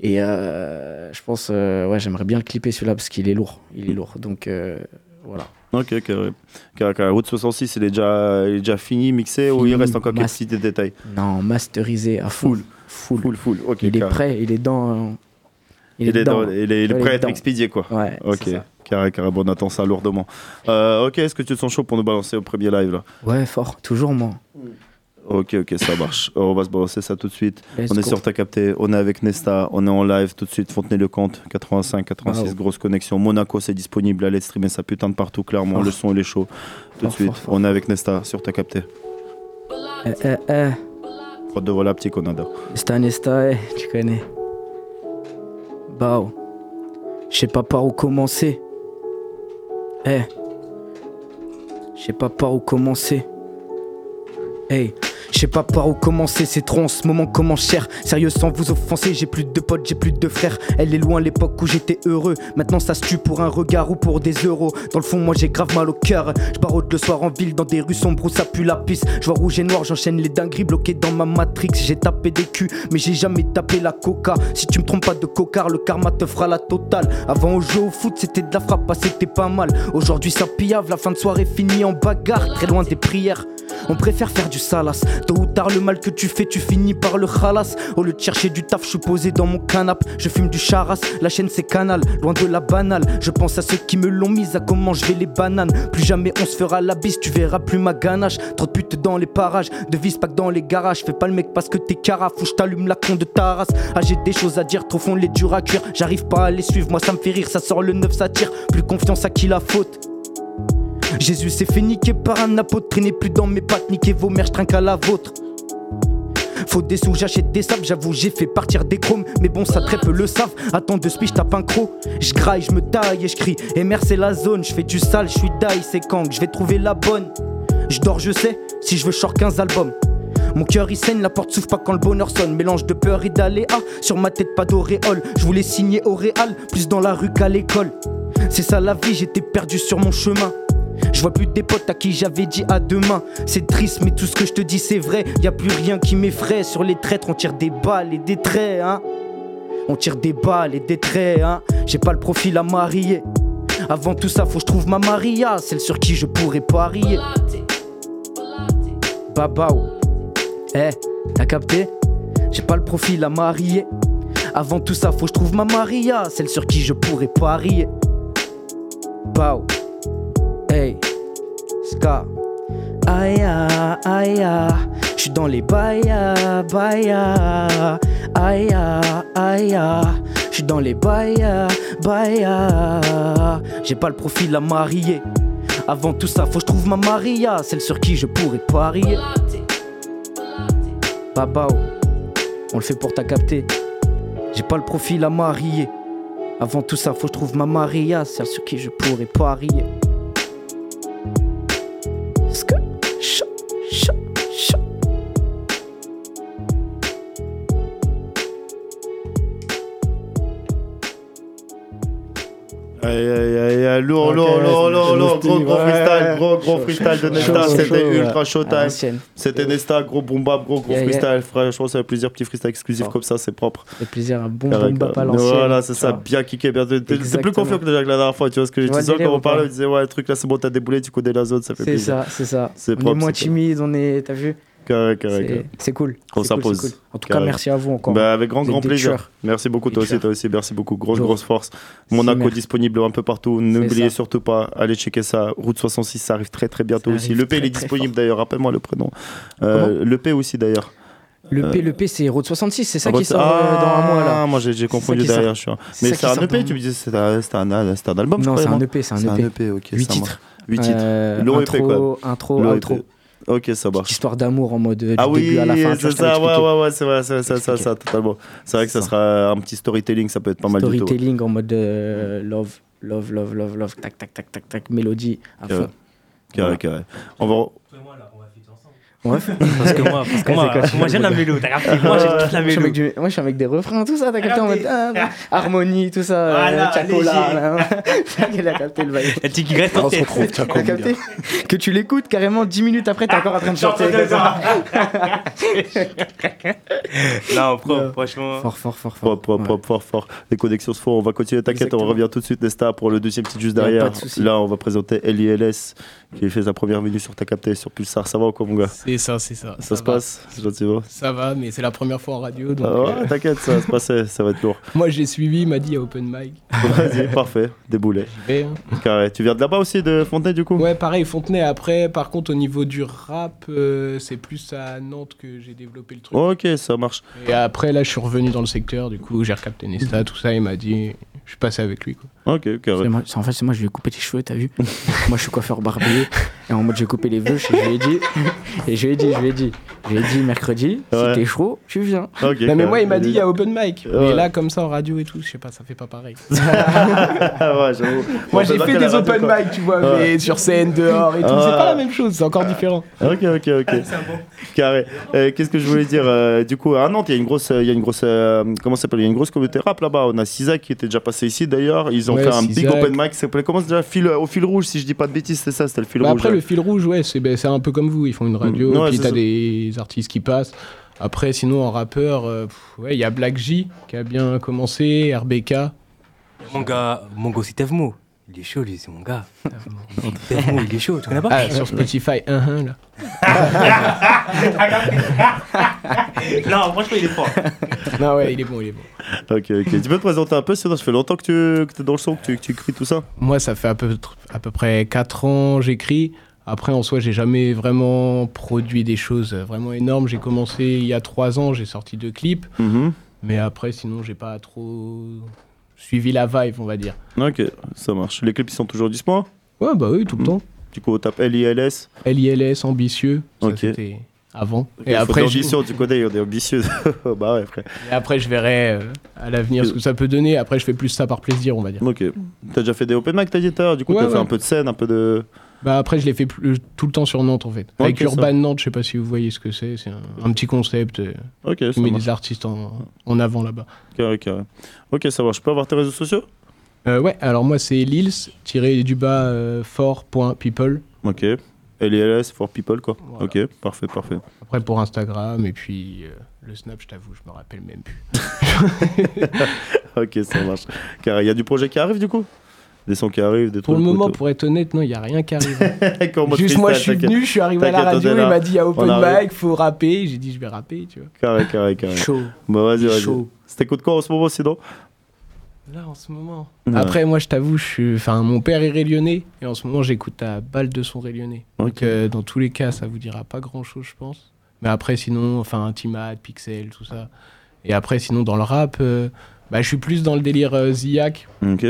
Et euh, je pense, euh, ouais, j'aimerais bien le clipper celui-là parce qu'il est lourd. Il est lourd. Donc, euh, voilà. Ok, carré. Carré, carré. Route 66, il est déjà, il est déjà fini, mixé ou il Fini, reste encore quelques petits détails? Non, masterisé à full. Full. Full, full. Ok, il est carré. prêt, il est dans. Il, est, dedans. dans- il est, il est prêt à être expédié, quoi. Ouais, Ok, c'est ça. Carré, carré. Bon, on attend ça lourdement. Euh, ok, est-ce que tu te sens chaud pour nous balancer au premier live là Ouais, fort, toujours moi. Ok, ok, ça marche. On va se balancer ça tout de suite. Let's on est go. sur Ta Capté, on est avec Nesta, on est en live tout de suite. Fontenay-le-Comte, 85, 86, Wow. grosse connexion. Monaco, c'est disponible. Allez streamer ça putain de partout, clairement. Fort. Le son, il est chaud. Tout de suite, fort, on est avec Nesta sur Ta Capté. Eh, eh, eh. De voilà, petit Conada. Nesta, Nesta, eh, tu connais. Bao. Je sais pas par où commencer. Eh. Je sais pas par où commencer. Hey. Je sais pas par où commencer, c'est trop en ce moment comment cher. Sérieux sans vous offenser, j'ai plus de potes, j'ai plus de frères. Elle est loin l'époque où j'étais heureux. Maintenant ça se tue pour un regard ou pour des euros. Dans le fond, moi j'ai grave mal au cœur. Je le soir en ville dans des rues sombres où ça pue la pisse. Je vois rouge et noir, j'enchaîne les dingueries bloquées dans ma matrix. J'ai tapé des culs, mais j'ai jamais tapé la coca. Si tu me trompes pas de cocard, le karma te fera la totale. Avant au jeu au foot, c'était de la frappe, ah, c'était pas mal. Aujourd'hui ça pillave, la fin de soirée finie en bagarre, très loin des prières. On préfère faire du salas. Tôt ou tard, le mal que tu fais, tu finis par le khalas. Au lieu de chercher du taf, je suis posé dans mon canapé. Je fume du charas, la chaîne c'est canal, loin de la banale. Je pense à ceux qui me l'ont mise, à comment je vais les bananes. Plus jamais on se fera la bise, tu verras plus ma ganache. Trop de putes dans les parages, de vis pas dans les garages. Fais pas le mec parce que t'es caraf ou je t'allume la con de ta race. Ah, j'ai des choses à dire, trop fond les durs à cuire. J'arrive pas à les suivre, moi ça me fait rire, ça sort le neuf, ça tire. Plus confiance à qui la faute. Jésus s'est fait niquer par un apôtre, traînez plus dans mes pattes, niquez vos mères, je trinque à la vôtre. Faut des sous, j'achète des sables, j'avoue, j'ai fait partir des chromes. Mais bon, ça très peu le savent. Attends de speech, tape un croc. Je graille, je me taille et je crie. MR, c'est la zone, je fais du sale, je suis die, c'est quand je vais trouver la bonne. Je dors, je sais, si je veux, short 15 albums. Mon cœur il saigne, la porte s'ouvre pas quand le bonheur sonne. Mélange de peur et d'aléa, sur ma tête pas d'auréole. Je voulais signer au réal, plus dans la rue qu'à l'école. C'est ça la vie, j'étais perdu sur mon chemin. Je vois plus des potes à qui j'avais dit à demain. C'est triste, mais tout ce que je te dis c'est vrai. Y a plus rien qui m'effraie. Sur les traîtres, on tire des balles et des traits, hein. On tire des balles et des traits, hein. J'ai pas le profil à marier. Avant tout ça, faut que je trouve ma Maria, celle sur qui je pourrais parier. Babao, eh, t'as capté? J'ai pas le profil à marier. Avant tout ça, faut que je trouve ma Maria, celle sur qui je pourrais parier. Bao, hey, Ska. Aïe, aïe, je suis dans les baïa, baïa. Aïe, aïe, je suis dans les baïa, baïa. J'ai pas le profil à marier. Avant tout ça, faut que trouve ma Maria, celle sur qui je pourrais parier. Babao, on le fait pour ta capter. J'ai pas le profil à marier. Avant tout ça, faut que je trouve ma Maria, celle sur qui je pourrais parier. Aïe aïe aïe aïe, lourd, lourd, lourd, lourd, c'est lourd, gros, gros freestyle, gros, gros freestyle de Nesta, c'était ultra showtime. C'était Nesta, gros boom bap, gros, gros freestyle. Franchement, ça fait plaisir, petit freestyle exclusif comme ça, c'est propre. Ça fait plaisir, un bon bon bap à l'ancienne. Voilà, c'est ça, bien kické, bien. T'es plus confiant que déjà que la dernière fois, tu vois ce que je disais quand on parlait, on disait, ouais, le truc là, c'est bon, t'as déboulé, tu connais la zone, ça fait C'est plaisir. ça, c'est ça. C'est On propre, est moins c'est timide, on est. T'as vu Carré, carré, C'est- carré. C'est cool. On C'est cool, s'impose. c'est cool. En tout cas, merci à vous encore. Bah, avec grand, grand plaisir. Merci beaucoup, toi aussi, tueurs. toi aussi, merci beaucoup. Grosse, grosse force. Monaco disponible un peu partout. N'oubliez surtout pas, allez checker ça. Route 66, ça arrive très très bientôt aussi. Le P, il est disponible d'ailleurs, rappelle-moi le prénom. Euh, le P aussi d'ailleurs. Le P, Euh, le P, c'est Road 66, c'est ça Ah, qui sort euh, dans un mois là. Ah, moi j'ai C'est confondu derrière. Je suis un- C'est Mais c'est un EP, dans- tu me disais c'était un, un, un album Non, c'est un EP, c'est un EP. EP, ok. Huit ça titres. marche. 8 titres. Euh, Long intro, EP quoi. intro, Long outro. Ok, ça marche. Histoire d'amour en mode euh, du Ah oui, début à la fin. c'est ça, ouais, ouais, ouais, c'est vrai, c'est ça, ça, ça, totalement. C'est vrai que ça sera un petit storytelling, ça peut être pas mal du tout. Storytelling en mode euh, love, love, love, love, love, tac, tac, tac, tac, tac, mélodie à fond. carré, carré. On va. Ouais. Parce que moi, parce que moi, moi j'aime la mélo, t'as capté Moi j'ai toute la Moi, je suis mélo. avec du- Moi je suis avec des refrains, tout ça, t'as capté en mode ah, harmonie, tout ça, Voilà, euh, Chacola. léger. là. Il a capté le bail. La petite graisse en tête. T'as capté Que tu l'écoutes carrément 10 minutes après, t'es encore en train de chanter. Non, pro, franchement. Fort, fort, fort, Fort, fort, fort, fort, fort. Les connexions se font. On va continuer. T'inquiète, on revient tout de suite, Nesta, pour le deuxième petit juste derrière. pas de souci. Là, on va présenter LILS qui fait sa première venue sur ta capté sur Pulsar. Ça va ou quoi, mon gars? C'est ça, c'est ça. Ça, se va. passe C'est gentiment? Ça va, mais c'est la première fois en radio. Donc, Ah ouais, euh, T'inquiète, ça va se passer, ça va être lourd. Moi, j'ai suivi, il m'a dit il y a open mic. Vas-y, parfait, déboulé. vais, hein. Carré. Tu viens de là-bas aussi, de Fontenay, du coup? Ouais, pareil, Fontenay. Après, par contre, au niveau du rap, euh, c'est plus à Nantes que j'ai développé le truc. Ok, ça marche. Et après, là, je suis revenu dans le secteur. Du coup, j'ai recapté Nesta, tout ça. Il m'a dit, je suis passé avec lui. Quoi. Ok, carré. Moi- En fait, c'est moi, je lui ai coupé les cheveux, t'as vu Moi, je suis coiffeur barbier. Et en mode, j'ai coupé les vœux, je lui ai dit. Et je lui ai dit, je lui ai dit. Je lui ai dit, mercredi, Ouais. si t'es chaud, tu viens. Non, mais moi, il m'a dit, il y a open mic. Ouais. Mais là, comme ça, en radio et tout, je sais pas, ça fait pas pareil. Ah ouais, j'avoue. Moi, j'ai fait des open quoi. mic, tu vois, Ouais. mais sur scène, dehors et tout. Ah. C'est pas la même chose, c'est encore différent. Ok, ok, ok. Carré. Euh, Qu'est-ce que je voulais dire euh, Du coup, à Nantes, il y a une grosse, il y a une grosse, euh, comment ça s'appelle Il y a une grosse communauté rap là-bas. On a Cisac qui était déjà passé ici d'ailleurs. Ils ont Ouais, fait un big open mic. Ça s'appelait comment déjà fil, au fil rouge, si je dis pas de bêtises, c'est ça, c'était le fil Bah rouge. après, le fil rouge, ouais, c'est ben, c'est un peu comme vous. Ils font une radio, Mm. Ouais, puis c'est t'as des artistes qui passent. Après, sinon, en rappeur, euh, ouais, il y a Black J qui a bien commencé, RBK. Mon gars, mon gars, c'est Tevmo. Il est chaud, lui, c'est mon gars. Il est chaud, tu connais pas Ah, sur Spotify, un, un, là. Non, franchement, il est fort. non, ouais, il est bon, il est bon. Ok, ok. Tu peux te présenter un peu Sinon, ça fait longtemps que tu que es dans le son, que tu, que tu écris tout ça Moi, ça fait à peu, à peu près 4 ans j'écris. Après, en soi, j'ai jamais vraiment produit des choses vraiment énormes. J'ai commencé il y a 3 ans, j'ai sorti deux clips. Mhm. Mais après, sinon, j'ai pas trop suivi la vibe, on va dire. Ok, ça marche. Les clips ils sont toujours disponibles Ouais, bah oui, tout le temps. Du coup, on tape LILS. LILS, ambitieux. Ça, Ok. c'était avant. Et après, l'ambition, tu connais, on est ambitieux. bah ouais, frère. et après, je verrai euh, à l'avenir ce que ça peut donner. Après, je fais plus ça par plaisir, on va dire. Ok. T'as déjà fait des open mic, t'as dit tout Du coup, Ouais, t'as fait un peu de scène, un peu de. Bah après, je l'ai fait plus- tout le temps sur Nantes, en fait. Avec ça. Urban Nantes, je sais pas si vous voyez ce que c'est. C'est un, un petit concept euh, qui met marche. des artistes en, en avant là-bas. Carré. Ok, ça va. Je peux avoir tes réseaux sociaux? Euh, ouais, alors moi, c'est lils-du-bas euh, for.people. Ok. LILS for people, quoi. Ok, parfait, parfait. Après, pour Instagram, et puis euh, le Snap, je t'avoue, je me rappelle même plus. ok, ça marche. Carré. Il y a du projet qui arrive, du coup? Des sons qui arrivent, des Pour trucs. le moment, ou- pour être honnête, non, il n'y a rien qui arrive. Juste moi, je suis venu, je suis arrivé à la radio, il m'a dit il y a open mic, faut rapper. J'ai dit je vais rapper, tu vois. Carré, carré, carré. Chaud. Bah, vas-y, vas-y. de quoi en ce moment, sinon? Là, en ce moment. Ouais. Après, moi, je t'avoue, je suis... enfin, mon père est rélyonnais et en ce moment, j'écoute à balle de son rélyonnais. Donc, euh, dans tous les cas, ça vous dira pas grand-chose, je pense. Mais après, sinon, enfin, Timad, Pixel, tout ça. Et après, sinon, dans le rap, euh, bah, je suis plus dans le délire euh, Ziak. Ok.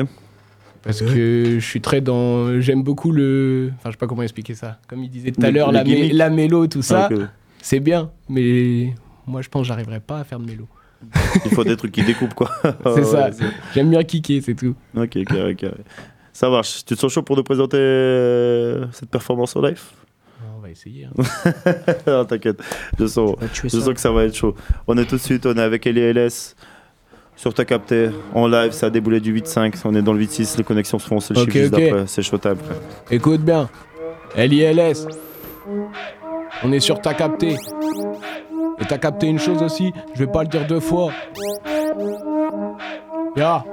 Parce que je suis très dans. J'aime beaucoup le. Enfin, je sais pas comment expliquer ça. Comme il disait tout à l'heure, la, mé- la mélo, tout ça, c'est bien. Mais moi, je pense que j'arriverai pas à faire de mélo. Il faut des trucs qui découpent, quoi. C'est ça. J'aime bien kicker, c'est tout. Ok, carré, carré. Ça marche. Tu te sens chaud pour nous présenter euh, cette performance en live? On va essayer. hein. non, t'inquiète. Je sens, je que ça va être chaud. On est tout de suite, on est avec LILS. Sur ta capté, en live, ça a déboulé du 8-5. On est dans le 8-6, les connexions se font, c'est le Ok, chiffre juste ok. d'après. C'est frère. Écoute bien. LILS. On est sur ta capté. Et t'as capté une chose aussi, je vais pas le dire deux fois. Ya.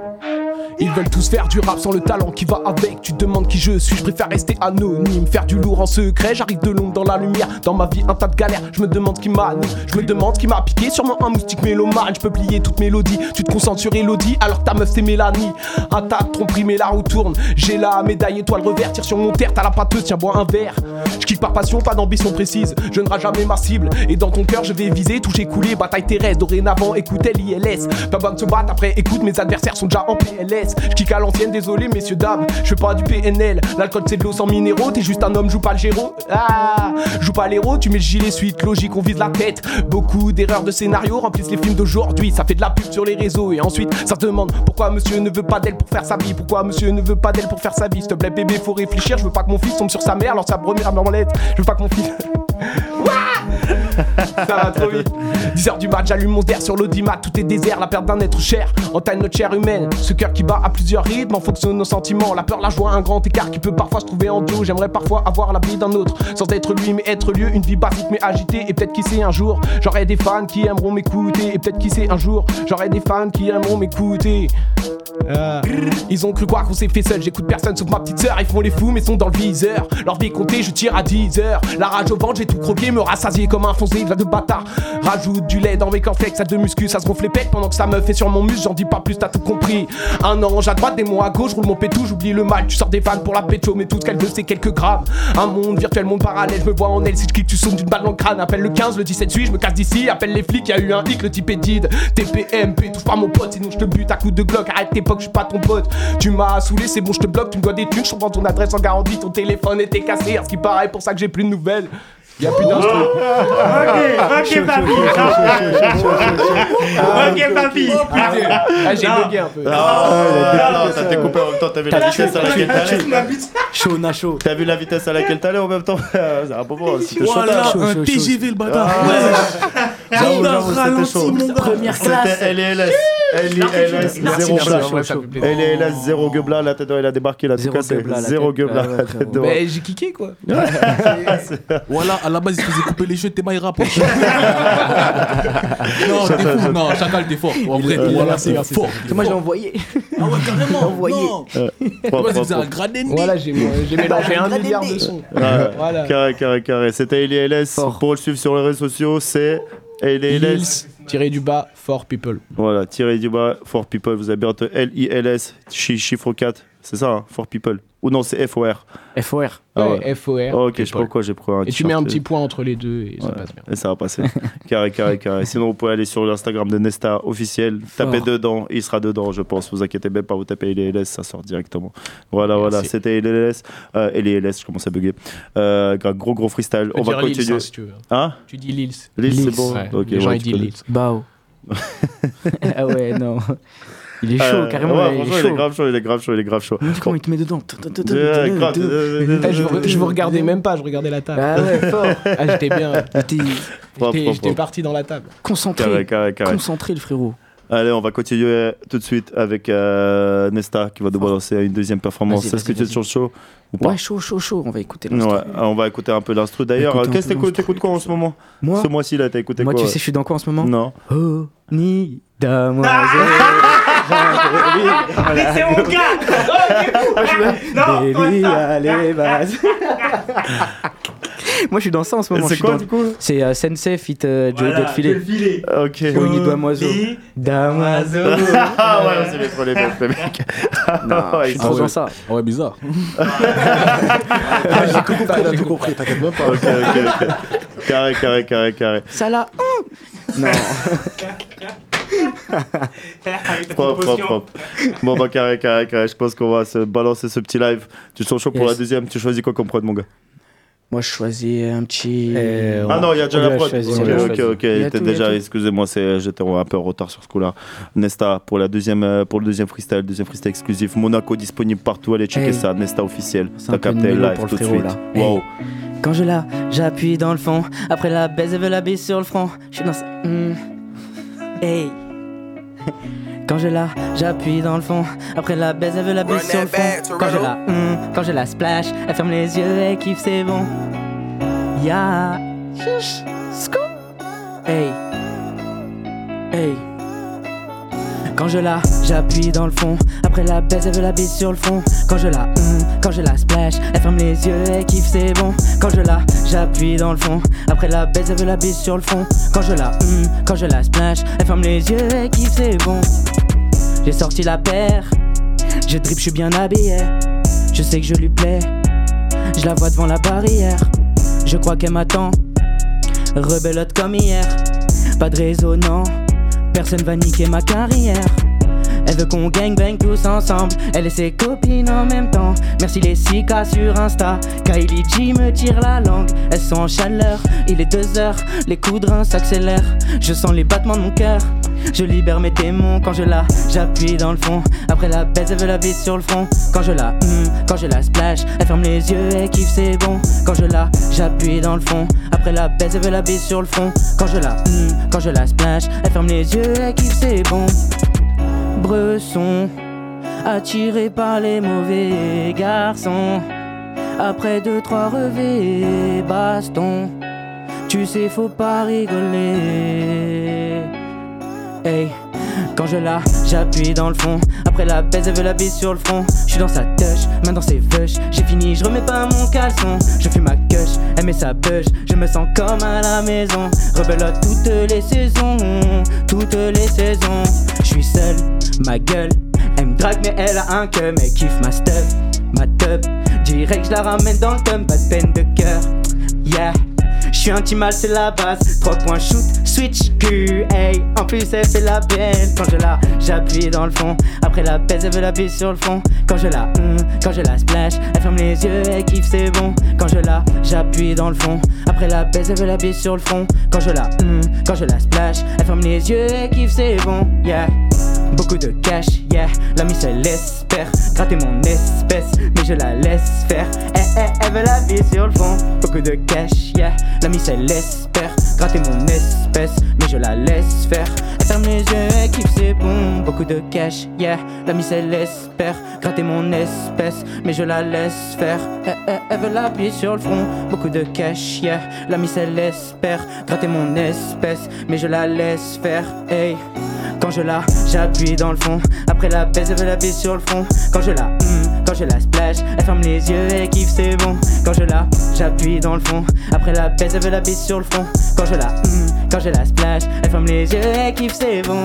Ils veulent tous faire du rap sans le talent qui va avec. Tu demandes qui je suis, je préfère rester anonyme. Faire du lourd en secret, j'arrive de l'ombre dans la lumière. Dans ma vie, un tas de galères, je me demande qui m'a Je me demande qui m'a piqué, sûrement un moustique mélomane. Je peux plier toute mélodie, tu te concentres sur Elodie, alors ta meuf c'est Mélanie. Un tas de tromperies, mais la roue tourne. J'ai la médaille étoile revers, tire sur mon terre, t'as la pâteuse, tiens, bois un verre. Je kiffe par passion, pas d'ambition précise. Je ne rate jamais ma cible. Et dans ton cœur, je vais viser, toucher, couler, bataille terrestre. Dorénavant, écoute l'ILS. Pas besoin de se battre après, écoute, mes adversaires sont déjà en PLS. Je kick à l'ancienne, désolé, messieurs, dames. Je fais pas du PNL. L'alcool, c'est de l'eau sans minéraux. T'es juste un homme, joue pas le géro. Ah, joue pas l'héros, tu mets le gilet suite. Logique, on vise la tête. Beaucoup d'erreurs de scénario remplissent les films d'aujourd'hui. Ça fait de la pub sur les réseaux. Et ensuite, ça demande pourquoi monsieur ne veut pas d'elle pour faire sa vie? Pourquoi monsieur ne veut pas d'elle pour faire sa vie? S'il te plaît, bébé, faut réfléchir. Je veux pas que mon fils tombe sur sa mère lors sa première branlette. Je veux pas que mon fils. Ça va trop vite. 10h du mat, j'allume mon verre sur l'audimat. Tout est désert, la perte d'un être cher. Entaille notre chair humaine. Ce cœur qui bat à plusieurs rythmes en fonction de nos sentiments. La peur, la joie, un grand écart qui peut parfois se trouver en duo. J'aimerais parfois avoir la vie d'un autre. Sans être lui, mais être lieu. Une vie basique mais agitée. Et peut-être qui sait un jour, j'aurai des fans qui aimeront m'écouter. Et peut-être qui sait un jour, j'aurai des fans qui aimeront m'écouter. Ah. Ils ont cru quoi qu'on s'est fait seul, j'écoute personne sauf ma petite sœur, ils font les fous mais sont dans le viseur. Leur vie est comptée, je tire à 10 heures. La rage au ventre, j'ai tout croqué, me rassasier comme un foncé, de bâtard. Rajoute du lait dans mes cornflakes, ça de muscu, ça se gonfle les pecs pendant que ça me fait sur mon muscle, j'en dis pas plus, t'as tout compris. Un ange à droite, des mots à gauche, roule mon pétou, j'oublie le mal, tu sors des fans pour la pécho, mais tout ce qu'elle veut c'est quelques grammes. Un monde virtuel, monde parallèle, je me vois en elle, si je clique, tu sonnes d'une balle dans le crâne. Appelle le 15, le 17 suis, je me casse d'ici, appelle les flics, y a eu un hic, le type est. TPMP, touche pas mon pote, sinon je te bute à coup de Glock, arrête tes je suis pas ton pote. Tu m'as saoulé, c'est bon, je te bloque, tu me dois des thunes, je prends ton adresse en garantie, ton téléphone était cassé, à ce qui paraît pour ça que j'ai plus de nouvelles. Y'a plus d'instru. ok, papi. Ok, papi. Ah, j'ai Non. bugué un peu. Ah, non, ça t'est coupé en même temps, t'as vu la vitesse à laquelle t'allais Chaud, na chaud. T'as vu la vitesse à laquelle t'allais en même temps C'est un chaud. Voilà, un chaud, TGV le bâtard. Ah. J'avoue, a j'avoue, c'était ralenti, chaud. Première classe. C'était LLS. LLS, zéro. LLS, zéro gueubla, tête il a débarqué là, tout Zéro cas, c'est gueubla, la zéro tête. gueubla, Ah j'ai kické quoi. Voilà, à la base, il faisait couper les cheveux de tes mailles rap. non, t'es fou. Non, Chacal, t'es fort. En vrai, il voilà, c'est fort. Moi, je l'ai envoyé. Ah ouais, carrément. Envoyé. Moi, c'est un gradé. Voilà, j'ai j'ai mélangé un milliard de sons. Carré, carré, carré. C'était LLS. Pour le suivre sur les réseaux sociaux, c'est LLS. Lils, tiré du bas, for people. Voilà, tiré du bas, for people. Vous avez bien L-I-L-S, chi- chiffre 4. C'est ça, hein, for people. Ou non, c'est F-O-R. FOR. Ah Ouais, FOR. Oh, ok, je sais pas pourquoi j'ai pris un Et tu mets un petit point entre les deux et ça Ouais, passe bien. Et ça va passer. carré, carré, carré. Sinon, vous pouvez aller sur l'Instagram de Nesta officiel. Tapez Fort. dedans, il sera dedans, je pense. Vous inquiétez même pas, vous tapez LLS, ça sort directement. Voilà, Merci. voilà. C'était LLS. Euh, LLS, je commence à bugger. Euh, gros, gros freestyle. On va continuer. hein, si tu veux. Hein? Tu dis Lils. Lils, Lils. c'est bon. Ouais, Ok, les gens ouais, ils disent. Lils. Bao. ah ouais, non. Il est chaud, Euh, carrément. ouais, il franchement, est il est chaud. grave chaud, il est grave chaud, il est grave chaud. Mais Comment il te met dedans je, vous, regardais même pas, je regardais la table. Ah ouais, fort. Ah, j'étais bien. J'étais parti dans la table. Concentré. carré, carré. Concentré, le frérot. Allez, on va continuer tout de suite avec euh, Nesta qui va nous balancer une deuxième performance. Est-ce que tu es sur le show ou pas? Ouais, chaud, chaud, chaud. On va écouter Ouais, l'instru. on va écouter un peu l'instru. D'ailleurs, qu'est-ce que t'écoutes quoi en ce moment? Moi Ce mois-ci, là, t'as écouté Moi, quoi? tu sais, je suis dans quoi en ce moment? Non. Oh, ni damoiselle. Mais c'est mon gars Baby, allez, vas-y. Moi, je suis dans ça en ce moment. C'est quoi, dans- du coup? C'est euh, Sensei fit euh, Joey Voilà, Delfilé. Delfilé. Ok. Damoiseau. Damoiseau. Ah ouais, c'est les trop les mecs, les mecs. Non, Ouais, je suis trop sont- dans ça. Ah ouais, bizarre. J'ai tout compris, t'as tout compris, t'inquiète même pas. Ok, ok, ok. Carré, carré, carré, carré. Ça là. Non. Avec Propre, propre, propre. Bon, bah, carré, carré, carré. Je pense qu'on va se balancer ce petit live. Tu te sens chaud pour la deuxième? Tu choisis quoi comme prod, mon gars? Moi, je choisis un petit. Ah non, il y a déjà on la prod. choisi, Ok, ok, T'es déjà, excusez-moi, c'est- j'étais un peu en retard sur ce coup-là. Nesta pour la deuxième, euh, pour le deuxième freestyle, deuxième freestyle exclusif. Monaco disponible partout. Allez checker Hey. ça. Nesta officiel. T'as capté live tout de suite. là. Wow. Quand je la, j'appuie dans le fond. Après la baisse, elle veut la bise sur le front. Je suis dans ça. Hmm. Hey. Quand je la, j'appuie dans le fond. Après la baise, elle veut la baisse sur le fond. Quand je la, hum, quand je la splash, elle ferme les yeux, elle kiffe, c'est bon. Scoop. Hey, hey. Quand je la, j'appuie dans le fond. Après la baise, elle veut la baisse sur le fond. Quand je la, hum, quand je la splash, elle ferme les yeux, elle kiffe, c'est bon. Quand je la, j'appuie dans le fond. Après la baise, elle veut la baisse sur le fond. Quand je la, hum, quand je la splash, elle ferme les yeux, elle kiffe, c'est bon. J'ai sorti la paire, je drip, je suis bien habillé. Je sais que je lui plais, je la vois devant la barrière. Je crois qu'elle m'attend, rebelote comme hier. Pas de résonant, personne va niquer ma carrière. Elle veut qu'on gangbang tous ensemble, elle et ses copines en même temps. Merci les 6K sur Insta, Kylie G me tire la langue. Elles sont en chaleur, il est 2 heures, les coups de s'accélèrent. Je sens les battements de mon cœur. Je libère mes démons quand je la, j'appuie dans le fond. Après la baisse, elle veut la bise sur le front. Quand je la, hum, quand je la splash, elle ferme les yeux, elle kiffe, c'est bon. Quand je la, j'appuie dans le fond. Après la baisse, elle veut la bise sur le front. Quand je la, hum, quand je la splash, elle ferme les yeux, elle kiffe, c'est bon. Bresson, attiré par les mauvais garçons. Après deux, trois revers, baston. Tu sais, faut pas rigoler. Hey, quand je la, j'appuie dans le fond. Après la baise, elle veut la bise sur le front. Je suis dans sa touche, main dans ses vush. J'ai fini, je remets pas mon caleçon. Je fume ma gush, elle met sa bush. Je me sens comme à la maison. Rebelote toutes les saisons, toutes les saisons. Je suis seul, ma gueule. Elle me drague, mais elle a un que, mais kiffe ma stuff, ma tub. Direct, je la ramène dans le thumb, pas de peine de cœur. Yeah. Suis un petit mal, c'est la base. 3 points shoot, switch Q. Hey, en plus, elle fait la belle. Quand je la, j'appuie dans le fond. Après la baise, elle veut la bise sur le fond. Quand je la, hum, quand je la splash, elle ferme les yeux, elle kiffe, c'est bon. Quand je la, j'appuie dans le fond. Après la baise, elle veut la bise sur le fond. Quand je la, hum, quand je la splash, elle ferme les yeux, elle kiffe, c'est bon. Yeah. Beaucoup de cash, yeah. La mise, elle espère gratter mon espèce, mais je la laisse faire. Eh, eh, elle veut la vie sur le fond. Beaucoup de cash, yeah. La mise, elle espère gratter mon espèce, mais je la laisse faire. Elle ferme les yeux, elle c'est bon. Beaucoup de cash, yeah. La mise, elle espère gratter mon espèce, mais je la laisse faire. Eh, eh, elle veut la vie sur le front. Beaucoup de cash, yeah. La mise, elle espère gratter mon espèce, mais je la laisse faire. Hey. Quand je la, j'appuie dans le fond. Après la baise, elle veut la bise sur le front. Quand je la, hum, quand je la splash, elle ferme les yeux, elle kiffe, c'est bon. Quand je la, j'appuie dans le fond. Après la baise, elle veut la bise sur le front. Quand je la, hum, quand je la splash, elle ferme les yeux, elle kiffe, c'est bon.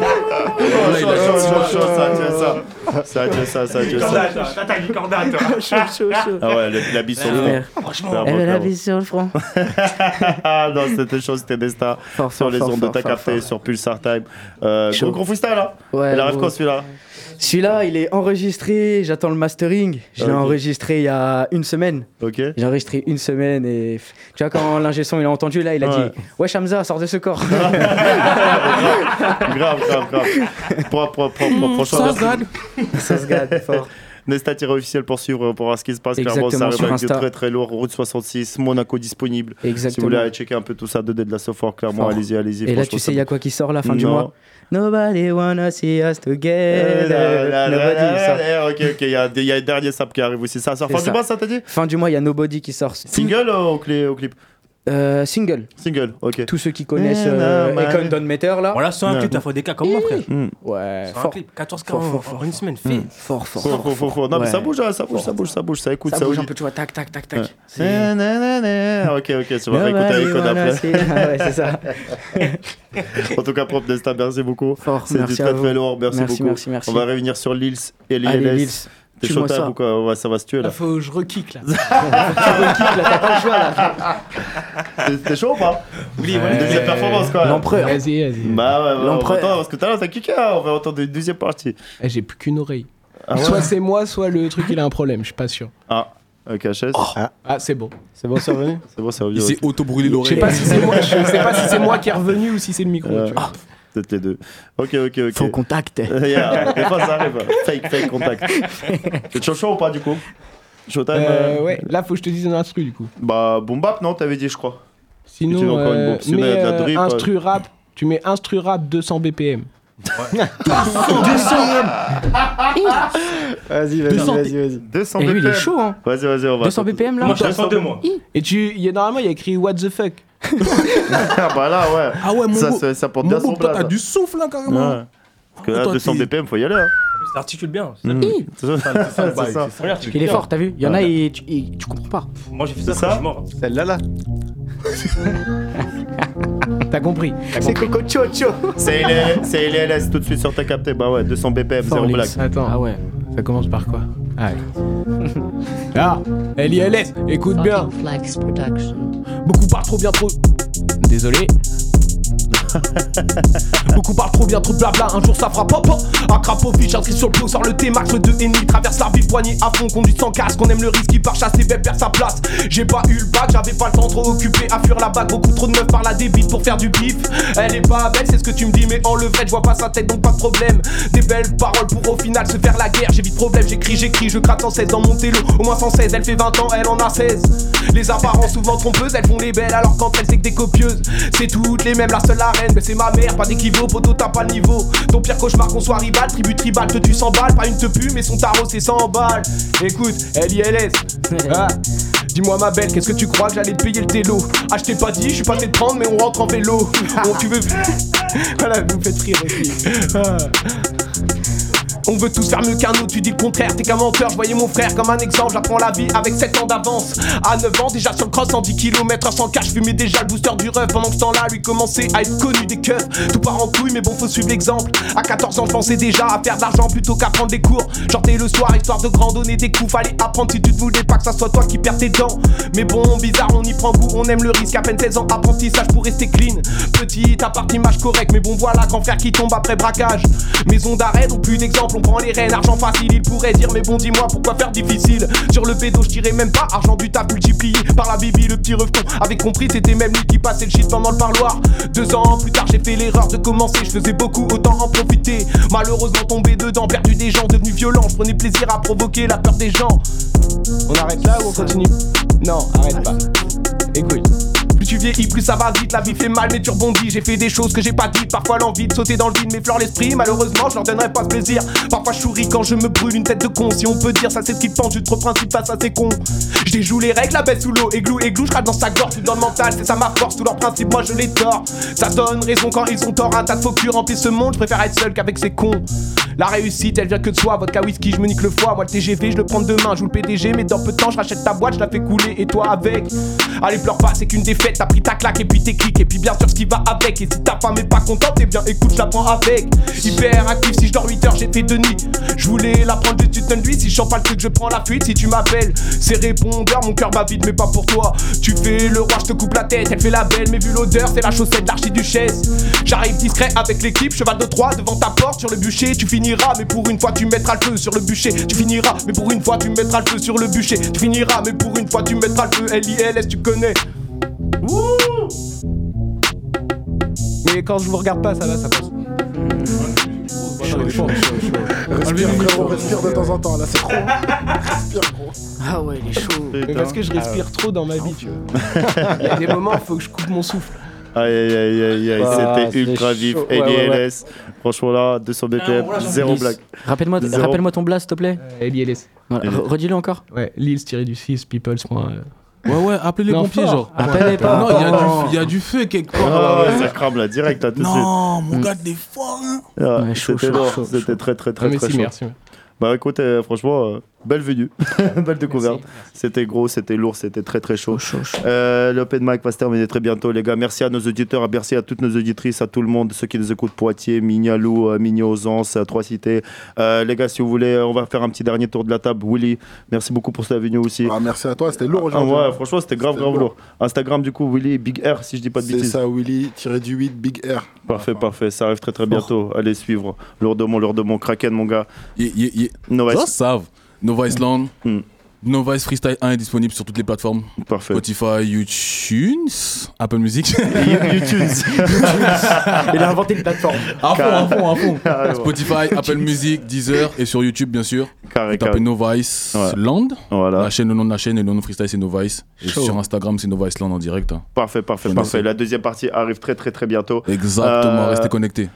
chaud, chaud, ça tue ça. Ça tue ça. T'as du cordate, toi. Chaud, chaud, chaud. Ah ouais, le- la bise sur le front. Franchement. Elle la bise sur le front. Ah non, c'était chaud, c'était des stars sur fort, les ondes de ta café, sur Pulsar Time. Euh, Chaud. gros gros freestyle là Ouais, Il arrive gros. quand celui-là? Celui-là, il est enregistré, j'attends le mastering. Je l'ai Ok. enregistré il y a une semaine. Ok. J'ai enregistré une semaine et tu vois quand l'ingé son il a entendu là, il a Ouais. dit "Ouais Hamza, sors de ce corps." grave, grave, grave. Propre, propre, propre. Franchement, Ça merci. se garde. Ça se garde, fort. Nestat-officiel pour suivre, pour voir ce qui se passe. Clairement, ça Exactement, arrive avec du très très lourd. Route 66, Monaco disponible. Si vous Exactement. voulez aller checker un peu tout ça, 2D de la Sophore, clairement, Fort. allez-y, allez-y. Et là, tu sais, il y a quoi qui sort la fin du Non. mois? Nobody wanna see us Euh, together. Nobody, ça. là, Ok, ok, il y a il y a un dernier sap qui arrive aussi. Ça sort fin du ça. mois, ça t'a dit? Fin du mois, il y a Nobody qui sort. Single ou au clé- au clip Euh, single. Single, ok. Tous ceux qui connaissent Eh, euh. Econ Don Meter là. Voilà, sur un clip, t'as fait des cas comme moi, frère. Ouais, Sur un fort. clip, 14 cas Fort, en, fort, fort. en une semaine, fait. Fort, fort. Faut, faut. Non, mais Ouais. ça bouge, hein, ça bouge, ça bouge, ça bouge, ça écoute, Ça ça bouge un bouge. peu, tu vois, tac, tac, tac, tac. Ouais. C'est- Nanana, Ok, ok, tu vas réécouter wanna après. Ah ouais, c'est ça. En tout cas, Destin, merci beaucoup. C'est du merci très à très lourd, merci, Merci, beaucoup. merci, merci. On va revenir sur Lils et. Lils, T'es tue-moi chaud ça. ou quoi Ouais, Ça va se tuer là. Là, faut que je rekick là. T'es- T'es chaud ou pas? Oui, voilà. Deuxième performance quoi. L'empereur. Vas-y, vas-y. Bah ouais, ouais, L'empereur. Attends, parce que tout à l'heure t'as kické, hein, on va entendre une deuxième partie. Eh, J'ai plus qu'une oreille. Ah ouais? Soit c'est moi, soit le truc il a un problème, je suis pas sûr. Ah, ok, HS. Ah, c'est bon. C'est bon, c'est revenu? C'est bon, c'est revenu. Il s'est auto-brûlé Je sais l'oreille. pas si c'est moi, je sais pas si c'est moi qui est revenu ou si c'est le micro. Euh, tu vois. Peut-être les deux. Ok, ok, ok. Faux contact. Yeah, des fois, ça arrive. Fake, fake contact. C'est chaud chaud ou pas, du coup? Showtime Euh, euh, ouais, là faut que je te dise un instru du coup. Bah, boom bap, non, t'avais dit, je crois. Tu Sinon, encore une euh, mets, a de la euh, drip, euh. instru rap, tu mets instru rap 200 BPM. Vas-y, vas-y, 200 vas-y, vas-y. 200 Eh, lui, il est BPM. chaud, hein. Vas-y, vas-y, on va. 200 BPM là Moi, je suis à 102, moi. Et tu, il y a, normalement, il y a écrit What the fuck. Ah, bah là, ouais. Ah ouais, mon ça, beau- ça, ça porte mon bien beau, son plat. t'as ça. du souffle, là, carrément. Ouais. Parce que là, Toi, 200 t'es- BPM, faut y aller. Hein. Ça articule bien. c'est Mm. ça. C'est ça, C'est ça, le bail, c'est ça. c'est ça. Regarde, tu Il est fort, t'as vu Il y en a, et tu, comprends pas. Moi, j'ai fait C'est ça ça je suis mort. Celle-là, là. T'as compris. C'est. Coco Chocho. C'est LS, tout de suite sur ta capté. Bah ouais, 200 BPM, zéro blague. Attends. Ah ouais. Ça commence par quoi Allez. Ah, LILS, écoute bien. Beaucoup parlent trop bien trop. Désolé. Beaucoup parlent trop bien trop de blabla, un jour ça fera pop. Pop Un crapaud fiche inscrit sur le dos, sort le T-Max, le 2 ennemi Traverse la ville, poignée à fond, conduit sans casque. On aime le risque, il part chasser, belle perd sa place. J'ai pas eu le bac, j'avais pas le temps trop occupé À fuir la bague, beaucoup trop de meufs par la débite pour faire du bif. Elle est pas belle, c'est ce que tu me dis, mais en le vrai, je vois pas sa tête donc pas de problème. Des belles paroles pour au final se faire la guerre. J'ai vite problème, j'écris, j'écris, je gratte sans cesse dans mon télo. Au moins 116, elle fait 20 ans, elle en a 16 Les apparences souvent trompeuses, elles font les belles alors quand elles c'est que des copieuses. C'est toutes les mêmes, la seule mais c'est ma mère, pas d'équivaut, poteau t'as pas le niveau. Ton pire cauchemar qu'on soit rival, tribu tribal, te tue 100 balles Pas une te pue, mais son tarot c'est 100 balles. Écoute, LILS ah. Dis-moi ma belle, qu'est-ce que tu crois que j'allais te payer le télo? Ah je t'ai pas dit, je suis passé de 30 mais on rentre en vélo. Bon tu veux... voilà, vous me faites rire aussi Ah. On veut tous faire mieux qu'un autre, tu dis le contraire, t'es qu'un menteur, je mon frère comme un exemple, j'apprends la vie avec 7 ans d'avance. À 9 ans, déjà sur le cross, 110 km sans cash, fumais déjà le booster du ref. Pendant ce temps-là, lui commençait à être connu des keufs. Tout part en couille, mais bon, faut suivre l'exemple. À 14 ans, je pensais déjà à faire de l'argent plutôt qu'à prendre des cours. Sortais le soir, histoire de grandonner des coups, fallait apprendre si tu te voulais pas que ça soit toi qui perds tes dents. Mais bon, bizarre, on y prend goût, on aime le risque, à peine 16 ans, apprentissage pour rester clean. Petit, à part image correcte, mais bon, voilà, grand frère qui tombe après braquage. Maison d'arrêt, donc plus d'exemple, on prend les rênes, argent facile, il pourrait dire, mais bon, dis-moi pourquoi faire difficile. Sur le pédo, je tirais même pas, argent du taf multiplié par la bibi, le petit refton. Avait compris, c'était même lui qui passait le shit pendant le parloir. Deux ans plus tard, j'ai fait l'erreur de commencer, je faisais beaucoup, autant en profiter. Malheureusement, tombé dedans, perdu des gens, devenu violent, je prenais plaisir à provoquer la peur des gens. On arrête là ou on continue? Non, arrête pas. Écoute. Tu vieillis, plus ça va vite, la vie fait mal, mais tu rebondis. J'ai fait des choses que j'ai pas dites, parfois l'envie de sauter dans le vide m'effleure l'esprit. Malheureusement, je leur donnerai pas plaisir. Parfois je souris quand je me brûle une tête de con. Si on peut dire, ça c'est ce qui pense, juste trop principe face à ces cons. Je les règles, la bête sous l'eau, églou, églou, je dans sa gorge, suis dans le mental, c'est ça ma force, tous leurs principes, moi je les tords. Ça donne raison quand ils ont tort, un tas de faux culs remplissent ce monde, je préfère être seul qu'avec ces cons. La réussite, elle vient que de soi, vodka whisky, je me nique le foie. Moi le TGV, je le prends demain, je joue le PDG, mais dans peu de temps, je rachète ta boîte, je la fais couler et toi avec? Allez, pleure pas, c'est qu'une défaite, t'as pris ta claque et puis tes clics, et puis bien sûr ce qui va avec. Et si ta femme est pas contente, eh bien écoute, je la prends avec. Hyper actif, si je dors 8 heures, j'ai fait de nuit. Je voulais la prendre juste une nuit, si je pas le truc, je prends la fuite. Si tu m'appelles, c'est répondeur, mon cœur bat vite, mais pas pour toi. Tu fais le roi, je te coupe la tête, elle fait la belle, mais vu l'odeur, c'est la chaussette d'archiduchesse. J'arrive discret avec l'équipe, cheval de Troie devant ta porte sur le bûcher, tu finiras, mais pour une fois tu mettras le feu sur le bûcher. Tu finiras, mais pour une fois tu mettras le feu sur le bûcher. Tu finiras, mais pour une fois tu mettras le feu. L-I-L-S, tu connais. Mais quand je vous regarde pas, ça va, ça passe. Chaud, chaud, chaud, chaud. Respire, frérot, respire de temps en temps, là, c'est trop. Respire, gros. Ah ouais, il est chaud. Mais parce que je respire trop dans ma vie, tu vois. Il y a des moments, il faut que je coupe mon souffle. Aïe aïe aïe aïe aïe, Ah, c'était ultra vif. Ouais, ouais, ouais. LILS, franchement là, 200 BPM, zéro blague. Rappelle-moi rappelle ton blast, s'il te plaît. LILS. Voilà, re- Redis-le encore. Ouais, Lils-du-6 peoples. Ouais, ouais, appelez les Non, pompiers, fort. genre. Appelez pas. Non, il y a du- il y, a du feu quelque part. Ah ouais, ça crame là, direct là, tout de suite. Non, mon gars, t'es fort, hein. Ah, Ouais, chaud, C'était très très très Ah, très si, chaud. merci. Bah écoute, euh, franchement, euh, belle venue, belle découverte. C'était gros, c'était lourd, c'était très très chaud. Euh, L'open mic va se terminer très bientôt, les gars. Merci à nos auditeurs, merci à toutes nos auditrices, à tout le monde, ceux qui nous écoutent, Poitiers, Mignalou, euh, Mignon-Ozance, euh, Trois Cités. Euh, les gars, si vous voulez, on va faire un petit dernier tour de la table. Willy, merci beaucoup pour ta venue aussi. Ah, merci à toi, c'était lourd Ah aujourd'hui. ouais, franchement, c'était grave, grave lourd. lourd. Instagram, du coup, Willy, Big R, si je dis pas de C'est bêtises. ça, Willy, tiré du 8, Big R. Parfait, parfait, ça arrive très très bientôt. Allez suivre. Lourdement, lourdement, Kraken, mon gars. Just savent. Nova Island. Hmm. No Vice Freestyle 1 est disponible sur toutes les plateformes. Parfait. Spotify, YouTube, Apple Music. YouTube. Il a inventé une plateforme. À fond, à fond, à fond. Carrément. Spotify, Apple Music, Deezer et sur YouTube, bien sûr. Carré, Vous tapez carré. No Vice Ouais. Land. Voilà. La chaîne, le nom de la chaîne et le nom de Freestyle, c'est No Vice. Et sur Instagram, c'est No Vice Land en direct. Parfait, parfait, parfait. La deuxième partie arrive très, très, très bientôt. Exactement, Euh, restez connectés.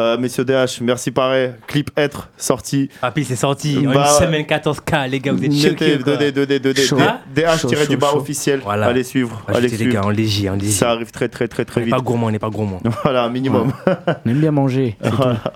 Euh, messieurs DH, merci pareil. Clip être sorti. Ah, puis c'est sorti. En Bah, une semaine 14K, les gars, vous êtes choqués. quoi. donnez, donnez, donnez. Chaud. D- Hein DH tiré Chaud, du chaud. officiel. Voilà. Allez suivre. Allez Rajoutez, les suivre. gars, en léger, en léger. Ça arrive très, très, très, très On n'est vite. pas gourmand, on n'est pas gourmand. Voilà, un minimum. On aime bien manger.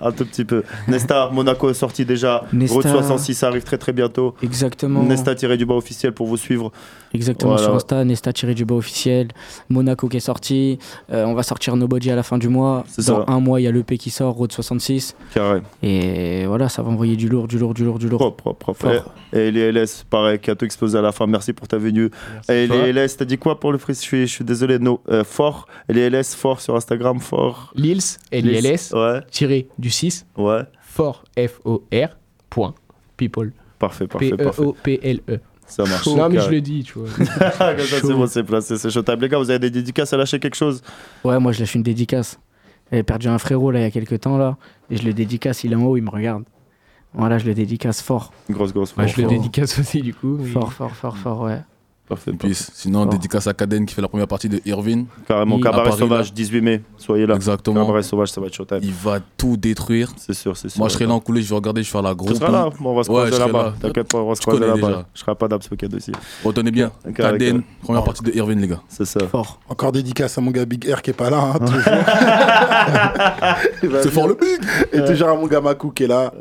un tout petit peu. Nesta, Monaco est sorti déjà. Nesta. Route 66 ça arrive très très bientôt. Exactement. Nesta tiré du bas officiel pour vous suivre. Exactement, Voilà. sur Insta, Nesta tiré du bas officiel, Monaco qui est sorti, euh, on va sortir Nobody à la fin du mois. C'est Dans ça. un mois, il y a l'EP qui sort, Road 66. Carré. Et voilà, ça va envoyer du lourd, du lourd, du lourd, du lourd. Propre, propre. Et, et les LS, pareil, qui a tout explosé à la fin. Merci pour ta venue. Et les LS, t'as dit quoi pour le free je suis, je suis désolé, no. Euh, fort. Et les LS, fort sur Instagram, fort. Lils, L-I-L-S, Ouais. tiré du 6, Ouais. fort, F-O-R, point, people. Parfait, parfait, parfait. P-E-O-P-L-E. Ça marche. Non, mais je le dis, tu vois. Comme ça, c'est Chaud. bon, c'est placé, c'est showtime. Les gars, vous avez des dédicaces à lâcher quelque chose? Ouais, moi je lâche une dédicace. J'ai perdu un frérot là il y a quelques temps là, et je le dédicace, il est en haut, il me regarde. Voilà, je le dédicace fort. Grosse, grosse, Ouais, fort, je le dédicace aussi, du coup. Fort, fort, fort, fort, ouais. Parfait. Puis, sinon, dédicace à Kaden qui fait la première partie de Irvine. Carrément, À Cabaret Paris, Sauvage, là. 18 mai. Soyez là. Exactement. Cabaret Sauvage, ça va être showtime. Il va tout détruire. C'est sûr, c'est sûr. Moi, je serai là en coulée, je vais regarder, je vais faire la grosse. Tu seras là, Bon, on va se Ouais, croiser je serai là-bas. là. T'inquiète pas, on va se croiser là-bas. Je serai pas d'Abs Weekend aussi. Retenez bien. Kaden, première partie de Irvine, les gars. C'est ça. Fort. Encore dédicace à mon gars Big R qui est pas là, hein, toujours. C'est fort le Big Et toujours à mon gars Makou qui est là,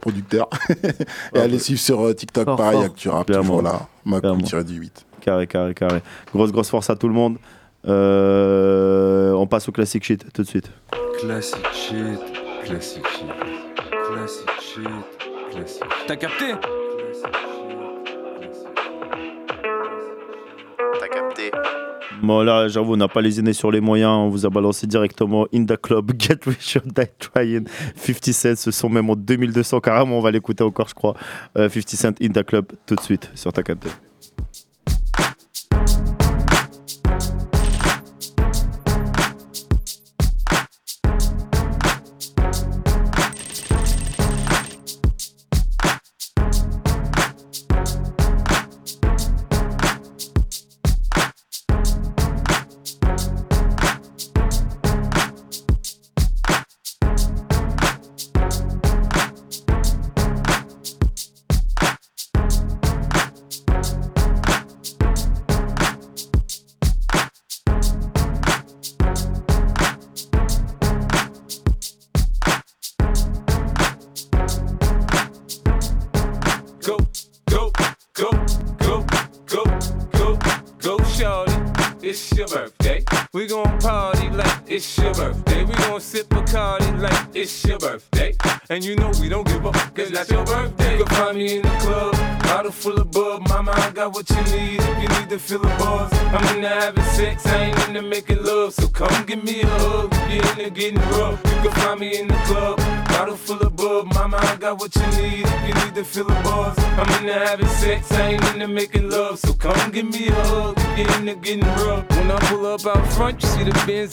producteur. Et allez suivre sur euh, TikTok, Fort, pareil, fort. Actu Rap, Clairement. toujours là. Makou Clairement. tiré du 8. Carré, carré, carré. Grosse, grosse force à tout le monde. Euh, on passe au classic shit tout de suite. Classic shit, classic shit, classic shit, classic shit. T'as capté? T'as Bon, là, j'avoue, on n'a pas lésiné sur les moyens. On vous a balancé directement In the Club, Get Rich or Die Trying, 50 Cent. Ce sont même en 2200 carrément. On va l'écouter encore, je crois. Euh, 50 Cent In the Club tout de suite sur ta capté.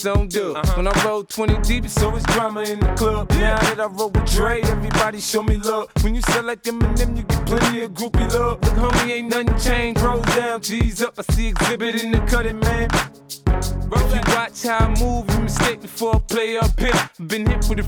The Benz on dub. When I roll 20 deep, it's always drama in the club. Now that I roll with Dre, everybody show me love. When you sell like Eminem, you get plenty of groupie love. Look, homie, ain't nothing changed. Rolls down, G's up. I see exhibit in the cutting, man. If you watch how I move, you mistake before I play up here. Been hit with a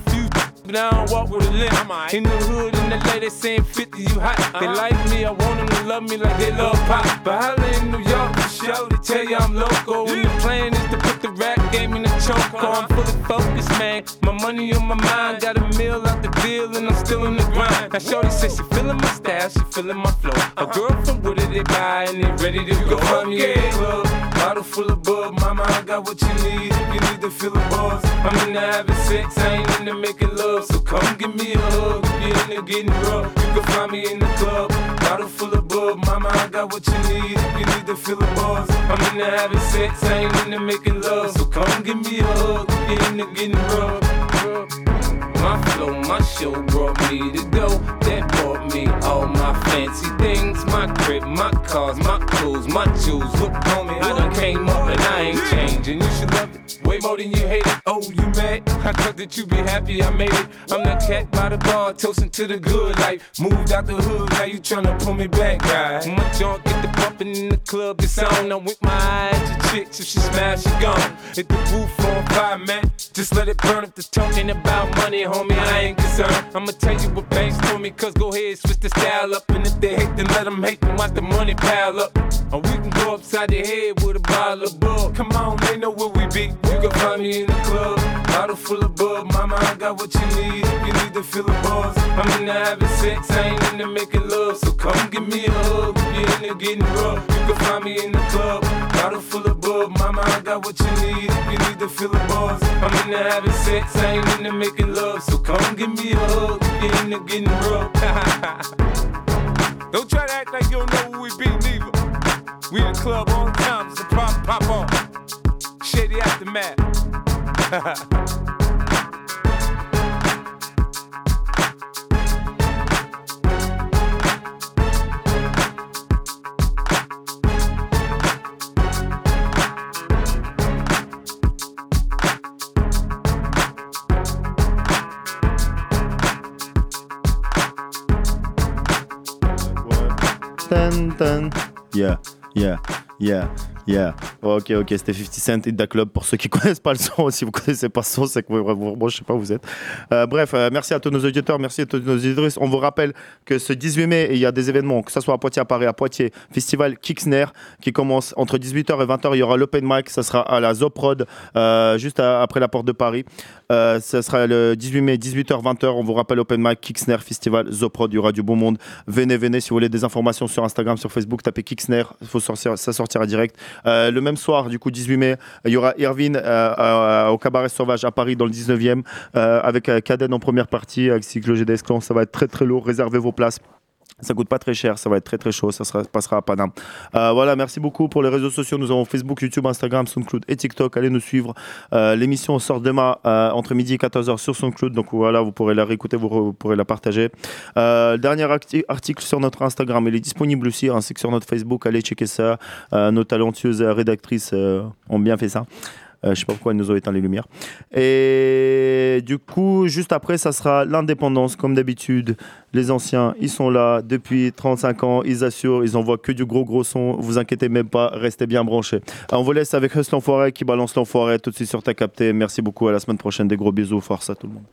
don't walk with a limp. In the hood, in the LA, they saying 50, you hot. They like me, I want them to love me like they love pop. But holla in New York, show, they tell you I'm local. And the plan is to put the rap game in the choke. I'm fully focused, man. My money on my mind, got a meal out the deal, and I'm still in the grind. Now, Shorty says she feeling my style, she feeling my flow. A girl from Wooded, they buy, and they ready to go. Find me in the club, bottle full of bub. Mama, I got what you need if you need to feel the buzz. I'm into having sex, I ain't into making love. So come give me a hug if you're into getting rough. You can find me in the club, bottle full of bub. Mama, I got what you need if you need to feel the buzz. I'm into having sex, I ain't into making love. So come give me a hug if you're into getting rough. My flow, my show brought me to go. That brought me all my fancy things, my crib, my cars, my clothes, my jewels. Look, on me, I done came up and I ain't changing. You should love it way more than you hate it. Oh, you mad? I thought that you'd be happy I made it. I'm that cat by the bar, toasting to the good life. Moved out the hood, now you tryna pull me back, guy. My junk get the bumping in the club, it's on. I'm with my eyes to chicks, if she smash, she gone. Hit the roof on fire, man. Just let it burn up the talking about money, homie. I ain't concerned. I'ma tell you what banks told me, cause go ahead, switch the style up. And if they hate, then let them hate, then watch the money pile up. Or we can go upside the head with a bottle of bug. Come on, they know where we be. You can find me in the club. Bottle full of bub, mama, I got what you need. If you need to feel the buzz, I'm into having sex, I ain't into making love. So come give me a hug. If you're into getting rough, you can find me in the club. Bottle full of bub, mama, I got what you need. If you need to feel the buzz, I'm into having sex, I ain't into making love. So come give me a hug. If you're into getting rough. don't try to act like you don't know who we be, neither. We in the club the time, a pop, pop on. Shady aftermath. Tan, tan. Yeah, yeah, yeah, yeah. Ok, ok, c'était 50 Cent Hit Da Club. Pour ceux qui connaissent pas le son, si vous connaissez pas le son, c'est que vous, moi, je sais pas où vous êtes. Euh, bref, euh, merci à tous nos auditeurs, merci à tous nos auditrices. On vous rappelle que ce 18 mai, il y a des événements, que ce soit à Poitiers, à Paris, à Poitiers, festival Kicksner qui commence entre 18h et 20h. Il y aura l'open mic, ça sera à la Zoprod, euh, juste après la porte de Paris. Ça sera le 18 mai, 18h, 20h. On vous rappelle Open Mic, Kicksner, Festival, Zoprod, il y aura du beau monde. Venez, venez. Si vous voulez des informations sur Instagram, sur Facebook, tapez sortir, ça sortira direct. Euh, le même soir, du coup, 18 mai, il y aura Irvine euh, euh, au Cabaret Sauvage à Paris, dans le 19e, euh, avec Caden en première partie, avec Cyclo GDS Clan. Ça va être très, très lourd. Réservez vos places. Ça coûte pas très cher, ça va être très très chaud, ça sera, passera à Paname. Euh, voilà, merci beaucoup pour les réseaux sociaux. Nous avons Facebook, YouTube, Instagram, SoundCloud et TikTok. Allez nous suivre. Euh, L'émission sort demain euh, entre midi et 14h sur SoundCloud. Donc voilà, vous pourrez la réécouter, vous, vous pourrez la partager. Euh, dernier article sur notre Instagram, il est disponible aussi, ainsi que sur notre Facebook. Allez checker ça. Nos talentueuses rédactrices ont bien fait ça. Euh, je sais pas pourquoi ils nous ont éteint les lumières. Et du coup, juste après, ça sera l'indépendance, comme d'habitude. Les anciens, ils sont là depuis 35 ans, ils assurent, ils envoient que du gros gros son. Vous inquiétez même pas, restez bien branchés. Euh, on vous laisse avec Hustle l'enfoiré qui balance l'enfoiré tout de suite sur ta capté. Merci beaucoup, à la semaine prochaine. Des gros bisous, force à tout le monde.